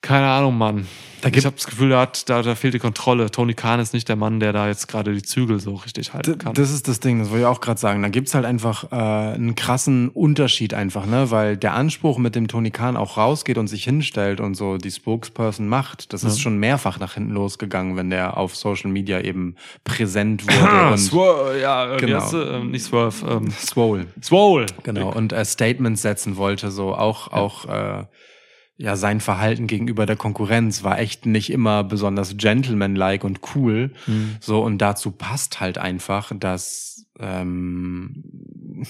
Keine Ahnung, Mann. Da ich habe das Gefühl, da, hat, da, da fehlt die Kontrolle. Tony Khan ist nicht der Mann, der da jetzt gerade die Zügel so richtig halten kann. Das ist das Ding, das wollte ich auch gerade sagen. Da gibt's halt einfach äh, einen krassen Unterschied einfach, ne? Weil der Anspruch, mit dem Tony Khan auch rausgeht und sich hinstellt und so die Spokesperson macht, das ist Ja. schon mehrfach nach hinten losgegangen, wenn der auf Social Media eben präsent wurde und Swerve, ja, Genau. sie? ähm, nicht Swerve, ähm, Swole. Swole. Genau, und äh, Statements setzen wollte, so auch, auch äh, ja, sein Verhalten gegenüber der Konkurrenz war echt nicht immer besonders gentlemanlike und cool. Hm. So, und dazu passt halt einfach, dass ähm,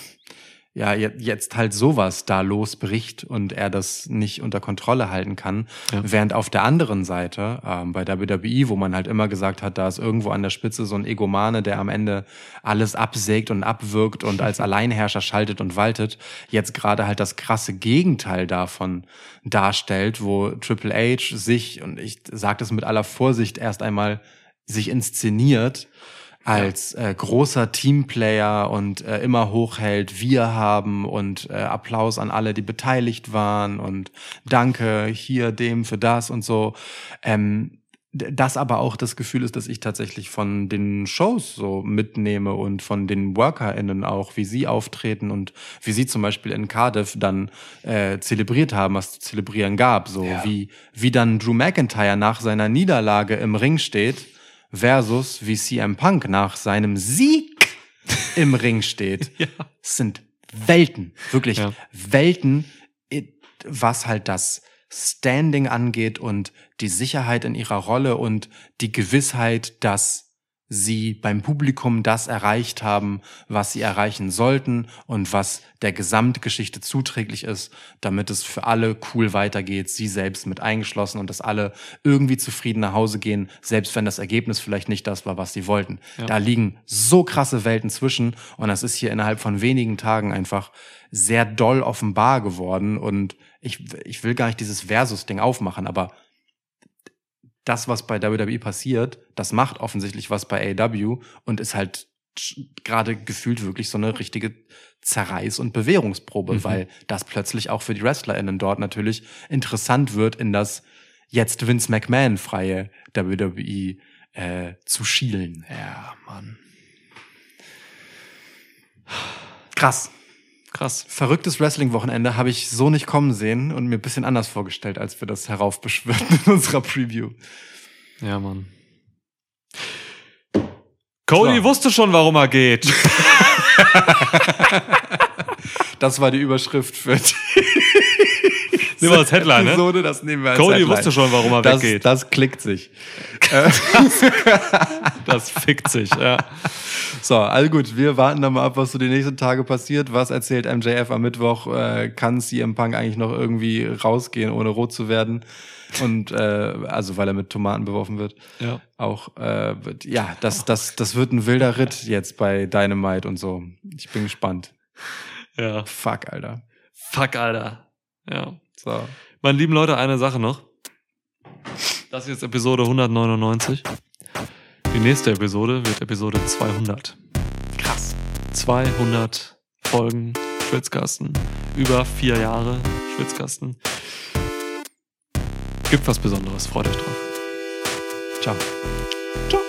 ja je- jetzt halt sowas da losbricht und er das nicht unter Kontrolle halten kann. Ja. Während auf der anderen Seite, ähm, bei WWE, wo man halt immer gesagt hat, da ist irgendwo an der Spitze so ein Egomane, der am Ende alles absägt und abwirkt und als Alleinherrscher schaltet und waltet, jetzt gerade halt das krasse Gegenteil davon darstellt, wo Triple H sich, und ich sage das mit aller Vorsicht, erst einmal sich inszeniert als äh, großer Teamplayer und äh, immer hochhält, wir haben und äh, Applaus an alle, die beteiligt waren und danke hier dem für das und so. Ähm, das aber auch das Gefühl ist, dass ich tatsächlich von den Shows so mitnehme und von den WorkerInnen auch, wie sie auftreten und wie sie zum Beispiel in Cardiff dann äh, zelebriert haben, was zu zelebrieren gab. So Ja. wie, wie dann Drew McIntyre nach seiner Niederlage im Ring steht versus wie CM Punk nach seinem Sieg im Ring steht. Ja. Sind Welten, wirklich Ja. Welten, was halt das Standing angeht und die Sicherheit in ihrer Rolle und die Gewissheit, dass sie beim Publikum das erreicht haben, was sie erreichen sollten und was der Gesamtgeschichte zuträglich ist, damit es für alle cool weitergeht, sie selbst mit eingeschlossen und dass alle irgendwie zufrieden nach Hause gehen, selbst wenn das Ergebnis vielleicht nicht das war, was sie wollten. Ja. Da liegen so krasse Welten zwischen und das ist hier innerhalb von wenigen Tagen einfach sehr doll offenbar geworden und ich, ich will gar nicht dieses Versus-Ding aufmachen, aber das, was bei WWE passiert, das macht offensichtlich was bei AEW und ist halt gerade gefühlt wirklich so eine richtige Zerreiß- und Bewährungsprobe, Mhm. weil das plötzlich auch für die WrestlerInnen dort natürlich interessant wird, in das jetzt Vince McMahon freie WWE äh, zu schielen. Ja, Mann. Krass. Krass. Verrücktes Wrestling-Wochenende habe ich so nicht kommen sehen und mir ein bisschen anders vorgestellt, als wir das heraufbeschwörten in unserer Preview. Ja, Mann. Cody So. wusste schon, warum er geht. Das war die Überschrift für die Nehmen wir als Headline, ne? Episode, das nehmen wir als Cody Headline. wusste schon, warum er das, weggeht. Das klickt sich. Das fickt sich, ja. So, also gut, wir warten dann mal ab, was so die nächsten Tage passiert. Was erzählt MJF am Mittwoch? Äh, kann CM Punk eigentlich noch irgendwie rausgehen, ohne rot zu werden? Und äh, also weil er mit Tomaten beworfen wird. Ja. Auch äh, wird, ja, das, das, das wird ein wilder Ritt jetzt bei Dynamite und so. Ich bin gespannt. Ja. Fuck, Alter. Fuck, Alter. Ja. So. Meine lieben Leute, eine Sache noch. Das ist jetzt Episode 199. Die nächste Episode wird Episode 200. Krass. 200 Folgen Schwitzkasten. Über vier Jahre Schwitzkasten. Gibt was Besonderes. Freut euch drauf. Ciao. Ciao.